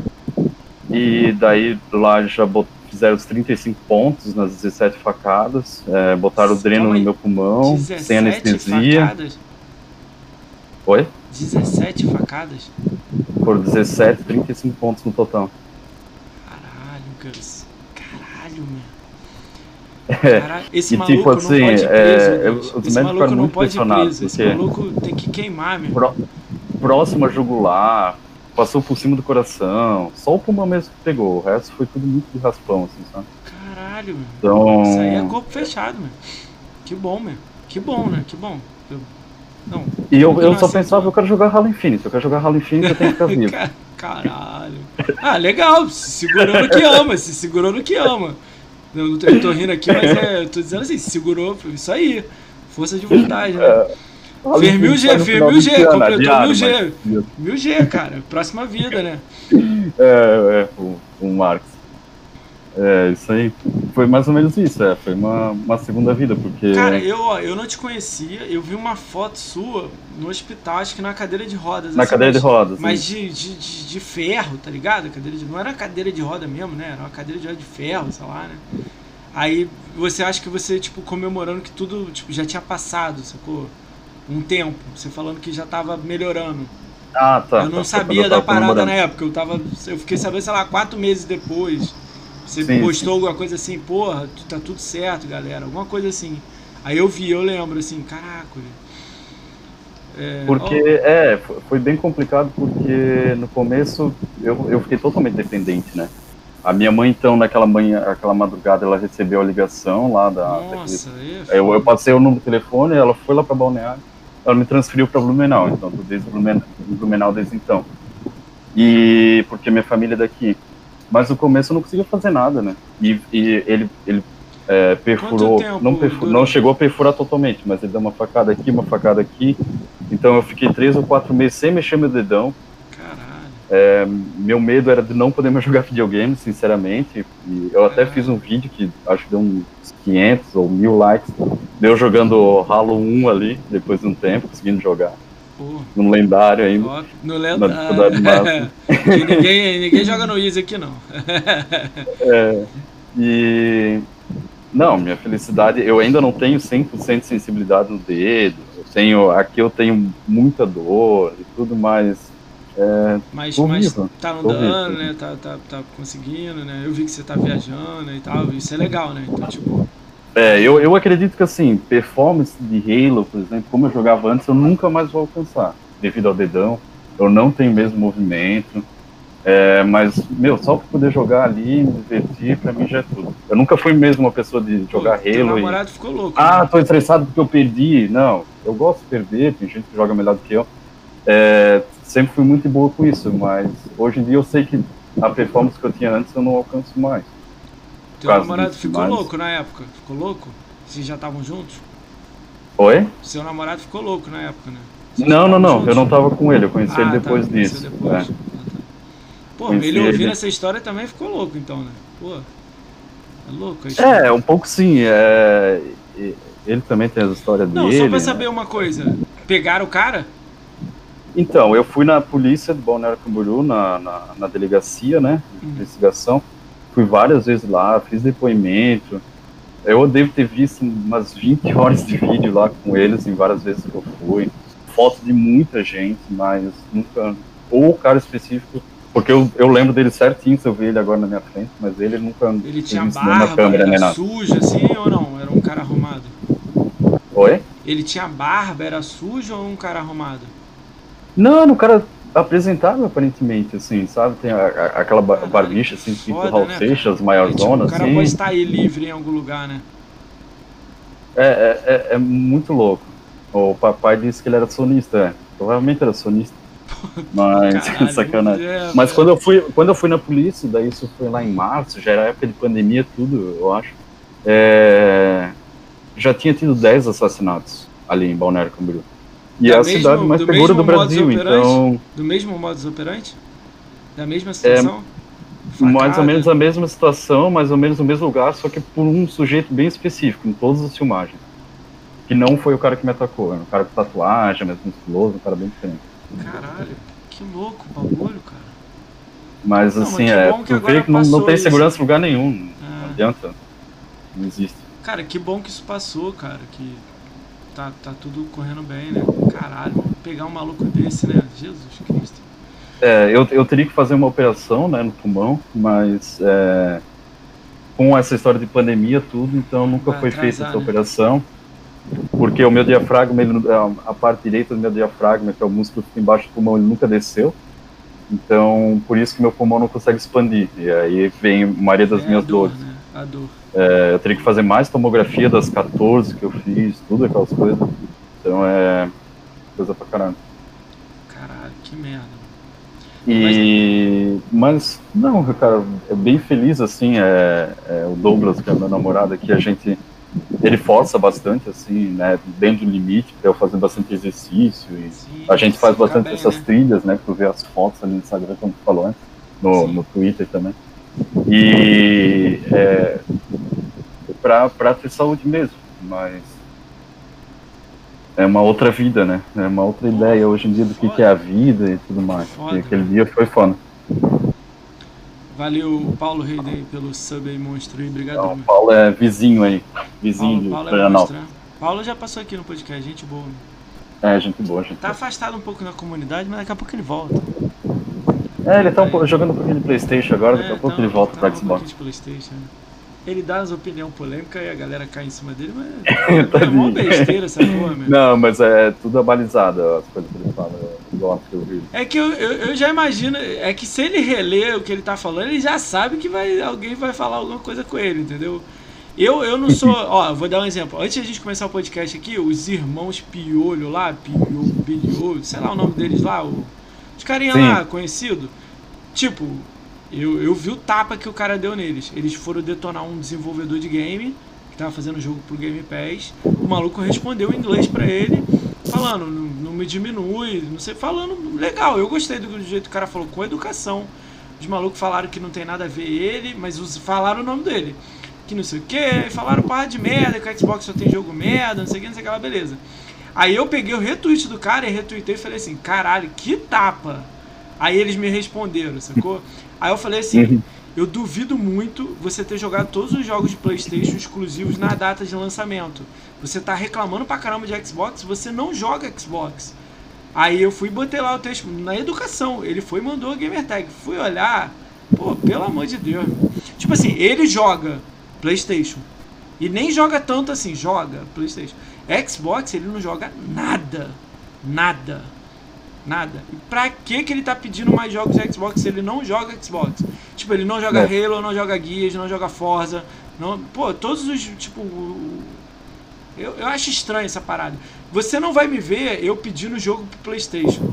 E daí lá já bot... fizeram os 35 pontos nas 17 facadas, é, botaram o dreno no meu pulmão, sem anestesia. Facadas? Oi? 17 facadas? Por 17, 35 pontos no total. Caralho, Gus. Caralho, meu. Caralho, esse e, maluco tipo assim, não pode ir preso. É, os esse maluco não pode preso. Esse maluco tem que queimar, meu. Pró, próxima jugular, passou por cima do coração. Só o pulmão mesmo que pegou. O resto foi tudo muito de raspão, assim, sabe? Caralho, meu. Então... Isso aí é corpo fechado, meu. Que bom, meu. Que bom, né? Que bom. Eu... Não. E eu, eu só pensava, eu quero jogar Halo Infinite. Eu quero jogar Halo Infinite, eu tenho que ficar vivo. Caralho. Ah, legal. Se segurou no que ama. Se segurou no que ama. Não, não tô, eu tô rindo aqui, mas é, eu tô dizendo assim, segurou, isso aí. Força de vontade, né? É, fez mil G, fez mil G, completou mil G. Mil G, cara. Próxima vida, né? É, é, o, o Marx. É, isso aí. Foi mais ou menos isso, é. Foi uma, uma segunda vida, porque. Cara, eu, ó, eu não te conhecia, eu vi uma foto sua no hospital, acho que na cadeira de rodas. Na assim, cadeira mas, de rodas. Mas de, de, de, de, ferro, tá ligado? Cadeira de, não era cadeira de roda mesmo, né? Era uma cadeira de roda de ferro, sei lá, né? Aí você acha que você, tipo, comemorando que tudo tipo, já tinha passado, sacou? Um tempo. Você falando que já tava melhorando. Ah, tá. Eu não tá, sabia da parada na época. Eu, tava, eu fiquei sabendo, sei lá, quatro meses depois. Você sim, postou sim. alguma coisa assim, porra, tá tudo certo, galera. Alguma coisa assim. Aí eu vi, eu lembro, assim, caraca. É, porque, ó. é, foi bem complicado porque no começo eu, eu fiquei totalmente dependente, né? A minha mãe, então, naquela manhã, aquela madrugada, ela recebeu a ligação lá da. Nossa, daquele... É eu, eu passei o número do telefone, ela foi lá para Balneário, ela me transferiu para Blumenau, então, desde Blumenau, Blumenau desde então. E porque minha família é daqui. Mas no começo eu não conseguia fazer nada, né? E, e ele, ele é, perfurou, não, perfurou não chegou a perfurar totalmente, mas ele deu uma facada aqui, uma facada aqui. Então eu fiquei três ou quatro meses sem mexer meu dedão. É, meu medo era de não poder mais jogar videogame, sinceramente. E eu até fiz um vídeo que acho que deu uns 500 ou mil likes. Deu jogando Halo 1 ali, depois de um tempo, conseguindo jogar. Pô. No lendário ainda. no lendário. ninguém, ninguém joga no Easy aqui, não. é, e. Não, minha felicidade, eu ainda não tenho 100% de sensibilidade no dedo. Eu tenho, aqui eu tenho muita dor e tudo mais. É, mas, mas tá andando, né? Tá, tá, tá conseguindo, né? Eu vi que você tá viajando e tal. Isso é legal, né? Então, tipo. É, eu, eu acredito que assim, performance de Halo, por exemplo, como eu jogava antes, eu nunca mais vou alcançar, devido ao dedão. Eu não tenho o mesmo movimento. É, mas, meu, só pra poder jogar ali, me divertir, pra mim já é tudo. Eu nunca fui mesmo uma pessoa de jogar Pô, Halo. Meu namorado e... ficou louco. Ah, né? tô estressado porque eu perdi. Não, eu gosto de perder, tem gente que joga melhor do que eu. É, sempre fui muito boa com isso, mas hoje em dia eu sei que a performance que eu tinha antes eu não alcanço mais. Teu namorado ficou louco na época? Ficou louco? Vocês já estavam juntos? Oi? Seu namorado ficou louco na época, né? Vocês não, não, não. Juntos? Eu não tava com ele. Eu conheci ah, ele tá, depois tá, disso. Depois. É. Ah, tá. Pô, conheci ele ouvindo ele. essa história também ficou louco, então, né? Pô, é louco. É, um pouco sim. É... Ele também tem as histórias não, dele. Não, só pra saber uma coisa. Pegaram o cara? Então, eu fui na polícia de Balneário Camboriú, na, na, na delegacia, né, de hum. investigação. Fui várias vezes lá, fiz depoimento. Eu devo ter visto umas 20 horas de vídeo lá com eles, em várias vezes que eu fui. Foto de muita gente, mas nunca. Ou o cara específico, porque eu, eu lembro dele certinho se eu ver ele agora na minha frente, mas ele nunca. Ele tinha barba, câmera, era sujo assim ou não? Era um cara arrumado? Oi? Ele tinha barba, era sujo ou um cara arrumado? Não, no cara apresentável, aparentemente, assim, sabe? Tem a, a, aquela barbicha, assim, tipo Raul né, Seixas, maior é, zona, tipo, O cara assim. pode estar aí livre em algum lugar, né? É, é, é, é muito louco. O papai disse que ele era sonista, é. Provavelmente era sonista. Mas, Caralho, sacanagem. É, Mas quando eu, fui, quando eu fui na polícia, daí isso foi lá em março, já era época de pandemia, tudo, eu acho. É, já tinha tido 10 assassinatos ali em Balneário Camboriú. E é a mesmo, cidade mais segura do Brasil, então. Do mesmo modus operandi? Da mesma situação? É, mais ou menos a mesma situação, mais ou menos o mesmo lugar, só que por um sujeito bem específico, em todas as filmagens. Que não foi o cara que me atacou, era um cara com tatuagem, mais musculoso, um cara bem diferente. Caralho, que louco o bagulho, cara. Mas não, assim, mas é, tu vê que não, não tem segurança em lugar nenhum. É. Não adianta. Não existe. Cara, que bom que isso passou, cara. Que tá, tá tudo correndo bem, né? Caralho, pegar um maluco desse, né? Jesus Cristo. É, eu, eu teria que fazer uma operação, né, no pulmão, mas é, com essa história de pandemia, tudo, então nunca Vai foi atrasar, feita essa né? operação. Porque o meu diafragma, ele, a parte direita do meu diafragma, que é o músculo que fica embaixo do pulmão, ele nunca desceu. Então, por isso que meu pulmão não consegue expandir. E aí vem a maioria das é minhas dor, dores. Né? A dor. É, eu teria que fazer mais tomografia das 14 que eu fiz, tudo aquelas coisas. Então é coisa pra caramba. Caralho, que merda. E, mas, não, cara, é bem feliz assim. É, é, o Douglas, que é meu namorado aqui, a gente. Ele força bastante, assim, né? Dentro do limite, eu fazer bastante exercício. E sim, a gente faz bastante bem, essas né? trilhas, né? Pra ver as fotos ali no Instagram, como tu falou antes, no, no Twitter também. E é, para ter saúde mesmo, mas é uma outra vida, né? É uma outra ideia hoje em dia do que, que é a vida e tudo mais. Foda, e aquele dia foi foda. Valeu, Paulo Reidei, pelo sub aí, monstro aí. Obrigado. Não, Paulo é vizinho aí. Vizinho Paulo, Paulo é? Paulo já passou aqui no podcast, gente boa. Né? É, gente boa, gente Tá afastado um pouco da comunidade, mas daqui a pouco ele volta. É, ele tá um, jogando um pouquinho de Playstation agora, é, daqui a pouco tá, ele volta tá pra Xbox. Um Playstation, né? Ele dá as opiniões polêmicas e a galera cai em cima dele, mas é, tá é uma besteira essa porra, mesmo. Não, mas é tudo abalizado as coisas que ele fala. Eu gosto de ouvir. É que eu, eu, eu, já imagino, é que se ele reler o que ele tá falando, ele já sabe que vai, alguém vai falar alguma coisa com ele, entendeu? Eu, eu não sou. Ó, vou dar um exemplo. Antes de a gente começar o podcast aqui, os irmãos Piolho lá, Piolho, Piolho, sei lá o nome deles lá, o, os carinha Sim. lá, conhecido. Tipo, Eu, eu vi o tapa que o cara deu neles. Eles foram detonar um desenvolvedor de game que tava fazendo jogo pro Game Pass. O maluco respondeu em inglês para ele, falando, não, não, me diminui, não sei, falando legal. Eu gostei do, do jeito que o cara falou, com educação. Os malucos falaram que não tem nada a ver ele, mas os, falaram o nome dele. Que não sei o que, falaram parra de merda, que o Xbox só tem jogo merda, não sei o que, não sei o que lá, beleza. Aí eu peguei o retweet do cara e retuitei e falei assim, caralho, que tapa! Aí eles me responderam, sacou? Aí eu falei assim, uhum. eu duvido muito você ter jogado todos os jogos de Playstation exclusivos na data de lançamento. Você tá reclamando pra caramba de Xbox, você não joga Xbox. Aí eu fui e botei lá o texto na educação. Ele foi e mandou a gamer tag. Fui olhar, pô, pelo amor de Deus. Tipo assim, ele joga PlayStation. E nem joga tanto assim, joga PlayStation. Xbox ele não joga nada. Nada. Nada. E pra que, que ele tá pedindo mais jogos de Xbox se ele não joga Xbox? Tipo, ele não joga é. Halo, não joga Gears, não joga Forza. Não, pô, todos os. Tipo. Eu, eu acho estranho essa parada. Você não vai me ver eu pedindo jogo pro PlayStation.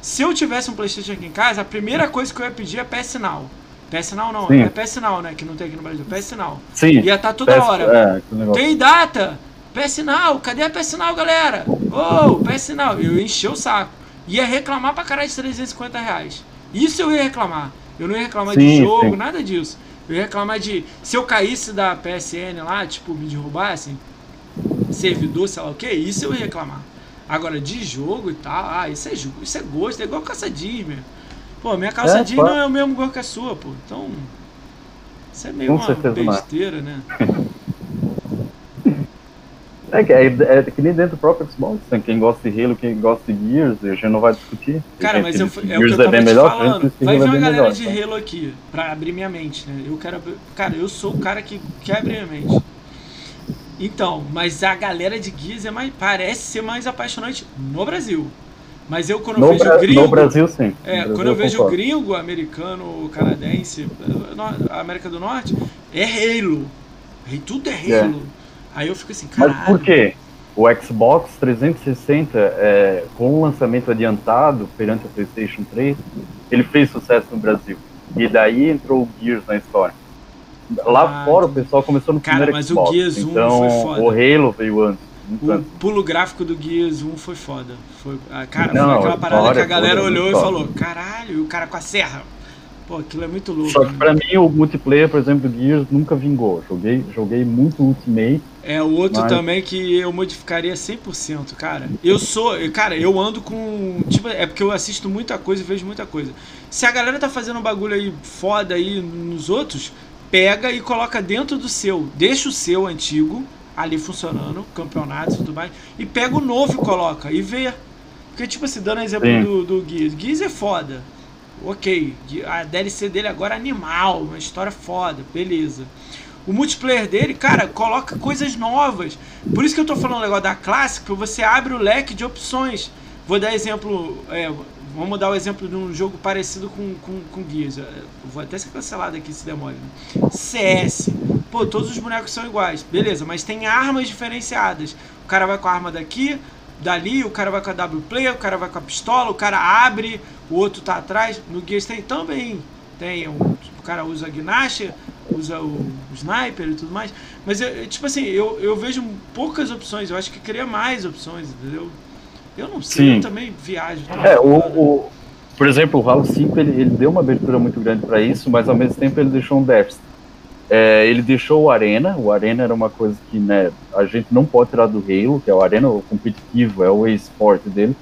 Se eu tivesse um PlayStation aqui em casa, a primeira coisa que eu ia pedir é PS Now. PS Now não, Sim. é PS Now, né? Que não tem aqui no Brasil. PS Now. Sim. Ia estar tá toda PS, hora. É, tem data! PS Now, cadê a PS Now, galera? Ô, oh, PS Now. Eu enchi o saco. Ia reclamar pra caralho de 350 reais. Isso eu ia reclamar. Eu não ia reclamar sim, de jogo, sim. nada disso. Eu ia reclamar de. Se eu caísse da PSN lá, tipo, me derrubassem, servidor, sei lá o que, isso eu ia reclamar. Agora, de jogo e tal, ah, isso é, isso é gosto, é igual calça jeans, meu. Pô, minha calça é, jeans não é o mesmo gosto que a sua, pô. Então. Isso é meio Com uma besteira, né? É que, é, é que nem dentro do próprio Xbox, tem quem gosta de Halo, quem gosta de Gears, a gente não vai discutir. Cara, mas eu, é o que eu é bem melhor, falando. Vai vir uma galera melhor, de Halo aqui, pra abrir minha mente, né? Eu quero. Cara, eu sou o cara que quer abrir minha mente. Então, mas a galera de Gears é mais, parece ser mais apaixonante no Brasil. Mas eu quando no vejo Bra gringo. No Brasil, sim. É, Brasil, quando eu, vejo gringo, americano, canadense, América do Norte, é Halo. Tudo é Halo. É. Aí eu fico assim, caralho. Mas por quê? O Xbox 360, é, com o lançamento adiantado perante a PlayStation 3, ele fez sucesso no Brasil. E daí entrou o Gears na história. Lá ah, fora o pessoal começou no cara, primeiro mas Xbox. o Gears 1 então, foi foda. O Halo veio antes. O pulo gráfico do Gears 1 foi foda. Foi, ah, cara, não, foi aquela parada que a galera olhou e falou: caralho, e o cara com a serra. Pô, aquilo é muito louco. Só que né? pra mim o multiplayer, por exemplo, do Gears nunca vingou. Joguei, joguei muito Ultimate. É, o outro mas... também que eu modificaria 100%, cara. Eu sou, cara, eu ando com, tipo, é porque eu assisto muita coisa e vejo muita coisa. Se a galera tá fazendo um bagulho aí foda aí nos outros, pega e coloca dentro do seu. Deixa o seu antigo ali funcionando, campeonatos e tudo mais, e pega o novo e coloca e vê. Porque, tipo assim, dando exemplo do, do Gears. Gears é foda ok, a DLC dele agora é animal, uma história foda, beleza. O multiplayer dele, cara, coloca coisas novas. Por isso que eu tô falando negócio da clássica, você abre o leque de opções. Vou dar exemplo, é, vamos dar o exemplo de um jogo parecido com, com, com Gears. Vou até ser cancelado aqui se demora. Né? CS. Pô, todos os bonecos são iguais, beleza, mas tem armas diferenciadas. O cara vai com a arma daqui, dali, o cara vai com a W play, o cara vai com a pistola, o cara abre, o outro tá atrás. No Gears tem também. Tem, um, o cara usa a guinacha, usa o, o, sniper e tudo mais. Mas, eu, tipo assim, eu, eu vejo poucas opções. Eu acho que queria mais opções, entendeu? Eu não sei, Sim. eu também viajo. É, o, o, por exemplo, o Halo 5 ele, ele deu uma abertura muito grande para isso, mas ao mesmo tempo ele deixou um déficit. É, ele deixou o Arena, o Arena era uma coisa que né, a gente não pode tirar do Halo, que é o Arena o competitivo, é o e-sport dele.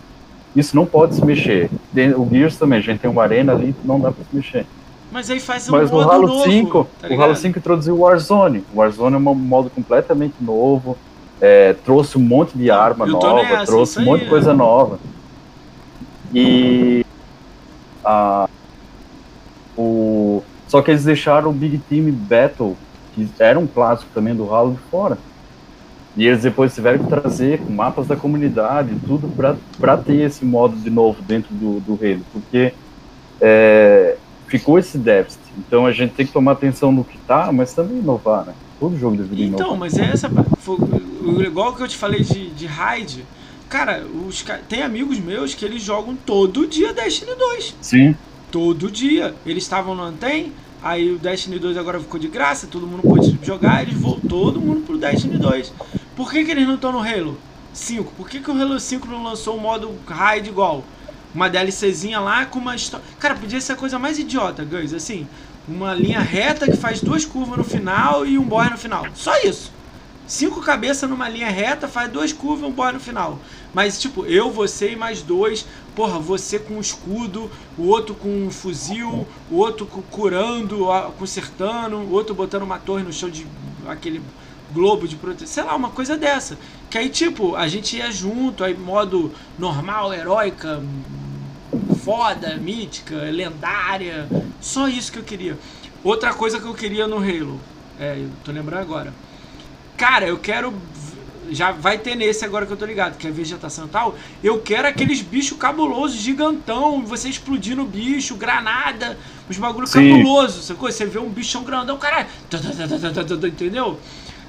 Isso não pode se mexer. O Gears também, a gente tem uma Arena ali, não dá pra se mexer. Mas aí faz um Mas modo Halo novo, 5, tá o Halo 5 introduziu o Warzone. O Warzone é um modo completamente novo, é, trouxe um monte de arma nova, nessa, trouxe um monte de coisa nova. E a, o, só que eles deixaram o Big Team Battle, que era um clássico também do Halo, de fora. E eles depois tiveram que trazer com mapas da comunidade, tudo para ter esse modo de novo dentro do, do Halo, porque é, ficou esse déficit. Então a gente tem que tomar atenção no que tá, mas também inovar, né? Todo jogo deveria então, inovar. Então, mas é essa. Foi, igual que eu te falei de, de raid. Cara, os, tem amigos meus que eles jogam todo dia Destiny 2. Sim. Todo dia. Eles estavam no Anthem, aí o Destiny 2 agora ficou de graça, todo mundo pôde jogar, eles voltou todo mundo pro Destiny 2. Por que, que eles não estão no Halo 5? Por que, que o Halo 5 não lançou o modo raid igual? Uma DLCzinha lá com uma história. Cara, podia ser a coisa mais idiota, Guys. Assim, uma linha reta que faz duas curvas no final e um boss no final. Só isso. Cinco cabeças numa linha reta, faz duas curvas e um boss no final. Mas, tipo, eu, você e mais dois. Porra, você com um escudo, o outro com um fuzil, o outro curando, consertando, o outro botando uma torre no chão de aquele globo de proteção. Sei lá, uma coisa dessa. Que aí, tipo, a gente ia junto, aí modo normal, heróica, foda, mítica, lendária. Só isso que eu queria. Outra coisa que eu queria no Halo. É, eu tô lembrando agora. Cara, eu quero já vai ter nesse agora que eu tô ligado, que é vegetação e tal. Eu quero aqueles bichos cabulosos, gigantão, você explodindo o bicho, granada, os bagulho Sim. cabuloso, sacou? Você vê um bichão grandão, caralho, entendeu?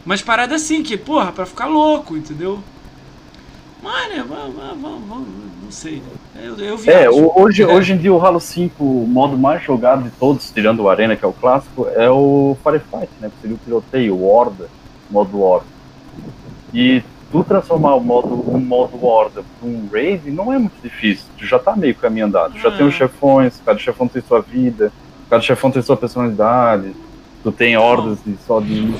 Mas parada assim, que, porra, pra ficar louco, entendeu? Mano, vamos, não sei. Eu, eu é, hoje, é. hoje em dia o Halo 5, o modo mais jogado de todos, tirando o Arena, que é o clássico, é o Firefight, né? Que seria o tiroteio, o Horda, modo Horda. E tu transformar o modo, um modo Horda para um Raid não é muito difícil. Tu já tá meio caminho andado. Já tem os ah. chefões, cada chefão tem sua vida, cada chefão tem sua personalidade. Tu tem hordas de, só de.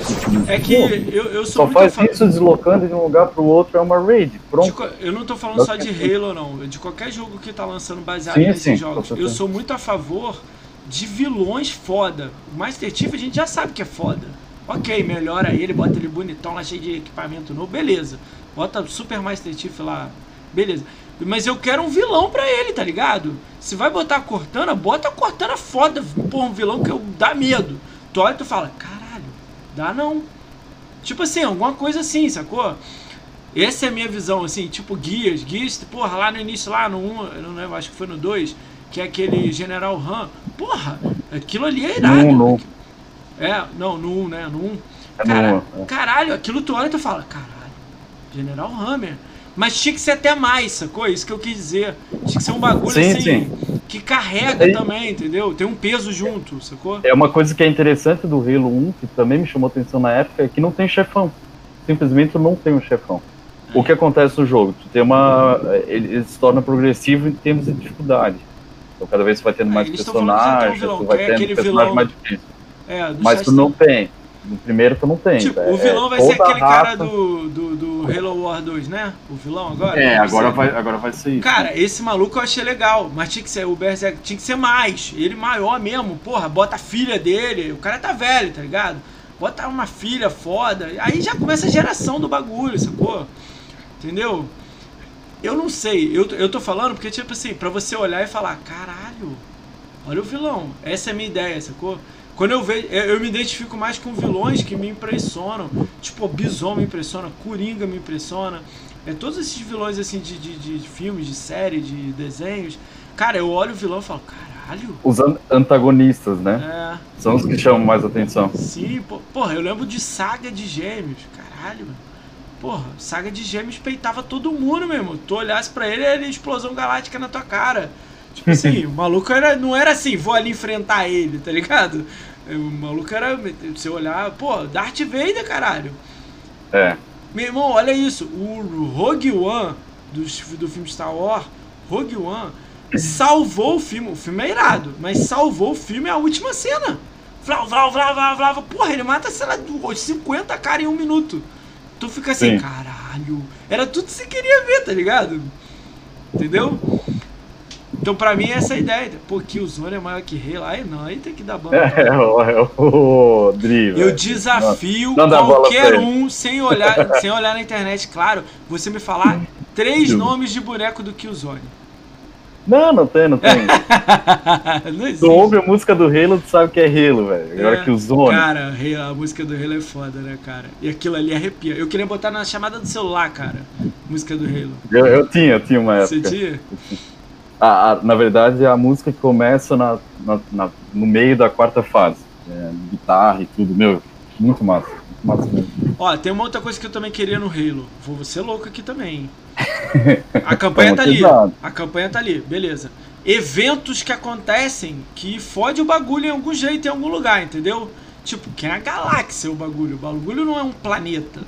É que eu, eu sou Só faz isso deslocando de um lugar pro outro, é uma raid. Pronto. De, eu não tô falando só de Halo, não. De qualquer jogo que tá lançando baseado sim, nesses sim, jogos. Eu sou muito a favor de vilões foda. O Master Chief a gente já sabe que é foda. Ok, melhora ele, bota ele bonitão lá, cheio de equipamento novo, beleza. Bota Super Master Chief lá, beleza. Mas eu quero um vilão pra ele, tá ligado? Se vai botar a Cortana, bota a Cortana foda, porra, um vilão que eu dá medo. Tu olha e tu fala, caralho, dá não. Tipo assim, alguma coisa assim, sacou? Essa é a minha visão, assim, tipo guias, guias, porra, lá no início, lá no 1, eu não lembro, acho que foi no 2, que é aquele General Han, porra, aquilo ali é irado. Não, não. É, não, no 1, né? No 1. É Cara, é. Caralho, aquilo tu olha e tu fala, caralho, General Hammer. Mas tinha que ser até mais, sacou? Isso que eu quis dizer. Tinha que ser um bagulho sim, assim sim. que carrega é, também, entendeu? Tem um peso junto, sacou? É uma coisa que é interessante do Halo 1, que também me chamou atenção na época, é que não tem chefão. Simplesmente não tem um chefão. O que acontece no jogo? Tu tem uma. Ele, ele se torna progressivo em termos de dificuldade. Então cada vez você vai tendo é, mais personagens, tu vai tendo personagens vilão... mais difíceis. É, Mas tu não tem. No primeiro tu não tem. Tipo, o vilão é, vai ser aquele raça... cara do, do, do, Halo War 2, né? O vilão agora? É, agora vai, agora vai ser isso. Cara, esse maluco eu achei legal, mas tinha que ser, o Berserk tinha que ser mais. Ele maior mesmo, porra, bota a filha dele. O cara tá velho, tá ligado? Bota uma filha foda. Aí já começa a geração do bagulho, sacou? Entendeu? Eu não sei, eu, eu tô falando porque, tipo assim, pra você olhar e falar, caralho, olha o vilão. Essa é a minha ideia, sacou? Quando eu vejo, eu me identifico mais com vilões que me impressionam. Tipo, Bison me impressiona, Coringa me impressiona. É, todos esses vilões assim de, de, de filmes, de série, de desenhos. Cara, eu olho o vilão e falo, caralho. Os antagonistas, né? É. São os que chamam mais atenção. Sim, porra, eu lembro de Saga de Gêmeos. Caralho, mano. Porra, Saga de Gêmeos peitava todo mundo mesmo. Tu olhasse pra ele, era explosão galáctica na tua cara. Tipo assim, o maluco era, não era assim, vou ali enfrentar ele, tá ligado? O maluco era, você olhar, pô, Darth Vader, caralho. É. Meu irmão, olha isso. O Rogue One do, do filme Star Wars, Rogue One, salvou o filme. O filme é irado, mas salvou o filme a última cena. Vlau, vlau, vlau, vlau, vlau. Porra, ele mata, sei lá, 50 caras em um minuto. Tu fica assim, Sim. caralho. Era tudo que você queria ver, tá ligado? Entendeu? Então, pra mim, essa é a ideia. Pô, Killzone é maior que Halo. Aí não, aí tem que dar banda. É, é, o, o Dri, Eu desafio não, não qualquer um, sem olhar, sem olhar na internet, claro, você me falar três nomes de boneco do Killzone. Não, não tem, não tem. não tu ouve a música do Halo, tu sabe que é Halo, velho. Agora é, que o Zone. Cara, a música do Halo é foda, né, cara? E aquilo ali arrepia. Eu queria botar na chamada do celular, cara. Música do Halo. Eu, eu tinha, eu tinha uma época. Você tinha? A, a, na verdade, a música que começa na, na, na, no meio da quarta fase. É, guitarra e tudo, meu, muito massa. Muito massa. Ó, tem uma outra coisa que eu também queria no Halo. Vou ser louco aqui também. A campanha tá ali. A campanha tá ali, beleza. eventos que acontecem que fode o bagulho em algum jeito, em algum lugar, entendeu? Tipo, que é a galáxia o bagulho. O bagulho não é um planeta.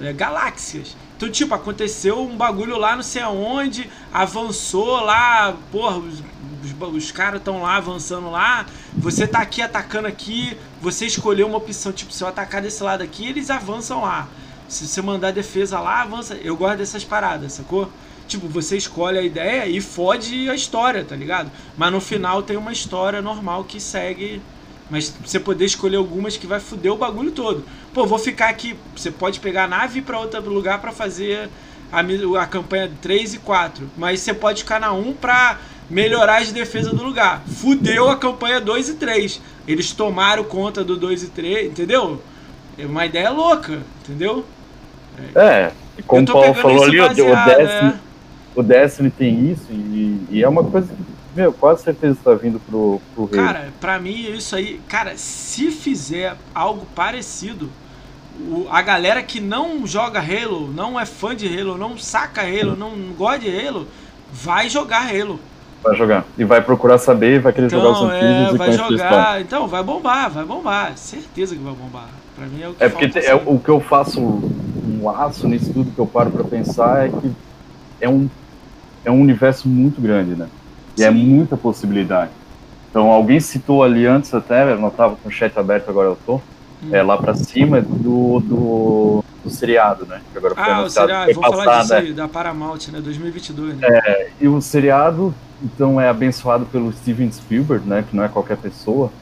É galáxias. Então, tipo, aconteceu um bagulho lá não sei aonde, avançou lá, porra, os, os, os caras estão lá avançando lá, você tá aqui atacando aqui, você escolheu uma opção, tipo, se eu atacar desse lado aqui, eles avançam lá. Se você mandar defesa lá, avança. Eu gosto dessas paradas, sacou? Tipo, você escolhe a ideia e fode a história, tá ligado? Mas no final tem uma história normal que segue. Mas você poder escolher algumas que vai foder o bagulho todo. Pô, vou ficar aqui. Você pode pegar a nave para outro lugar para fazer a, a campanha 3 e 4. Mas você pode ficar na 1 pra melhorar as defesas do lugar. Fudeu a campanha 2 e 3. Eles tomaram conta do 2 e 3, entendeu? É uma ideia louca, entendeu? É, como o Paulo falou ali, baseado, o, Destiny, é... o Destiny tem isso e, e, é uma coisa que, meu, quase certeza está vindo pro, pro rei. Cara, pra mim isso aí, cara, se fizer algo parecido, o, a galera que não joga Halo, não é fã de Halo, não saca Halo, não gosta de Halo, vai jogar Halo. Vai jogar. E vai procurar saber, vai querer então, jogar os antigos é, vai jogar. Então, vai bombar, vai bombar. Certeza que vai bombar. Pra mim é o que É porque te, é, o que eu faço um laço nisso tudo que eu paro para pensar é que é um, é um universo muito grande, né? E é Sim. é muita possibilidade. Então, alguém citou ali antes até, eu não estava com o chat aberto, agora eu tô. É lá para cima do, do, do, seriado, né? Que agora ah, o seriado, vou passar, falar disso né? aí, da Paramount, né? 2022, né? É, e o seriado, então, é abençoado pelo Steven Spielberg, né? Que não é qualquer pessoa.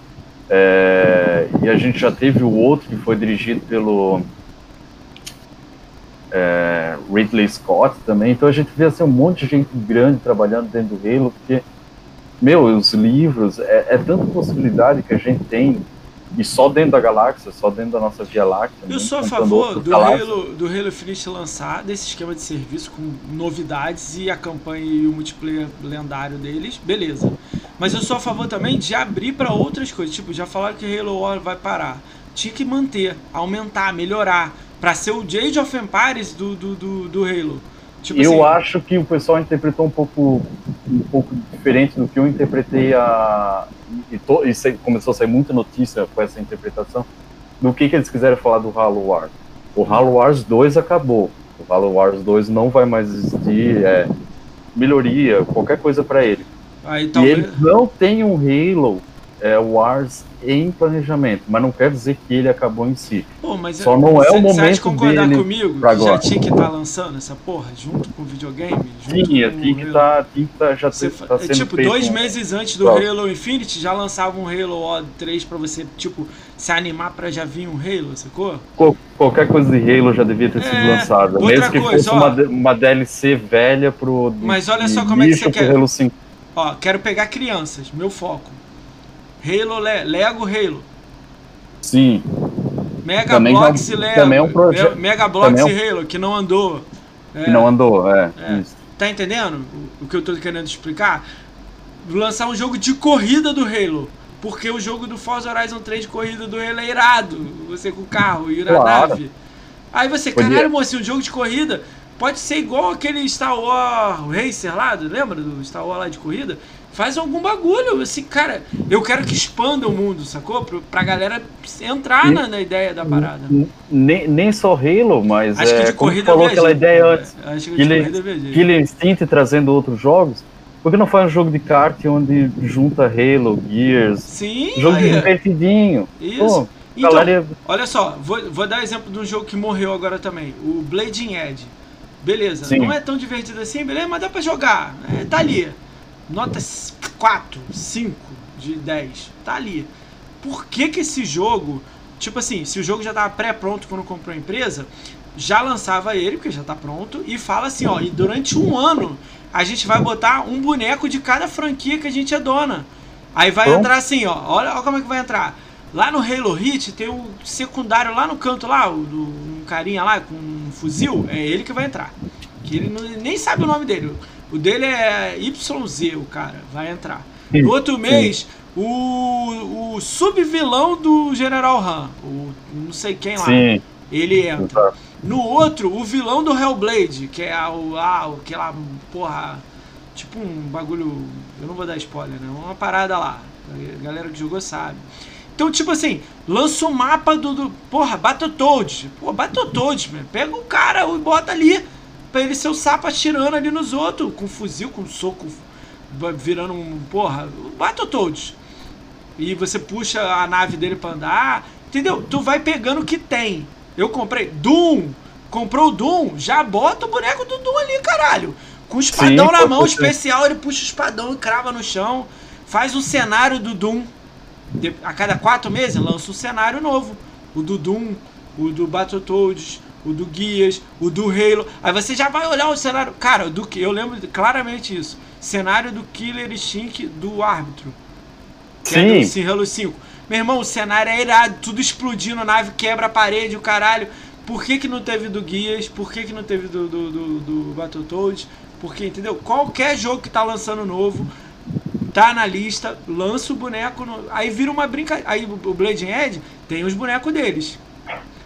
É, e a gente já teve o outro que foi dirigido pelo é, Ridley Scott também. Então a gente vê assim, um monte de gente grande trabalhando dentro do Halo, porque, meu, os livros, é, é tanta possibilidade que a gente tem e só dentro da galáxia, só dentro da nossa Via Láctea. Eu né, sou a favor do Halo, do Halo Infinite lançar desse esquema de serviço com novidades e a campanha e o multiplayer lendário deles, beleza. Mas eu sou a favor também de abrir para outras coisas. Tipo, já falaram que Halo War vai parar. Tinha que manter, aumentar, melhorar para ser o Age of Empires do, do, do, do Halo. Tipo eu assim, acho que o pessoal interpretou um pouco, um pouco diferente do que eu interpretei a. E, to, e começou a sair muita notícia com essa interpretação do que, que eles quiseram falar do Halo Wars. O Halo Wars 2 acabou. O Halo Wars 2 não vai mais existir. É, melhoria, qualquer coisa para ele. Aí, talvez... E eles não têm um Halo é, Wars em planejamento, mas não quer dizer que ele acabou em si. Pô, mas Só não é o momento de concordar dele comigo? Já tinha que estar tá lançando essa porra junto com o videogame? Junto Tinha, tinha que estar, tá, já você, tá sendo Tipo, feito dois um... meses antes do Halo Infinite já lançava um Halo 3 pra você, tipo, se animar pra já vir um Halo, sacou? qualquer coisa de Halo já devia ter sido é, lançada. Mesmo que coisa, fosse ó, uma, uma DLC velha pro. Mas olha só como é que você quer. Halo 5. Ó, quero pegar crianças, meu foco. Halo Le Lego Halo. Sim. Mega também Blox já, Lego. Também é um projeto. Mega Blox é um... Halo, que não andou. É, que não andou, é. é. Tá entendendo o, que eu tô querendo explicar? Lançar um jogo de corrida do Halo. Porque o jogo do Forza Horizon 3 de corrida do Halo é irado. Você com o carro e na claro. nave. Aí você, Podia. caralho, moço, um jogo de corrida pode ser igual aquele Star Wars Racer lá, lembra do Star Wars lá de corrida? Faz algum bagulho, assim, cara. Eu quero que expanda o mundo, sacou? Pra, pra galera entrar na, na, ideia da parada. Nem, nem só Halo, mas. Acho que é, de corrida falou aquela ideia antes. Acho que Killer, de corrida Killer Instinct trazendo outros jogos. Por que não faz um jogo de kart onde junta Halo, Gears? Sim, jogo aí. divertidinho. Isso. Pô, então, galera... olha só, vou, vou dar exemplo de um jogo que morreu agora também, o Blading Edge. Beleza, Sim. não é tão divertido assim, beleza, mas dá pra jogar. É, tá ali nota 4, 5 de 10. Tá ali. Por que que esse jogo, tipo assim, se o jogo já tava pré-pronto quando comprou a empresa, já lançava ele, porque já tá pronto, e fala assim, ó, e durante um ano a gente vai botar um boneco de cada franquia que a gente é dona. Aí vai Bom. entrar assim, ó, olha, olha como é que vai entrar. Lá no Halo Hit tem o secundário lá no canto lá, o do um carinha lá com um fuzil, é ele que vai entrar. Que ele não, nem sabe o nome dele. O dele é YZ, o cara, vai entrar. No outro mês, o, o sub-vilão do General Han, o não sei quem lá, Sim. ele entra. No outro, o vilão do Hellblade, que é o, ah, aquela porra Tipo um bagulho. Eu não vou dar spoiler, né? Uma parada lá. A galera que jogou sabe. Então, tipo assim, lança o mapa do. do porra, Battletoads. Pô, Battletoads, mano. Pega o cara e bota ali. Pra ele ser o sapo atirando ali nos outros. Com fuzil, com soco. Virando um. Porra, Battletoads. E você puxa a nave dele pra andar. Entendeu? Tu vai pegando o que tem. Eu comprei Doom. Comprou o Doom, já bota o boneco do Doom ali, caralho. Com o espadão Sim, na mão, especial, ele puxa o espadão e crava no chão. Faz um cenário do Doom. De, a cada quatro meses lança um cenário novo. O do Doom, o do Battletoads, o do Guias, o do Halo. Aí você já vai olhar o cenário. Cara, do que eu lembro claramente isso. Cenário do Killer Instinct do árbitro. Que Sim. É do Halo 5. Meu irmão, o cenário é irado, tudo explodindo, nave quebra a parede, o caralho. Por que, que não teve do Guias? Por que, que não teve do, do, do, do Battletoads? Porque, entendeu? Qualquer jogo que tá lançando novo, tá na lista, lança o boneco. No... Aí vira uma brincadeira. Aí o Blade Edge tem os bonecos deles.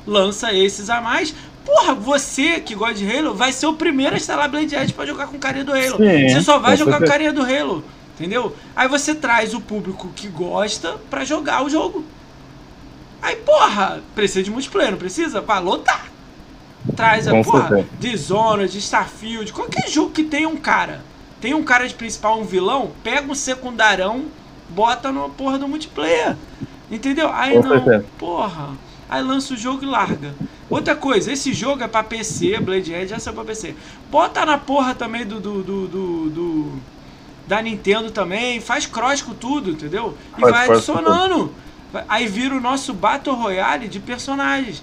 Lança esses a mais. Porra, você que gosta de Halo vai ser o primeiro a instalar Blade Edge pra jogar com carinha do Halo. Sim, você só vai jogar com carinha do Halo. Entendeu? Aí você traz o público que gosta pra jogar o jogo. Aí, porra, precisa de multiplayer, não precisa? Pra lotar. Traz a Com porra, certeza. Dishonored, Starfield, qualquer jogo que tenha um cara. Tem um cara de principal, um vilão, pega um secundarão, bota na porra do multiplayer. Entendeu? Aí Com não, certeza. porra. Aí lança o jogo e larga. Outra coisa, esse jogo é pra PC, Blade Edge já saiu pra PC. Bota na porra também do, do, do, do, do da Nintendo também, faz cross com tudo, entendeu? E faz vai adicionando. Aí vira o nosso Battle Royale de personagens.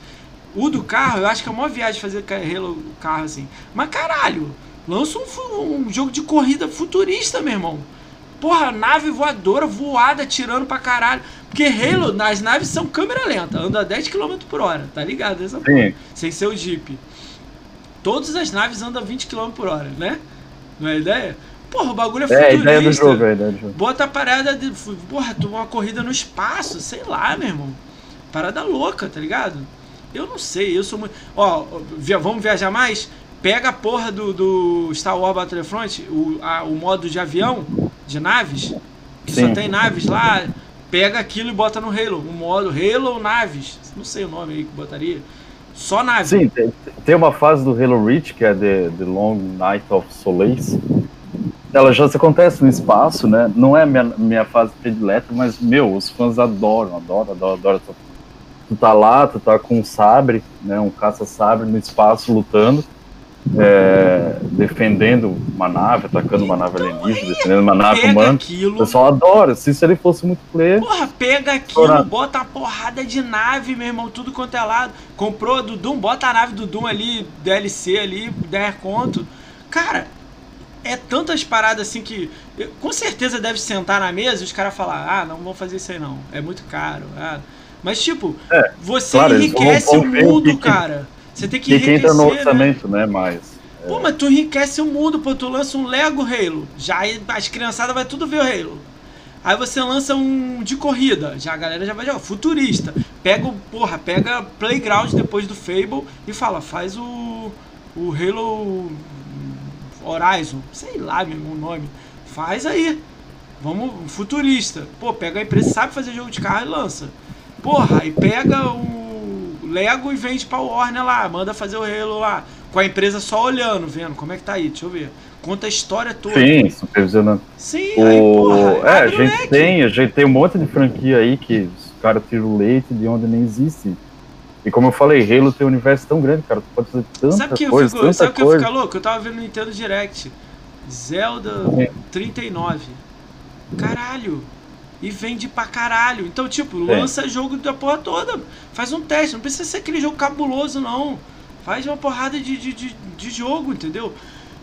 O do carro, eu acho que é uma viagem fazer Halo carro assim. Mas caralho, lança um, um, jogo de corrida futurista, meu irmão. Porra, nave voadora, voada, tirando pra caralho. Porque Halo, nas naves são câmera lenta, anda a 10 km por hora, tá ligado? Essa sem ser o Jeep. Todas as naves andam a 20 km por hora, né? Não é ideia? Porra, o bagulho é futurista. É, a ideia do jogo, é a ideia do jogo. Bota a parada de. Porra, uma corrida no espaço, sei lá, meu irmão. Parada louca, tá ligado? Eu não sei, eu sou muito. Ó, vamos viajar mais? Pega a porra do, do Star Wars Battlefront, o, a, o modo de avião, de naves, que Sim. só tem naves lá. Pega aquilo e bota no Halo. O modo Halo Naves. Não sei o nome aí que botaria. Só naves. Sim, tem, tem uma fase do Halo Reach, que é The, The Long Night of Solace ela já se acontece no espaço, né? Não é minha, minha fase predileta, mas, meu, os fãs adoram, adoram, adoram, adoram. Tu tá lá, tu tá com um sabre, né? Um caça-sabre no espaço lutando, é, defendendo uma nave, atacando uma nave alienígena, defendendo uma nave humana. Aquilo, o pessoal adora. Se, se ele fosse multiplayer. Porra, pega aquilo, bota a porrada de nave, meu irmão, tudo quanto é lado. Comprou do Doom, bota a nave do Doom ali, DLC ali, 10 conto. Cara, é tantas paradas assim que. Com certeza deve sentar na mesa e os caras falar, ah, não vão fazer isso aí não. É muito caro. Ah. Mas, tipo, é, você claro, enriquece o mundo, cara. Você tem que, que enriquecer. entra no né? orçamento, né? né mais. É. Pô, mas tu enriquece o mundo, pô, tu lança um Lego Halo. Já as criançadas vai tudo ver o Halo. Aí você lança um de corrida, já a galera já vai jogar. Futurista. Pega o, porra, pega Playground depois do Fable e fala, faz o. O Halo Horizon, sei lá mesmo o nome. Faz aí. Vamos, futurista. Pô, pega a empresa sabe fazer jogo de carro e lança. Porra, aí pega o Lego e vende pra Warner lá, manda fazer o Halo lá. Com a empresa só olhando, vendo como é que tá aí, deixa eu ver. Conta a história toda. Sim, supervisionando. Sim, o... aí, porra, é, a gente tem, a gente tem um monte de franquia aí que os caras tiram leite de onde nem existe. E como eu falei, Halo tem um universo tão grande, cara. Tu pode fazer tanta sabe que coisa, fico, Sabe o que eu fico louco? Eu tava vendo no Nintendo Direct. Zelda é. 39. Caralho. E vende pra caralho. Então, tipo, é. lança jogo da porra toda. Faz um teste. Não precisa ser aquele jogo cabuloso, não. Faz uma porrada de, de, de, de jogo, entendeu?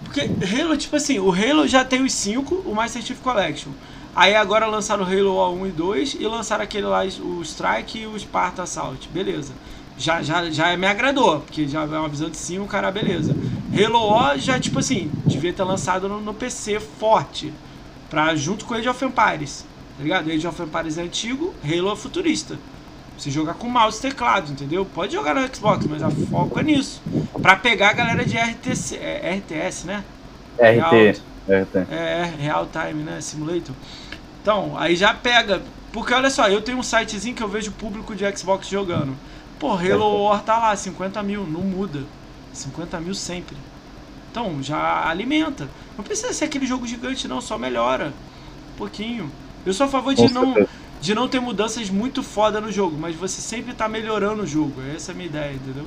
Porque Halo, tipo assim, o Halo já tem os 5, o Master Chief Collection. Aí agora lançaram o Halo 1 e 2 e lançaram aquele lá, o Strike e o Sparta Assault. Beleza já, já, já me agradou, porque já é uma visão de cima, o cara, beleza. Halo O já, tipo assim, devia ter lançado no, no PC forte, pra, junto com Age of Empires, tá ligado? Age of Empires é antigo, Halo é futurista. Você jogar com mouse e teclado, entendeu? Pode jogar no Xbox, mas a foco é nisso. Pra pegar a galera de RTC, é, RTS, né? RT. É, tem. É, Real Time, né? Simulator. Então, aí já pega. Porque olha só, eu tenho um sitezinho que eu vejo público de Xbox jogando. Pô, Halo War tá lá, 50 mil, não muda. 50 mil sempre. Então, já alimenta. Não precisa ser aquele jogo gigante, não, só melhora. Um pouquinho. Eu sou a favor de não, de não ter mudanças muito foda no jogo, mas você sempre tá melhorando o jogo. Essa é a minha ideia, entendeu?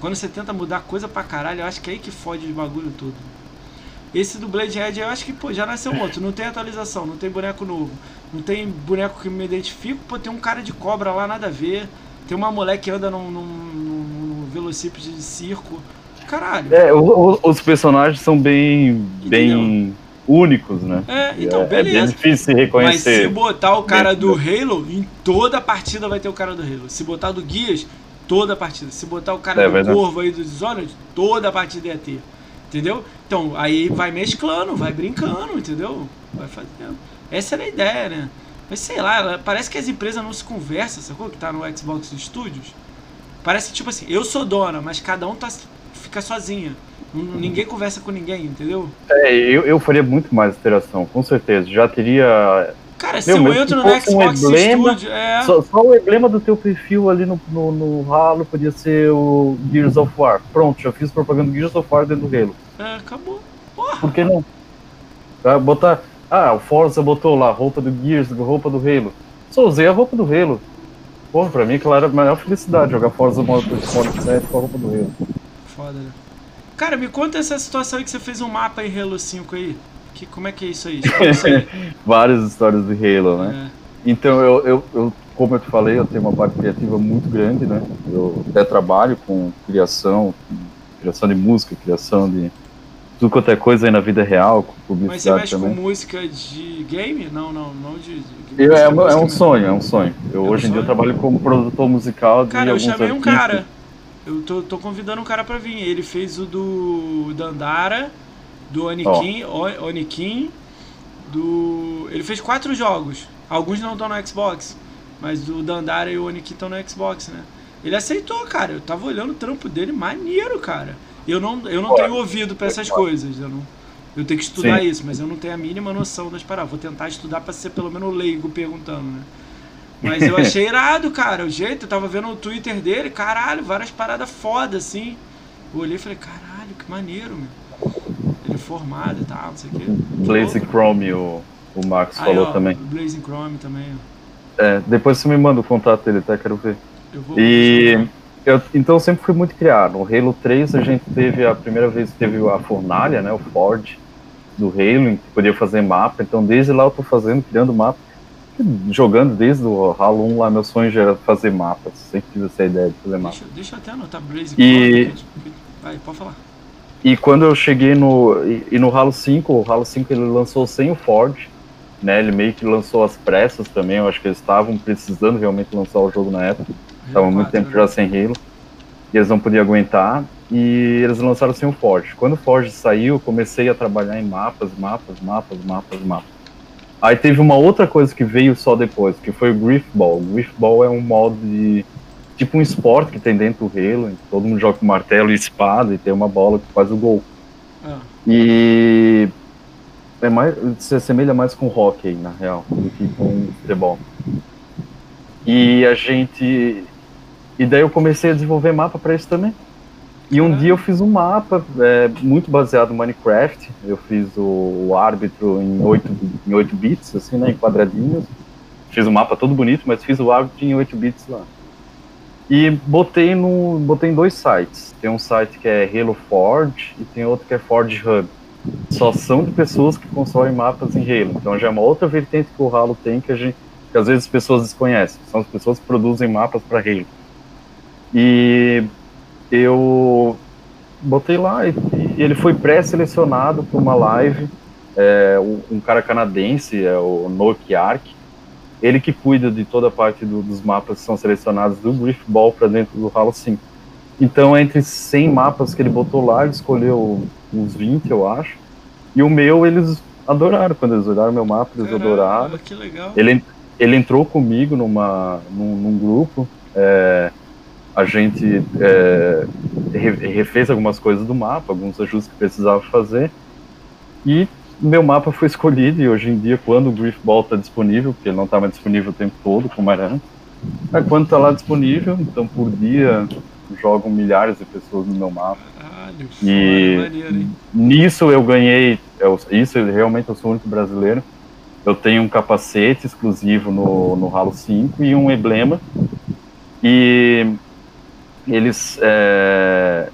Quando você tenta mudar coisa pra caralho, eu acho que é aí que fode o bagulho todo. Esse do Blade Edge eu acho que, pô, já nasceu outro. Não tem atualização, não tem boneco novo. Não tem boneco que me identifico. Pô, tem um cara de cobra lá, nada a ver. Tem uma mulher que anda num, num, num velocípede de circo. Caralho. É, o, o, os personagens são bem, bem únicos, né? É, então, beleza. É bem difícil se reconhecer. Mas se botar o cara do Halo, em toda partida vai ter o cara do Halo. Se botar do Guias, toda partida. Se botar o cara É, do Corvo aí do Dishonored, toda partida ia ter. Entendeu? Então, aí vai mesclando, vai brincando, entendeu? Vai fazendo. Essa era a ideia, né? Mas sei lá, parece que as empresas não se conversam, sacou? Que tá no Xbox Studios. Parece tipo assim, eu sou dona, mas cada um tá, fica sozinha. Ninguém conversa com ninguém, entendeu? É, eu, eu faria muito mais interação, com certeza. Já teria. Cara, se eu entro no fosse um Xbox emblema, Studio, é. Só, só o emblema do teu perfil ali no, no, no Halo podia ser o Gears of War. Pronto, já fiz propaganda do Gears of War dentro do Halo. É, acabou. Porra. Por que não? Tá, botar. Ah, o Forza botou lá, roupa do Gears, roupa do Halo. Só usei a roupa do Halo. Porra, pra mim aquela era a maior felicidade, jogar Forza Motorsport com a roupa do Halo. Foda, né? Cara, me conta essa situação aí que você fez um mapa em Halo 5 aí. Que, como é que é isso aí? Isso aí. Várias histórias do Halo, né? É. Então, eu, eu, eu, como eu te falei, eu tenho uma parte criativa muito grande, né? Eu até trabalho com criação, criação de música, criação de tudo quanto é coisa aí na vida real, com Mas você publicidade mexe também. com música de game? Não, não, não de. de Eu- é, um- é um mesmo. sonho, é um sonho. Eu, É um hoje em dia eu sonho? trabalho como produtor musical de Cara, eu chamei um artistas. cara. Eu tô, tô convidando um cara pra vir. Ele fez o do Dandara, do Onikin, O- Onikin, do. Ele fez quatro jogos. Alguns não estão no Xbox, mas o Dandara e o Onikin estão no Xbox, né? Ele aceitou, cara. Eu tava olhando o trampo dele, maneiro, cara. Eu não, eu não tenho ouvido pra essas coisas. Eu, não, eu tenho que estudar Sim. isso, mas eu não tenho a mínima noção das paradas. Vou tentar estudar pra ser pelo menos leigo perguntando, né? Mas eu achei irado, cara, o jeito. Eu tava vendo o Twitter dele, caralho, várias paradas foda, assim. Eu olhei e falei, caralho, que maneiro, meu. Ele é formado e tal, não sei o quê. Blaze Chrome, o, o Max Aí, falou ó, também. Blazing Chrome também, ó. É, depois você me manda o contato dele, até quero ver. Eu vou. E eu, então eu sempre fui muito criado. No Halo 3 a gente teve a primeira vez que teve a fornalha, né, o Ford do Halo, que podia fazer mapa. Então desde lá eu tô fazendo, criando mapa, jogando desde o Halo 1 lá, meu sonho já era fazer mapas. Sempre tive essa ideia de fazer mapa. Deixa, deixa eu até anotar Blazing E- porque- Vai, pode falar. E quando eu cheguei no e, e no Halo 5, o Halo 5 ele lançou sem o Ford, né? Ele meio que lançou as pressas também. Eu acho que eles estavam precisando realmente lançar o jogo na época. Tava Halo muito 4, tempo já sem Halo. E eles não podiam aguentar. E eles lançaram sem o Forge. Quando o Forge saiu, eu comecei a trabalhar em mapas, mapas, mapas, mapas, mapas. Aí teve uma outra coisa que veio só depois, que foi o Griffball. O Griffball é um modo de. Tipo um esporte que tem dentro do Halo. em que Todo mundo joga com martelo e espada e tem uma bola que faz o gol. Ah, E. É mais, se assemelha mais com hockey, na real, do que com futebol. E a gente. E daí eu comecei a desenvolver mapa para isso também. E um dia eu fiz um mapa é, muito baseado no Minecraft. Eu fiz o, o árbitro em 8, em 8 bits, assim, né, em quadradinhos. Fiz um mapa todo bonito, mas fiz o árbitro em 8 bits lá. E botei no botei em dois sites. Tem um site que é Halo Forge e tem outro que é Forge Hub. Só são de pessoas que constroem mapas em Halo. Então já é uma outra vertente que o Halo tem que a gente que às vezes as pessoas desconhecem. São as pessoas que produzem mapas para Halo. E eu botei lá e, e ele foi pré-selecionado para uma live. É, um, um cara canadense, é o Noak Ark, ele que cuida de toda a parte do- dos mapas que são selecionados do Griffball para dentro do Halo 5. Então, entre 100 mapas que ele botou lá, ele escolheu uns 20, eu acho. E o meu, eles adoraram. Quando eles olharam meu mapa, eles caramba, adoraram. Que legal. Ele, ele entrou comigo numa, num, num grupo. é, a gente é, re- refez algumas coisas do mapa, alguns ajustes que precisava fazer. E meu mapa foi escolhido, e hoje em dia, quando o Griff Ball está disponível, porque ele não estava disponível o tempo todo, como era antes, é quando está lá disponível, então por dia jogam milhares de pessoas no meu mapa. Caralho, E maneiro, nisso eu ganhei, eu, isso realmente eu sou o único brasileiro. Eu tenho um capacete exclusivo no, no Halo 5 e um emblema. E eles, é,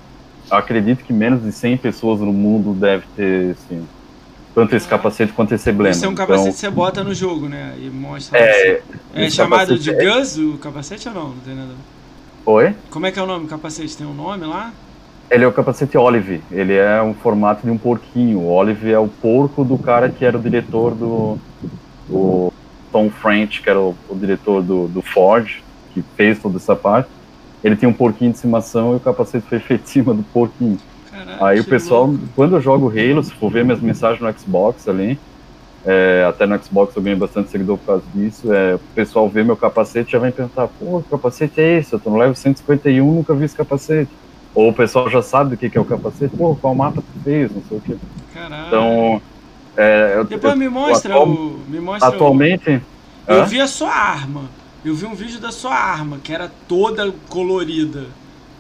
acredito que menos de 100 pessoas no mundo deve ter, assim, tanto esse capacete quanto esse emblema. Esse é um Então, capacete que você bota no jogo, né? E mostra. é, é esse chamado de é- Gus o capacete ou não? Não tem nada. Oi? Como é que é o nome do capacete? Tem um nome lá? Ele é o capacete Olive. Ele é um formato de um porquinho. O Olive é o porco do cara que era o diretor do, do Tom French, que era o, o diretor do, do Ford, que fez toda essa parte. Ele tinha um porquinho de estimação e o capacete foi feito em cima do porquinho. Caralho, Aí o que pessoal, louco. quando eu jogo Halo, se for ver minhas mensagens no Xbox ali, é, até no Xbox eu ganhei bastante seguidor por causa disso, é, o pessoal vê meu capacete e já vem perguntar, pô, que capacete é esse? Eu tô no level 151, nunca vi esse capacete. Ou o pessoal já sabe do que, que é o capacete, pô, qual mapa tu fez, não sei o quê. Caralho. Então, é, eu, Depois eu- me mostra atual- o. Me mostra o- atualmente... Eu Hã? vi a sua arma. Eu vi um vídeo da sua arma, que era toda colorida.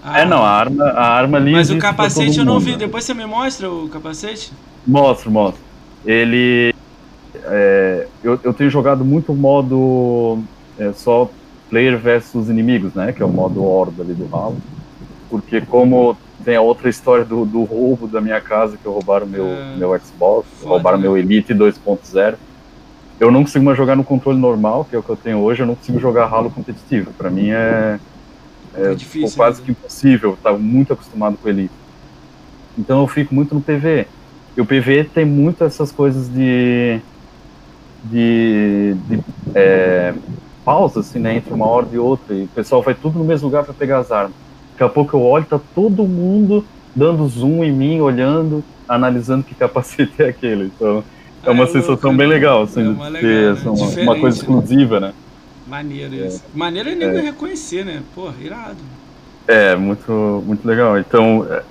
É, não, a arma. a arma ali Mas o capacete eu não vi. Depois você me mostra o capacete? Mostro, mostro. Ele. é, eu, eu tenho jogado muito o modo é, só player versus inimigos, né? Que é o modo horda ali do Halo. Porque como tem a outra história do, do roubo da minha casa, que roubaram meu, É. meu Xbox, Foda, roubaram né? meu Elite 2.0. Eu não consigo mais jogar no controle normal, que é o que eu tenho hoje, eu não consigo jogar Halo competitivo. Pra mim é, É, é difícil. quase né? que impossível, eu tava muito acostumado com Elite. Então eu fico muito no PV. E o PV tem muito essas coisas de. de. de é, pausa, assim, né, entre uma hora e outra. E o pessoal vai tudo no mesmo lugar para pegar as armas. Daqui a pouco eu olho, tá todo mundo dando zoom em mim, olhando, analisando que capacete é aquele. Então é uma É sensação louco, bem né? legal, assim, É de uma ter legal, né? uma, uma coisa né? exclusiva, né? Maneiro isso. Maneiro é nego reconhecer, né? Porra, irado. É, muito, muito legal. Então, é,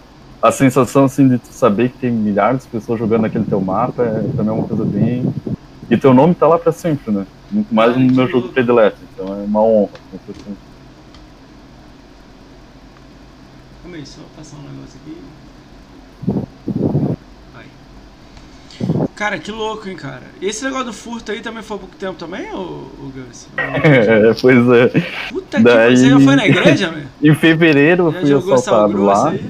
a sensação, assim, de tu saber que tem milhares de pessoas jogando naquele teu mapa é também uma coisa bem... E teu nome tá lá pra sempre, né? Muito mais Ai, no meu jogo predileto. Então é uma honra. assim. Calma aí, só passar um negócio aqui. Aí. Cara, que louco, hein, cara. Esse negócio do furto aí também foi há pouco tempo também, ô, ô Gus? É, pois é. Puta que Daí- pariu. Você já foi na igreja, meu? Em fevereiro eu Já fui assaltado lá. aí?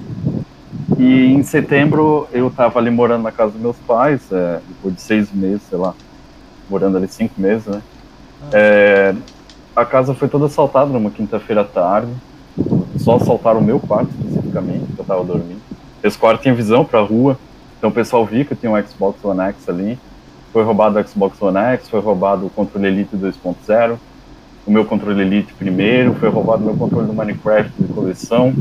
E em setembro eu tava ali morando na casa dos meus pais, é, depois de seis meses, sei lá, morando ali cinco meses, né? Ah. É, a casa foi toda assaltada numa quinta-feira à tarde. Só assaltaram o meu quarto especificamente, que eu tava dormindo. Esse quarto tinha visão pra rua, então o pessoal via que eu tinha um Xbox One X ali. Foi roubado o Xbox One X, foi roubado o controle Elite 2.0, o meu controle Elite primeiro, foi roubado o meu controle do Minecraft de coleção,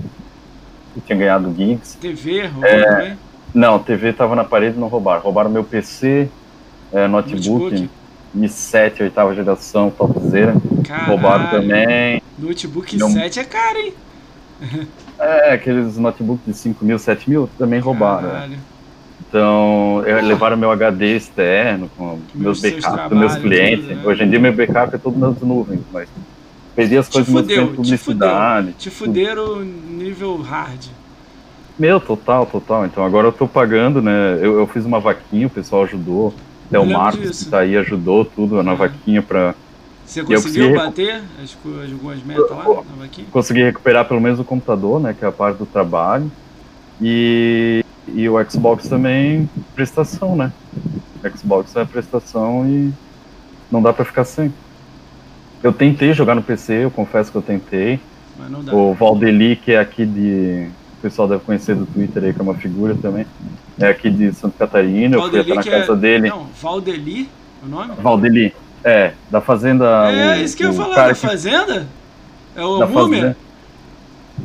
que tinha ganhado gigs. TV, roubou É, também? Não, TV tava na parede e não roubaram. Roubaram meu PC, é, notebook, Notebook. i7, oitava geração, topzera. Roubaram Caralho. também. Notebook Não- 7 é caro, hein? É, aqueles notebooks de 5 mil, 7 mil também roubaram. Então, eu- levaram meu HD externo com Meus meus backups dos meus clientes. tudo, né? Hoje em dia meu backup é tudo nas nuvens, mas perdi as Te coisas meus fudeu, te fudeu. publicidade. Te fuderam nível hard. Meu, total, total. Então agora eu tô pagando, né? Eu, eu fiz uma vaquinha, o pessoal ajudou. Até o Marcos disso. que tá aí ajudou tudo na É. vaquinha pra Você conseguiu consegui- bater as, algumas metas lá na vaquinha? conseguir recuperar pelo menos o computador, né? Que é a parte do trabalho. E, e o Xbox também, prestação, né? Xbox é prestação e não dá pra ficar sem. Eu tentei jogar no PC, eu confesso que eu tentei. Mas não dá. O Valdeli, que é aqui de. O pessoal deve conhecer do Twitter aí, que é uma figura também. É aqui de Santa Catarina, eu fui até na que casa é... dele. Não, Valdeli, o nome? Valdeli. É, da Fazenda. é, o- isso que eu ia falar, da que- Fazenda? É o da Múmia?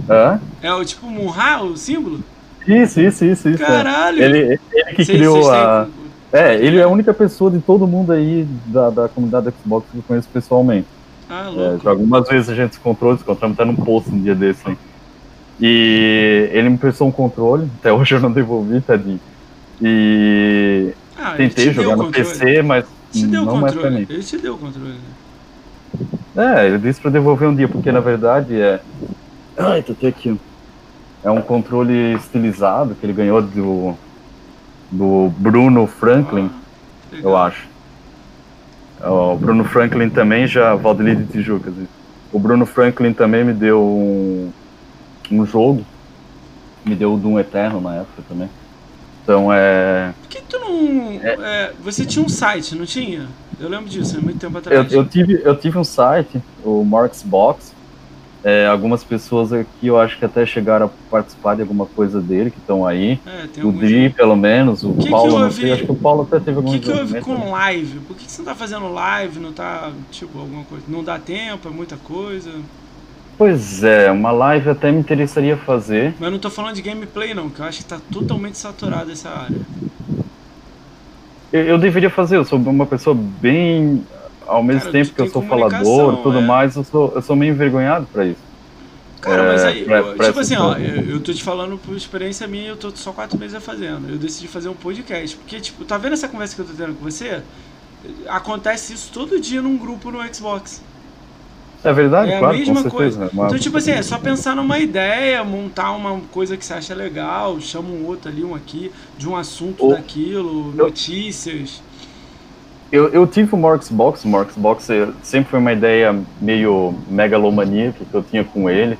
Fazenda. Hã? É o tipo Munra, o símbolo? Isso, isso, isso, isso. é. Caralho! Ele, ele que criou a. têm- É, ele é a única pessoa de todo mundo aí da, da comunidade Xbox que eu conheço pessoalmente. Ah, É, louco. já algumas vezes a gente se encontrou, se encontramos até num post um dia desse. hein. E ele me prestou um controle, até hoje eu não devolvi, tadinho. E Ah, Tentei jogar no. PC, mas não é pra mim. Ele te deu o controle. É, ele disse pra devolver um dia, porque na verdade é. Ai, tô até aqui. É um controle estilizado que ele ganhou do. do Bruno Franklin, Ah, eu acho. O Bruno Franklin também já. Valdelir de Tijucas. isso. O Bruno Franklin também me deu um, um jogo. Me deu o Doom Eterno na época também. Então é. Por que tu não. é, você tinha um site, não tinha? Eu lembro disso, há muito tempo Eu, atrás. eu, tive, eu tive um site, o Marks Box. É, algumas pessoas aqui eu acho que até chegaram a participar de alguma coisa dele, que estão aí. É, O. Dri, pelo menos, o Que que Paulo, não houve- sei, acho que o Paulo até teve O algum que, que houve com live? Por que, que você não tá fazendo live? Não tá, tipo, alguma coisa? Não dá tempo, é muita coisa. Pois é, uma live até me interessaria fazer. Mas eu não tô falando de gameplay, não, que eu acho que tá totalmente saturado essa área. Eu, eu deveria fazer, eu sou uma pessoa bem. Ao mesmo Cara, tempo que eu sou falador e tudo é. mais, eu sou, eu sou meio envergonhado pra isso. Cara, É, mas aí, pra- eu- pra tipo assim, ó, eu, eu tô te falando por experiência minha, eu tô só quatro meses fazendo. Eu decidi fazer um podcast. Porque, tipo, tá vendo essa conversa que eu tô tendo com você? Acontece isso todo dia num grupo no Xbox. É verdade, É a claro, com mesma certeza. coisa. Uma- Então, tipo assim, é só pensar numa ideia, montar uma coisa que você acha legal, chama um outro ali, um aqui, de um assunto Ou- daquilo, eu- notícias. Eu, eu tive o Marks Box, o Marks Box eh, sempre foi uma ideia meio megalomaníaca que eu tinha com ele.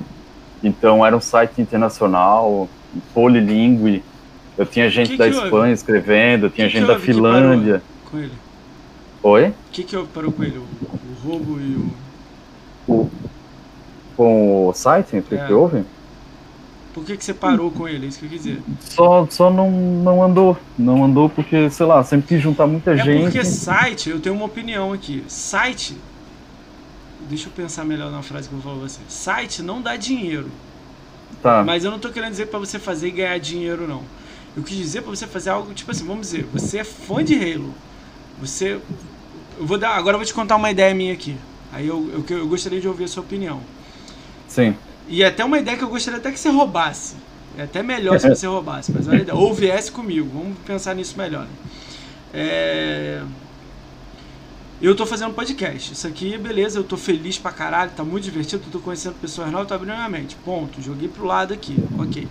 Então era um site internacional, polilingue. Eu tinha gente Que da que houve? Espanha escrevendo, eu tinha Que gente da Finlândia. Com ele. Oi? O que que eu parou com ele? O, o roubo e o. O- com o site, o que, É. que houve? Por que, que você parou com ele? É isso que eu quis dizer. Só, só não, não andou. Não andou porque, sei lá, sempre quis juntar muita É gente. porque site, eu tenho uma opinião aqui. Site. Deixa eu pensar melhor na frase que eu vou falar pra você. Site não dá dinheiro. Tá. Mas eu não tô querendo dizer pra você fazer e ganhar dinheiro, não. Eu quis dizer pra você fazer algo, tipo assim, vamos dizer, você é fã de Halo. Você. Eu vou dar. Agora eu vou te contar uma ideia minha aqui. Aí eu, eu, eu gostaria de ouvir a sua opinião. Sim. E é até uma ideia que eu gostaria até que você roubasse. É até melhor se você roubasse, mas olha. Ou viesse comigo. Vamos pensar nisso melhor. né? É... Eu tô fazendo podcast. Isso aqui, beleza, eu tô feliz pra caralho, tá muito divertido, tô conhecendo pessoas novas, tô abrindo minha mente. Ponto. Joguei pro lado aqui. Ok.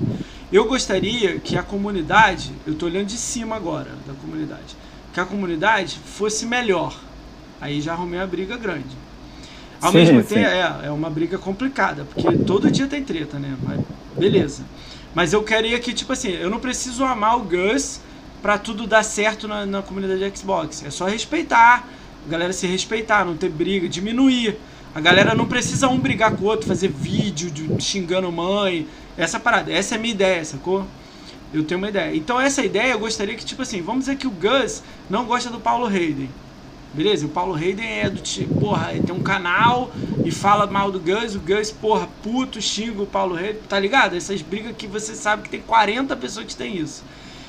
Eu gostaria que a comunidade, eu tô olhando de cima agora da comunidade, que a comunidade fosse melhor. Aí já arrumei uma briga grande. Ao Sim, mesmo tempo, é, é uma briga complicada, porque todo dia tem treta, né? Mas beleza. Mas eu queria que, tipo assim, eu não preciso amar o Gus pra tudo dar certo na, na comunidade de Xbox. É só respeitar, a galera se respeitar, não ter briga, diminuir. A galera não precisa um brigar com o outro, fazer vídeo de, xingando mãe. Essa parada, essa é a minha ideia, sacou? Eu tenho uma ideia. Então essa ideia eu gostaria que, tipo assim, vamos dizer que o Gus não gosta do Paulo Hayden. Beleza? O Paulo Hayden é do tipo, porra, tem um canal e fala mal do Gus, o Gus, porra, puto, xinga o Paulo Hayden, tá ligado? Essas brigas que você sabe que tem 40 pessoas que tem isso.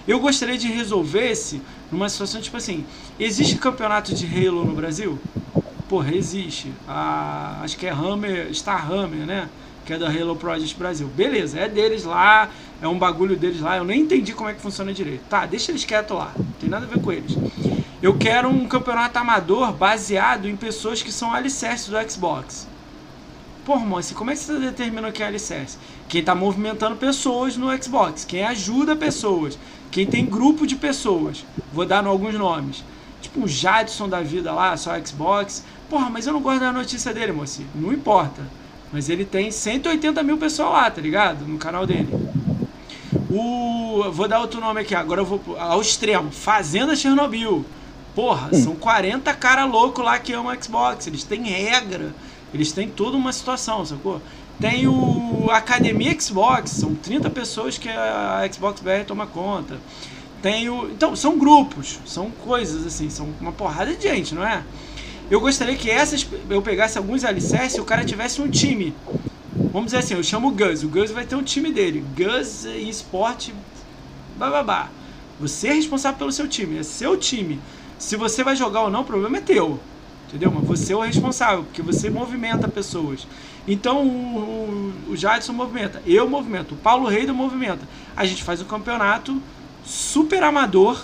Eu gostaria de resolver esse numa situação tipo assim: existe campeonato de Halo no Brasil? Porra, existe. A, acho que é Hammer, Star Hammer, né? Que é da Halo Project Brasil. Beleza, é deles lá, é um bagulho deles lá. Eu nem entendi como é que funciona direito. Tá, deixa eles quietos lá, não tem nada a ver com eles. Eu quero um campeonato amador baseado em pessoas que são alicerces do Xbox. Pô, moça, como é que você determina quem é alicerce? Quem tá movimentando pessoas no Xbox, quem ajuda pessoas, quem tem grupo de pessoas. Vou dar alguns nomes. Tipo um Jadson da vida lá, só Xbox. Porra, mas eu não gosto da notícia dele, moça. Não importa. Mas ele tem 180 mil pessoas lá, tá ligado? No canal dele. O. Vou dar outro nome aqui, agora eu vou ao extremo. Fazenda Chernobyl. Porra, são 40 cara louco lá que amam Xbox. Eles têm regra. Eles têm toda uma situação, sacou? Tem o Academia Xbox, são 30 pessoas que a Xbox BR toma conta. Tem o. Então, são grupos, são coisas assim, são uma porrada de gente, não é? Eu gostaria que essas. Eu pegasse alguns alicerces e o cara tivesse um time. Vamos dizer assim, eu chamo o Gus. O Gus vai ter um time dele. Gus e esporte. Bababá. Você é responsável pelo seu time. É seu time. Se você vai jogar ou não, o problema é teu. Entendeu? Mas você é o responsável, porque você movimenta pessoas. Então o, o, o Jadson movimenta, eu movimento, o Paulo Reido movimenta. A gente faz um campeonato super amador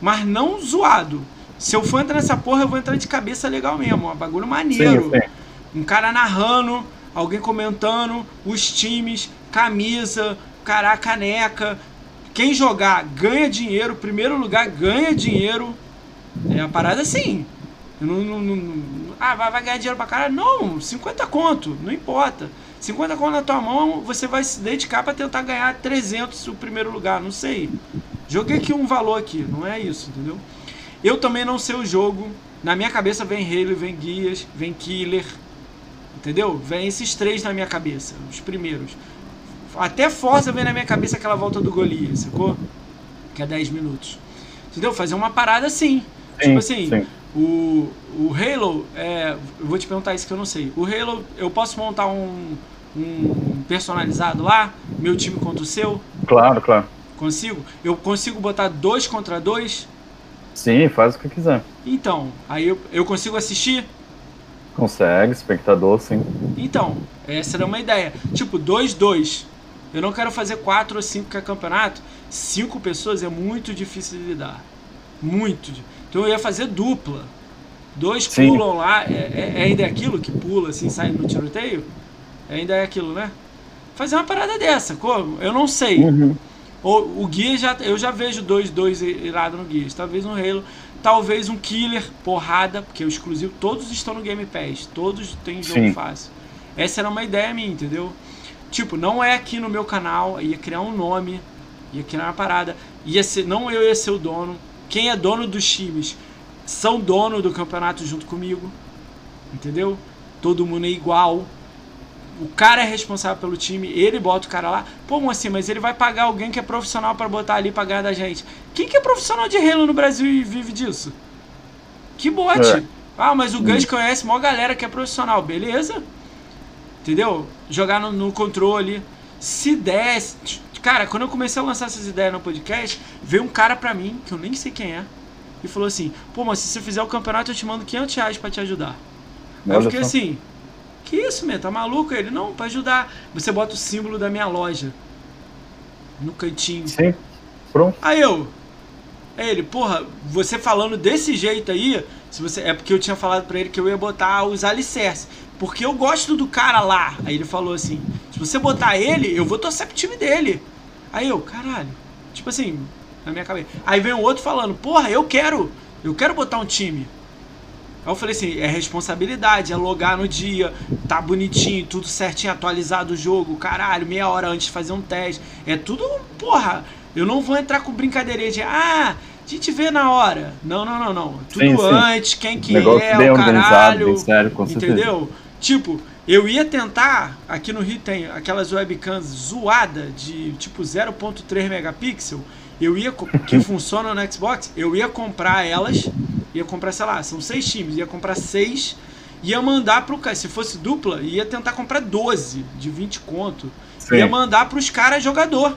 mas não zoado. Se eu for entrar nessa porra, eu vou entrar de cabeça legal mesmo. Um bagulho maneiro. Sim, sim. Um cara narrando, alguém comentando, os times, camisa, cara, caneca. Quem jogar ganha dinheiro, primeiro lugar ganha dinheiro. É a parada assim. Não, não, não, ah, vai, vai ganhar dinheiro pra caralho? Não, 50 conto, não importa. 50 conto na tua mão, você vai se dedicar para tentar ganhar 300 o primeiro lugar, não sei. Joguei aqui um valor aqui, não é isso, entendeu? Eu também não sei o jogo. Na minha cabeça vem Halo, vem Guias, vem Killer. Entendeu? Vem esses três na minha cabeça, os primeiros. Até Forza vem na minha cabeça aquela volta do Golias, sacou? Que é 10 minutos. Entendeu? Fazer uma parada assim. Sim, tipo assim, sim. O, o Halo, é, eu vou te perguntar isso que eu não sei. O Halo, eu posso montar um, um personalizado lá? Meu time contra o seu? Claro, claro. Consigo? Eu consigo botar dois contra dois? Sim, faz o que quiser. Então, aí eu, eu consigo assistir? Consegue, espectador, sim. Então, essa era uma ideia. Tipo, 2-2. Eu não quero fazer 4 ou 5 que é campeonato. 5 pessoas é muito difícil de lidar. Muito. Então eu ia fazer dupla. Dois sim. pulam lá. É, é, é ainda é aquilo que pula assim, sai no tiroteio? É ainda é aquilo, né? Fazer uma parada dessa, como? Eu não sei. Uhum. O, o Gears, já, eu já vejo dois, dois irado no Gears. Talvez um Halo. Talvez um Killer, porrada, porque o exclusivo, todos estão no Game Pass. Todos têm jogo Sim. fácil. Essa era uma ideia minha, entendeu? Tipo, não é aqui no meu canal, ia criar um nome, ia criar uma parada. Ia ser, não eu ia ser o dono. Quem é dono dos times são dono do campeonato junto comigo. Entendeu? Todo mundo é igual o cara é responsável pelo time, ele bota o cara lá. Pô, assim, mas ele vai pagar alguém que é profissional para botar ali pra ganhar da gente. Quem que é profissional de Halo no Brasil e vive disso? Que bote. É. Ah, mas o Gus conhece uma galera que é profissional. Beleza. Entendeu? Jogar no, no controle. Se desse. Cara, quando eu comecei a lançar essas ideias no podcast, veio um cara pra mim, que eu nem sei quem é, e falou assim: pô, mas se você fizer o campeonato, eu te mando 500 reais pra te ajudar. Aí eu fiquei assim. Que isso, meu? Tá maluco? Ele, não, pra ajudar. Você bota o símbolo da minha loja. No cantinho. Sim. Pronto. Aí eu. Aí ele, porra, você falando desse jeito aí, se você é porque eu tinha falado para ele que eu ia botar os alicerces. Porque eu gosto do cara lá. Aí ele falou assim: se você botar ele, eu vou torcer pro time dele. Aí eu, caralho. Tipo assim, na minha cabeça. Aí vem um outro falando: porra, eu quero. Eu quero botar um time. Aí eu falei assim, é responsabilidade, é logar no dia, tá bonitinho, tudo certinho, atualizado o jogo, caralho, meia hora antes de fazer um teste. É tudo, porra, eu não vou entrar com brincadeirinha de, ah, a gente vê na hora. Não, não, não, não. Tudo sim, sim. antes, quem que é, o caralho. Bem sério, com entendeu? Tipo, eu ia tentar, aqui no Rio tem aquelas webcams zoada de tipo 0.3 megapixel. Eu ia que funcionam no Xbox, eu ia comprar elas Ia comprar, sei lá, são seis times, ia comprar seis, ia mandar pro cara. Se fosse dupla, ia tentar comprar 12 de 20 conto. Sim. Ia mandar pros caras jogador.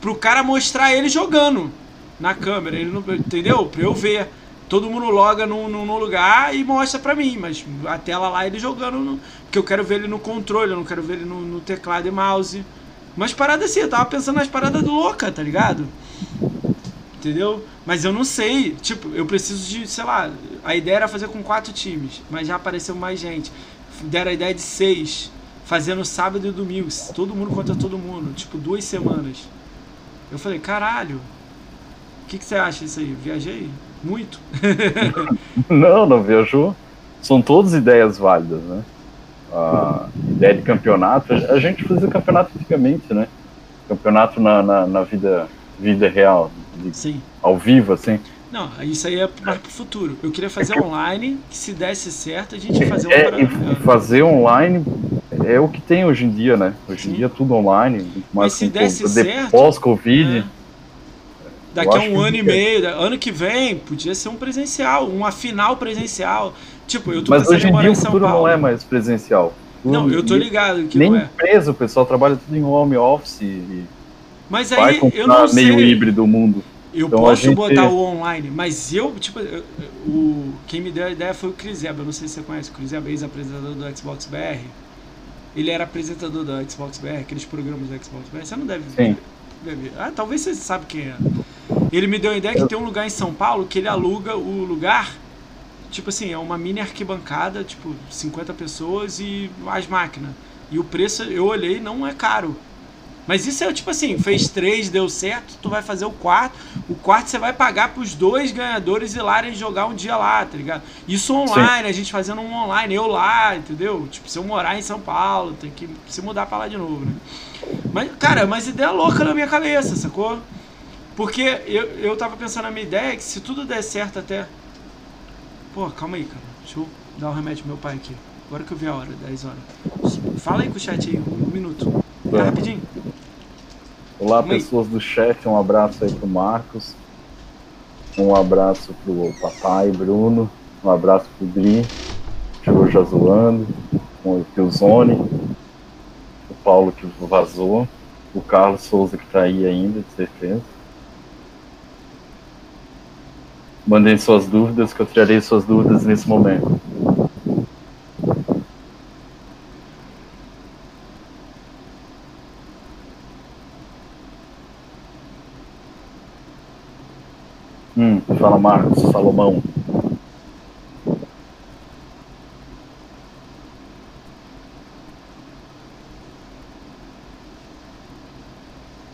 Pro cara mostrar ele jogando na câmera, ele não, entendeu? Pra eu ver. Todo mundo loga num, num, lugar e mostra pra mim, mas a tela lá ele jogando. No, porque eu quero ver ele no controle, eu não quero ver ele no, no teclado e mouse. Mas paradas assim, eu tava pensando nas paradas louca, tá ligado? Entendeu? Mas eu não sei, tipo, eu preciso de, sei lá, a ideia era fazer com quatro times, mas já apareceu mais gente. Deram a ideia de seis, fazendo sábado e domingo, todo mundo contra todo mundo, tipo, duas semanas. Eu falei, caralho, o que, que você acha disso aí? Viajei? Muito? não, não viajou. São todas ideias válidas, né? A ideia de campeonato, a gente fazia campeonato antigamente, né? Campeonato na, na, na vida, vida real, Sim. ao vivo, assim. Não, isso aí é mais pro futuro. Eu queria fazer é que... online, que se desse certo, a gente ia fazer é, um Fazer online é o que tem hoje em dia, né? Hoje Sim. em dia tudo online. Mas se desse certo. Pós-Covid. É. Daqui a um ano e meio, ano que vem, podia ser um presencial, uma final presencial. Tipo, eu tô Mas hoje em dia o futuro não é mais presencial. Não, eu tô ligado que nem não é. empresa, o pessoal trabalha tudo em home office. E mas aí eu não sei. meio híbrido o mundo. Eu então, posso gente... botar o online, mas eu, tipo, eu, o, quem me deu a ideia foi o Chris Eba. Eu não sei se você conhece o Chris Eba, ex-apresentador do Xbox BR. Ele era apresentador do Xbox BR, aqueles programas do Xbox BR. Você não deve Sim. Deve, ah, talvez você sabe quem é. Ele me deu a ideia que tem um lugar em São Paulo que ele aluga o lugar, tipo assim, é uma mini arquibancada, tipo, 50 pessoas e as máquinas. E o preço, eu olhei, não é caro. Mas isso é tipo assim, fez três, deu certo, tu vai fazer o quarto. O quarto você vai pagar pros dois ganhadores ir lá e jogar um dia lá, tá ligado? Isso online, Sim. a gente fazendo um online, eu lá, entendeu? Tipo, se eu morar em São Paulo, tem que se mudar pra lá de novo, né? Mas, cara, mas ideia louca na minha cabeça, sacou? Porque eu, eu tava pensando na minha ideia que se tudo der certo até. Pô, calma aí, cara. Deixa eu dar o um remédio pro meu pai aqui. Agora que eu vi a hora, 10 horas. Fala aí com o chat aí, um, um minuto. Tá, rapidinho. Olá, pessoas do chat. Um abraço aí pro Marcos. Um abraço pro papai Bruno. Um abraço pro Dri. Chegou já zoando. O Zone. O Paulo que vazou. O Carlos Souza que tá aí ainda, de certeza. Mandem suas dúvidas, que eu tirarei suas dúvidas nesse momento. Hum, fala Marcos, Salomão.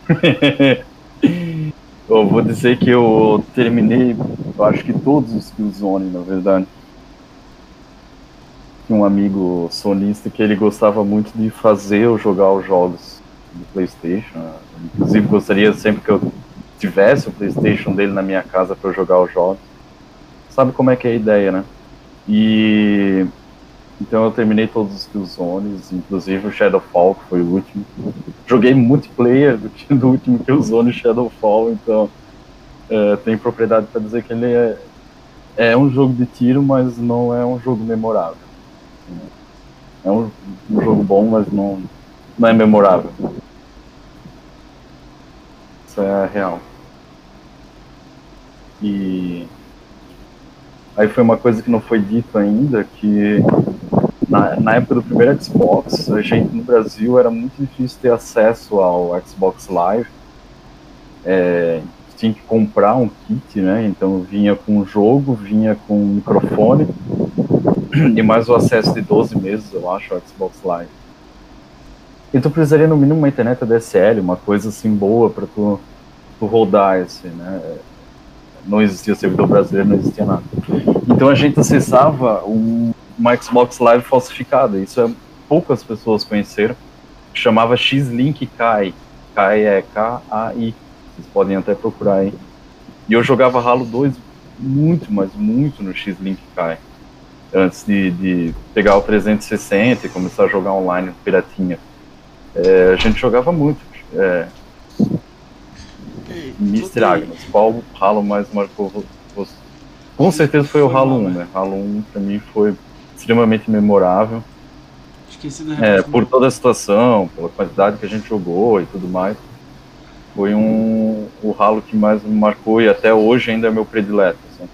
eu vou dizer que eu terminei, eu acho que todos os Killzone, na verdade. Tinha um amigo sonista que ele gostava muito de fazer ou jogar os jogos do PlayStation. Inclusive, gostaria sempre que eu tivesse o PlayStation dele na minha casa para eu jogar os jogos. Sabe como é que é a ideia, né? E então eu terminei todos os Killzones, inclusive o Shadowfall, que foi o último. Joguei multiplayer do, do último Killzone Shadowfall, então é, tem propriedade para dizer que ele é, é um jogo de tiro, mas não é um jogo memorável. É um, um jogo bom, mas não, não é memorável. Isso é real. E aí foi uma coisa que não foi dito ainda, que na, na, época do primeiro Xbox, a gente no Brasil era muito difícil ter acesso ao Xbox Live. É, tinha que comprar um kit, né? Então vinha com o jogo, vinha com o microfone e mais o acesso de 12 meses, eu acho, ao Xbox Live. E tu precisaria no mínimo uma internet ADSL, uma coisa assim boa para tu, tu rodar esse, né? Não existia servidor brasileiro, não existia nada. Então a gente acessava um, uma Xbox Live falsificada. Isso é, poucas pessoas conheceram. Chamava X-Link Kai. Kai é K-A-I. Vocês podem até procurar aí. E eu jogava Halo 2 muito, mas muito no X-Link Kai. Antes de, de, pegar o 360 e começar a jogar online piratinha. É, a gente jogava muito. É, Mr. Agnes, qual Halo mais marcou você? Com certeza foi, foi o Halo 1, né? Halo 1 pra mim foi extremamente memorável. Esqueci do é, Por toda a situação, pela quantidade que a gente jogou e tudo mais. Foi um o Halo que mais me marcou e até hoje ainda é meu predileto. Assim.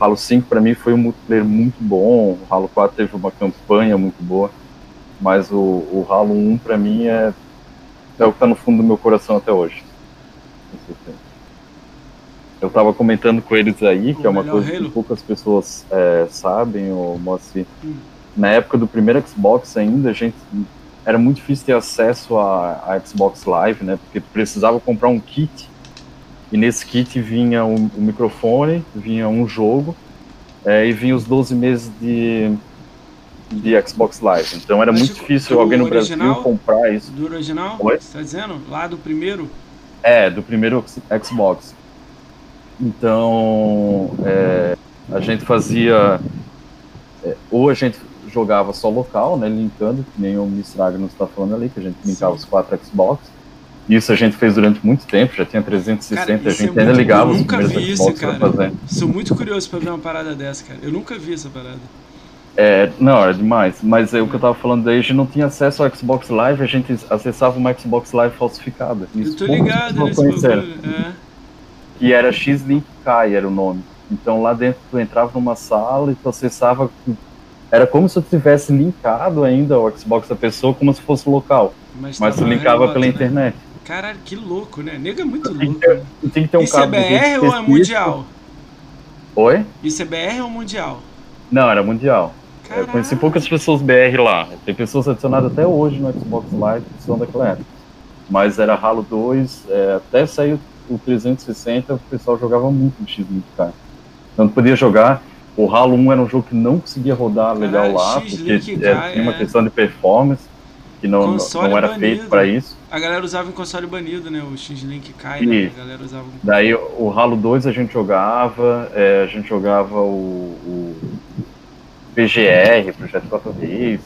Halo 5 para mim foi um multiplayer muito bom, o Halo 4 teve uma campanha muito boa, mas o, o Halo 1 para mim é, é o que tá no fundo do meu coração até hoje. Eu estava comentando com eles aí, que o é uma coisa Halo. que poucas pessoas é, sabem, ou Moacir. Hum. Na época do primeiro Xbox ainda, a gente era muito difícil ter acesso a, a Xbox Live, né? Porque precisava comprar um kit. E nesse kit vinha um, um microfone, vinha um jogo, é, e vinha os 12 meses de, de Xbox Live. Então era Mas muito difícil alguém no original, Brasil comprar isso. Do original? Oi? Você tá dizendo? Lá do primeiro? É, do primeiro Xbox. Então, é, a gente fazia. É, ou a gente jogava só local, né, linkando, que nem o Mistraga nos está falando ali, que a gente linkava Sim. os quatro Xbox. Isso a gente fez durante muito tempo, já tinha 360, cara, a gente é ainda ligava os primeiros vi Xbox isso, cara. fazer. Sou muito curioso para ver uma parada dessa, cara. Eu nunca vi essa parada. É, não, é demais. Mas é, o que eu tava falando daí, a gente não tinha acesso ao Xbox Live, a gente acessava uma Xbox Live falsificada. Isso eu tô ligado nesse bagulho, é. Que era X-Link Kai, era o nome. Então lá dentro tu entrava numa sala e tu acessava. Era como se tu tivesse linkado ainda ao Xbox da pessoa, como se fosse local. Mas, Mas tu linkava pela né? internet. Caralho, que louco, né? Nego é muito louco. né? tem que ter um Isso é BR ou é mundial? Oi? Isso é BR ou mundial? Não, era mundial. Eu conheci poucas pessoas BR lá. Tem pessoas adicionadas até hoje no Xbox Live que são daquela época. Mas era Halo 2, é, até sair o 360, o pessoal jogava muito no X-Link, Não podia jogar. O Halo 1 era um jogo que não conseguia rodar legal Caralho, lá, porque é, cara, tinha uma é. questão de performance, que não, Console não era banido. feito para isso. A galera usava em console banido, né? O X-Link cai, né? A galera usava. Daí o Halo 2 a gente jogava, é, a gente jogava o, o PGR, Projeto 4 Reis.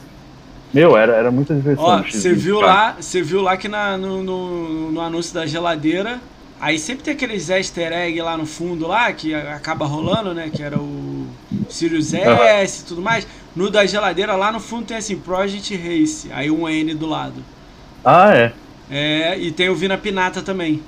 Meu, era, era muita diversão. Você viu lá, viu lá que na, no, no, no anúncio da geladeira, aí sempre tem aqueles easter egg lá no fundo lá, que acaba rolando, né? Que era o Sirius S e tudo mais. No da geladeira, lá no fundo tem assim, Project Race, aí um N do lado. Ah, é. É, e tem o Vina Pinata também.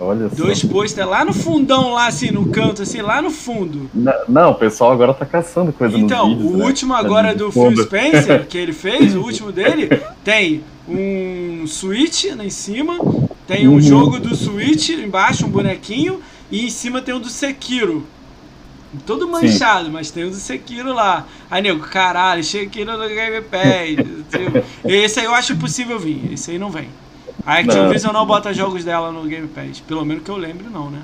Olha só. Dois pôster lá no fundão, lá assim, no canto, assim, lá no fundo. N- Não, o pessoal agora tá caçando coisa Então, vídeos, o né? último Tá agora de do Phil. Spencer, que ele fez, o último dele, tem um Switch lá em cima, tem um Uhum. jogo do Switch embaixo, um bonequinho, e em cima tem um do Sekiro. Todo manchado, mas tem o do Sekiro lá. Aí, nego, caralho, Sekiro no Game Pass. tipo, Esse aí eu acho impossível vir, esse aí não vem. A Activision não bota jogos dela no Game Pass, pelo menos que eu lembre não, né?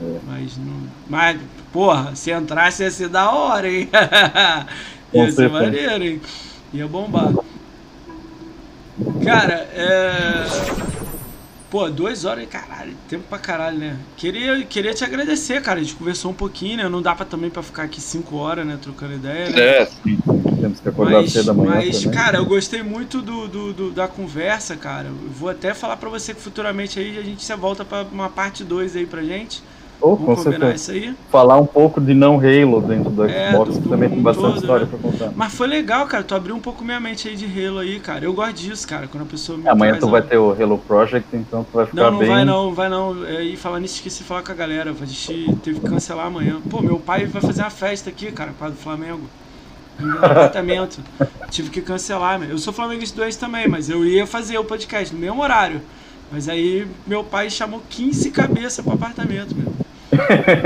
É. Mas, não, mas, porra, se entrasse ia ser da hora, hein? Ia ser maneiro, hein? Ia bombar. Cara, é. Pô, duas horas, caralho, tempo pra caralho, né? Queria, queria te agradecer, cara. A gente conversou um pouquinho, né? Não dá pra também pra ficar aqui cinco horas, né? Trocando ideia, né? É, sim. Temos que acordar Mas, cedo da manhã mas também. cara, eu gostei muito do, do- do- da conversa, cara. Eu vou até falar pra você que futuramente aí a gente se volta pra uma parte 2 aí pra gente. Oh, Vamos combinar isso aí. Falar um pouco de não Halo dentro do É, Xbox, do- que também do tem bastante todo, história né? pra contar. Mas foi legal, cara. Tu abriu um pouco minha mente aí de Halo aí, cara. Eu gosto disso, cara. Quando a pessoa me Amanhã tu vai ter o Halo Project, então tu vai ficar Não, não bem. vai não, vai não. É, E falando nisso, esqueci de falar com a galera. A gente teve que cancelar amanhã. Pô, meu pai vai fazer uma festa aqui, cara, para do Flamengo. No apartamento. Tive que cancelar, meu. Eu sou flamenguista doente também, mas eu ia fazer o podcast no mesmo horário. Mas aí meu pai chamou 15 cabeças pro apartamento, meu.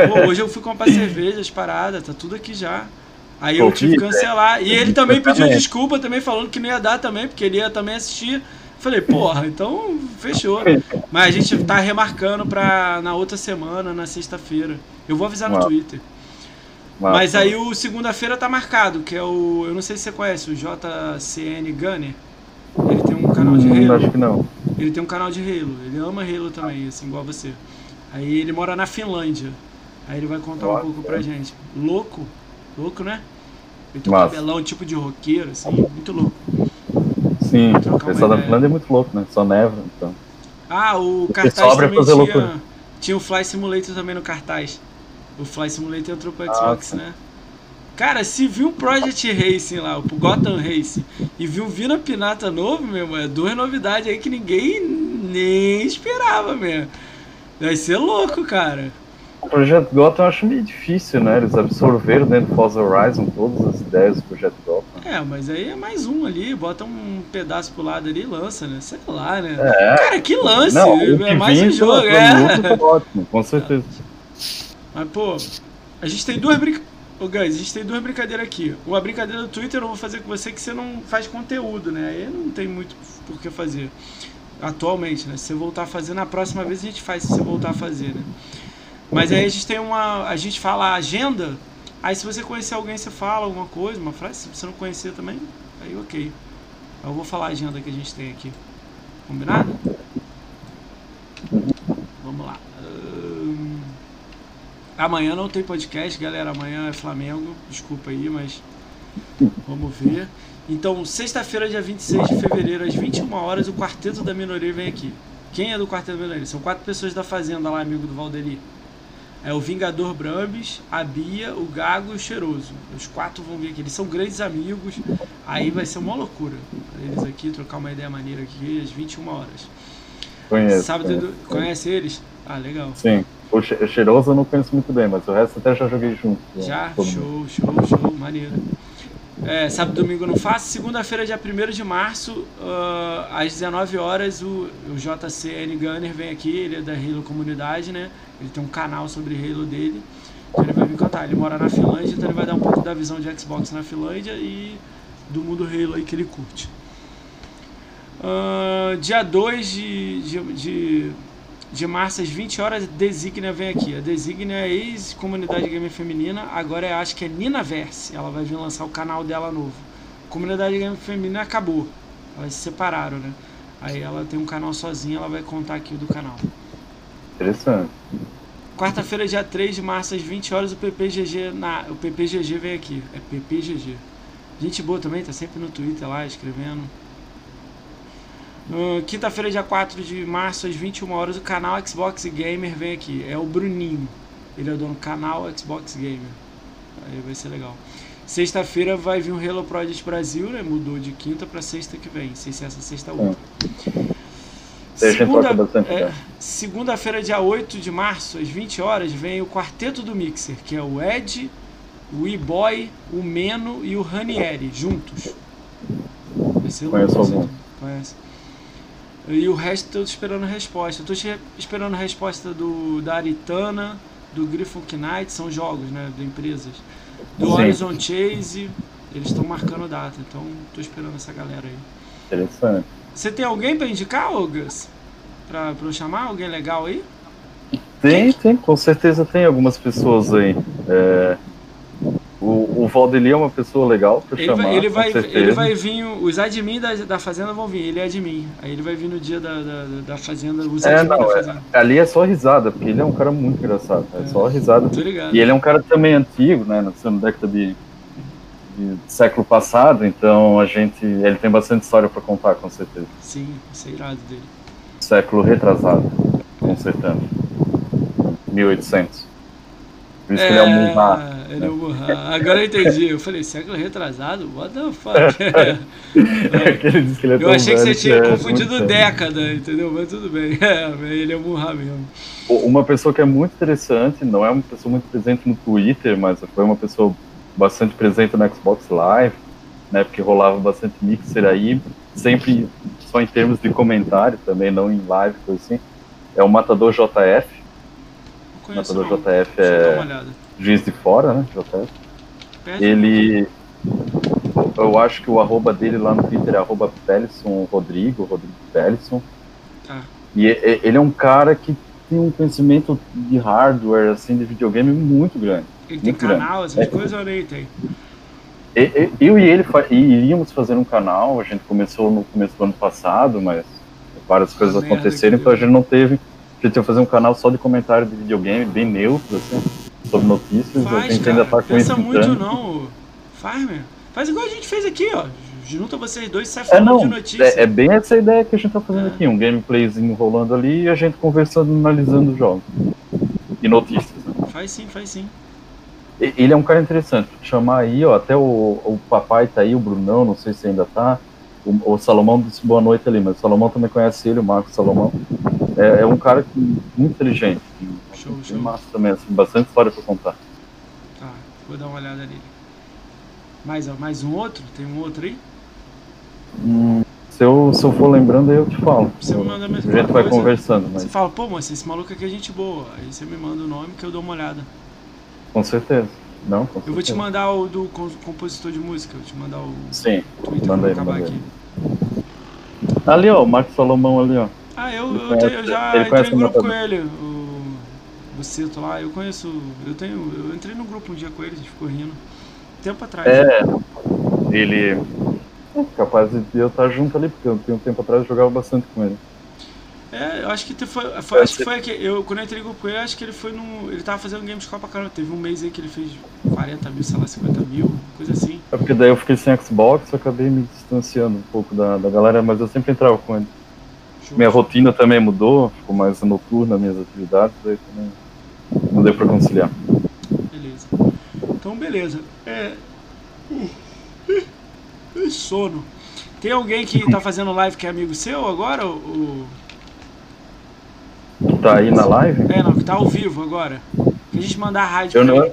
Pô, hoje eu fui comprar cerveja, as paradas, tá tudo aqui já. Aí eu Pô, tive que cancelar. E ele também Eu pediu também. desculpa, também falando que não ia dar também, porque ele ia também assistir. Falei, porra, então fechou. Mas a gente tá remarcando pra na outra semana, na sexta-feira. Eu vou avisar no Uau. Twitter. Mas, Mas aí o segunda-feira tá marcado, que é o. Eu não sei se você conhece, o JCN Gunner. Ele tem um canal de Hum, Halo. acho que não. Ele tem um canal de Halo. Ele ama Halo também, assim, igual você. Aí ele mora na Finlândia. Aí ele vai contar um Nossa. pouco pra gente. Louco. Louco, né? Ele tem um cabelão tipo de roqueiro, assim, muito louco. Sim, o pessoal da. Finlândia é muito louco, né? Só neva, então. Ah, o O cartaz também tinha, loucura. tinha o Fly Simulator também no cartaz. O Fly Simulator entrou pro Ah, Xbox, né? Cara, se viu um Project Racing lá, o Gotham Racing, e viu um Vina Pinata novo, meu irmão, é duas novidades aí que ninguém nem esperava mesmo. Vai ser louco, cara. O Projeto Gotham eu acho meio difícil, né? Eles absorveram dentro do Forza Horizon todas as ideias do Projeto Gotham. É, mas aí é mais um ali, bota um pedaço pro lado ali e lança, né? Sei lá, né? É. Cara, que lance! Não, o que é mais um jogo, é. luta tá ótimo, com certeza. Mas, pô, a gente tem duas brincadeiras. Ô, Guys, a gente tem duas brincadeiras aqui. Uma brincadeira do Twitter eu vou fazer com você que você não faz conteúdo, né? Aí não tem muito por que fazer. Atualmente, né? Se você voltar a fazer, na próxima vez a gente faz se você voltar a fazer, né? Mas aí a gente tem uma. A gente fala agenda. Aí se você conhecer alguém, você fala alguma coisa, uma frase. Se você não conhecer também, aí ok. Eu vou falar a agenda que a gente tem aqui. Combinado? Vamos lá. Ahn, Amanhã não tem podcast, galera. Amanhã é Flamengo. Desculpa aí, mas vamos ver. Então, sexta-feira, dia 26 de fevereiro, às 21 horas, o Quarteto da Minoria vem aqui. Quem é do Quarteto da Minoria? São quatro pessoas da Fazenda lá, amigo do Valdeli. É o Vingador Brambis, a Bia, o Gago e o Cheiroso. Os quatro vão vir aqui. Eles são grandes amigos. Aí vai ser uma loucura. Eles aqui, trocar uma ideia maneira aqui, às 21 horas. Conheço. Sábado, conheço. do- conhece eles? Ah, legal. Sim. O che- o cheiroso eu não conheço muito bem, mas o resto até já joguei junto. com Já? Show, show, show, maneiro. É, sábado e domingo eu não faço. Segunda-feira, dia 1 de março, uh, às 19 horas, o, o JCN Gunner vem aqui, ele é da Halo Comunidade, né? Ele tem um canal sobre Halo dele. Então ele vai me contar. Ele mora na Finlândia, então ele vai dar um pouco da visão de Xbox na Finlândia e do mundo Halo aí que ele curte. Uh, dia 2 de, de, de, de, março, às 20 horas, Designia vem aqui. A Designia é ex-comunidade gamer feminina, agora é, acho que é Ninaverse. Ela vai vir lançar o canal dela novo. A comunidade gamer feminina acabou. Elas se separaram, né? Aí ela tem um canal sozinha, ela vai contar aqui o do canal. Interessante. Quarta-feira, dia 3 de março, às 20 horas, o PPGG, na, o PPGG vem aqui. É PPGG. Gente boa também, tá sempre no Twitter lá, escrevendo. Uh, Quinta-feira, dia 4 de março, às 21 horas, o canal Xbox Gamer vem aqui. É o Bruninho. Ele é o dono do canal Xbox Gamer. Aí vai ser legal. Sexta-feira vai vir o Halo Project Brasil, né? Mudou de quinta para sexta que vem. Não sei se essa sexta outra. Segunda, é, Segunda-feira, dia 8 de março, às 20 horas, vem o Quarteto do Mixer, que é o Ed, o E-Boy, o Meno e o Ranieri, juntos. Conheço algum. Conhece. E o resto eu tô esperando a resposta. Eu tô esperando a resposta do, da Aritana, do Griffon Knight, são jogos, né? De empresas. Do Sim. Horizon Chase, eles estão marcando data, então tô esperando essa galera aí. Interessante. Você tem alguém para indicar, Gus? Pra, pra eu chamar? Alguém legal aí? Tem, tem, com certeza tem algumas pessoas aí. É, o, o Valdeli é uma pessoa legal pra ele chamar. Vai, ele, vai, ele vai vir, os admin da, da Fazenda vão vir, ele é admin. Aí ele vai vir no dia da, da, da Fazenda, os é, admin não, da é, Fazenda. É, ali é só risada, porque ele é um cara muito engraçado. É, é só risada. E ele é um cara também antigo, né? Na década de, de século passado, então a gente. Ele tem bastante história pra contar, com certeza. Sim, isso é irado dele. Século retrasado, consertando. 1800. Por isso é, que ele é um Murra. Ele é um Murra. Agora eu entendi. Eu falei, século retrasado? What the fuck? é, ele é eu achei que você tinha é confundido década, entendeu? Mas tudo bem. É, ele é um Murra mesmo. Uma pessoa que é muito interessante, não é uma pessoa muito presente no Twitter, mas foi uma pessoa bastante presente no Xbox Live, né? Porque rolava bastante mixer aí, sempre só em termos de comentário também, não em live, coisa assim. É o Matador JF conheço Matador não. JF é juiz de fora, né? JF. Pede ele. Eu acho que o arroba dele lá no Twitter é arroba Pelison Rodrigo, Rodrigo Pelison. Tá. E ele é um cara que tem um conhecimento de hardware, assim, de videogame muito grande. Ele tem canal, essas é, coisas ou nem tem? Eu e ele iríamos fazer um canal, a gente começou no começo do ano passado, mas várias coisas ah, aconteceram, então a gente não teve a gente ia fazer um canal só de comentário de videogame, bem neutro, assim, sobre notícias. Faz, a gente cara, ainda tá com pensa muito não, faz, meu. Faz igual a gente fez aqui, ó. Junta vocês dois e sai falando é, não, de notícias. É, é, bem essa ideia que a gente tá fazendo é. aqui, um gameplayzinho rolando ali e a gente conversando, analisando os jogos. E notícias. Faz sim, faz sim. Ele é um cara interessante. Chamar aí, ó, até o, o papai tá aí, o Brunão, não sei se ainda tá. O, o Salomão disse boa noite ali, mas o Salomão também conhece ele, o Marcos Salomão. É, é um cara que, muito inteligente. Show, show. Massa também, assim, bastante história para contar. Tá, vou dar uma olhada nele. Mais, mais um outro? Tem um outro aí? Hum, se, eu, se eu for lembrando, aí eu te falo. Você me manda mesmo. A gente vai conversando. Mas... Você fala, pô, mas esse maluco aqui é gente boa. Aí você me manda o nome que eu dou uma olhada. Com certeza. Não, com eu vou te mandar o do compositor de música, eu vou te mandar o Sim, Twitter manda aí, acabar manda aqui. Ali, ó, o Marcos Salomão ali, ó. Ah, eu, eu, eu já entrei no grupo com ele, o, o Cito lá, eu conheço, eu tenho, eu entrei no grupo um dia com ele, a gente ficou rindo, tempo atrás. É, ele, é capaz de eu estar junto ali, porque eu tenho um tempo atrás eu jogava bastante com ele. É, eu acho que foi, foi acho que foi que eu quando eu entrei no grupo com ele, acho que ele foi no, ele tava fazendo Gamescom pra caramba, teve um mês aí que ele fez 40 mil, sei lá, 50 mil, coisa assim. É porque daí eu fiquei sem Xbox, acabei me distanciando um pouco da, da galera, mas eu sempre entrava com ele. Minha rotina também mudou, ficou mais noturna minhas atividades, aí também não deu pra conciliar. Beleza. Então, beleza. É. Sono. Tem alguém que tá fazendo live que é amigo seu agora? O... Que tá aí na live? É, não, que tá ao vivo agora. Que a gente mandar a rádio eu não,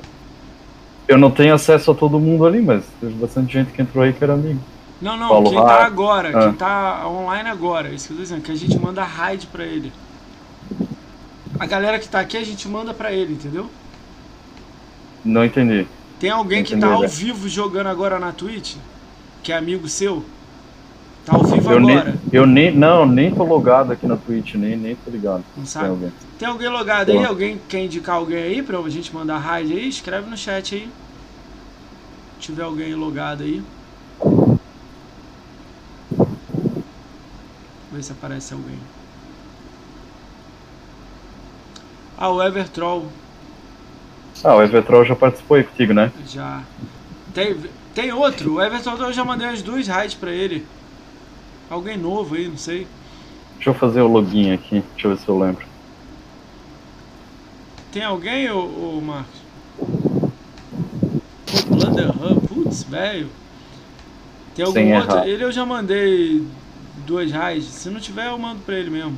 Eu não tenho acesso a todo mundo ali, mas teve bastante gente que entrou aí que era amigo. Não, não, Paulo quem tá agora, Ah. quem tá online agora, isso que eu tô dizendo, que a gente manda raid pra ele. A galera que tá aqui a gente manda pra ele, entendeu? Não entendi. Tem alguém que tá ao vivo jogando agora na Twitch, que é amigo seu? Tá ao vivo Eu nem, agora, eu nem, não, nem tô logado aqui na Twitch, nem, nem tô ligado. não Tem sabe? alguém. Tem alguém logado aí? Tô. Alguém quer indicar alguém aí pra gente mandar raid aí? Escreve no chat aí. Se tiver alguém logado aí. Ver se aparece alguém. Ah, o Evertroll Ah, o Evertroll já participou aí contigo, né? já. Tem, tem outro. O Evertroll eu já mandei as duas raids pra ele. Alguém novo aí, não sei. Deixa eu fazer o login aqui, deixa eu ver se eu lembro. Tem alguém, ô, ô Marcos? Pô, Plunder Hub, putz, velho. Tem algum Sem outro? errar. Ele eu já mandei duas raids. Se não tiver, eu mando pra ele mesmo.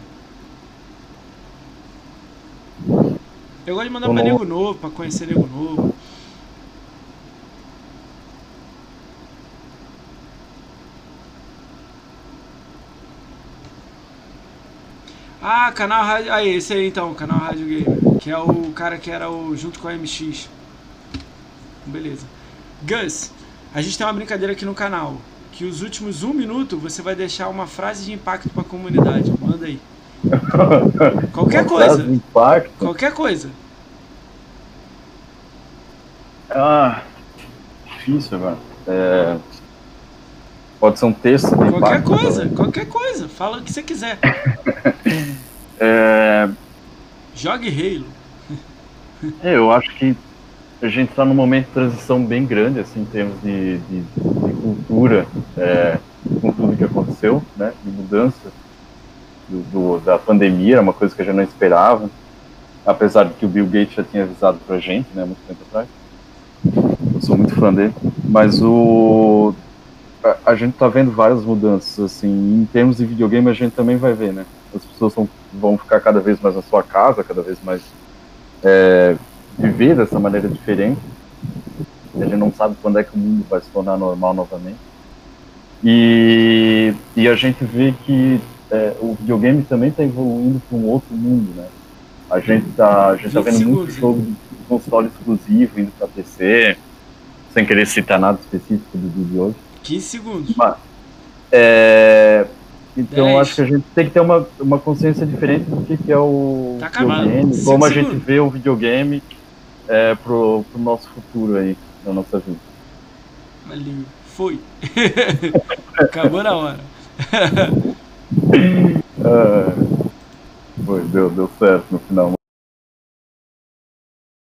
Eu gosto de mandar pra nego novo, pra conhecer nego novo. Ah, canal Rádio. Aí, esse aí então, canal Rádio Gamer. Que é o cara que era o junto com a MX. Beleza. Gus, a gente tem uma brincadeira aqui no canal. Que os últimos um minuto você vai deixar uma frase de impacto pra comunidade. Manda aí. Qualquer Uma coisa. frase de impacto. Qualquer coisa. Ah, difícil, velho. É, Pode ser um texto de Qualquer impacto. coisa. também. Qualquer coisa. Fala o que você quiser. É, Jogue Halo. Eu acho que a gente está num momento de transição bem grande, assim, em termos de, de- de cultura, é, com tudo que aconteceu, né, de mudança do, do- da pandemia, era uma coisa que a gente não esperava, apesar de que o Bill Gates já tinha avisado pra gente, né, muito tempo atrás. Eu sou muito fã dele, mas o a, a gente tá vendo várias mudanças, assim, em termos de videogame a gente também vai ver, né, as pessoas vão, vão ficar cada vez mais na sua casa, cada vez mais é, viver dessa maneira diferente. A gente não sabe quando é que o mundo vai se tornar normal novamente. E, e a gente vê que é, o videogame também está evoluindo para um outro mundo, né? A gente está a gente tá 20 vendo muito jogo de console exclusivo indo para PC, sem querer citar nada específico do dia de hoje. 15 segundos. É, então Dez. acho que a gente tem que ter uma, uma consciência diferente do que, que é o Tá videogame, como a gente vê o videogame é, pro, pro nosso futuro aí, na nossa vida. Valeu. Foi. Acabou na hora. Ah, foi, deu, deu certo no final.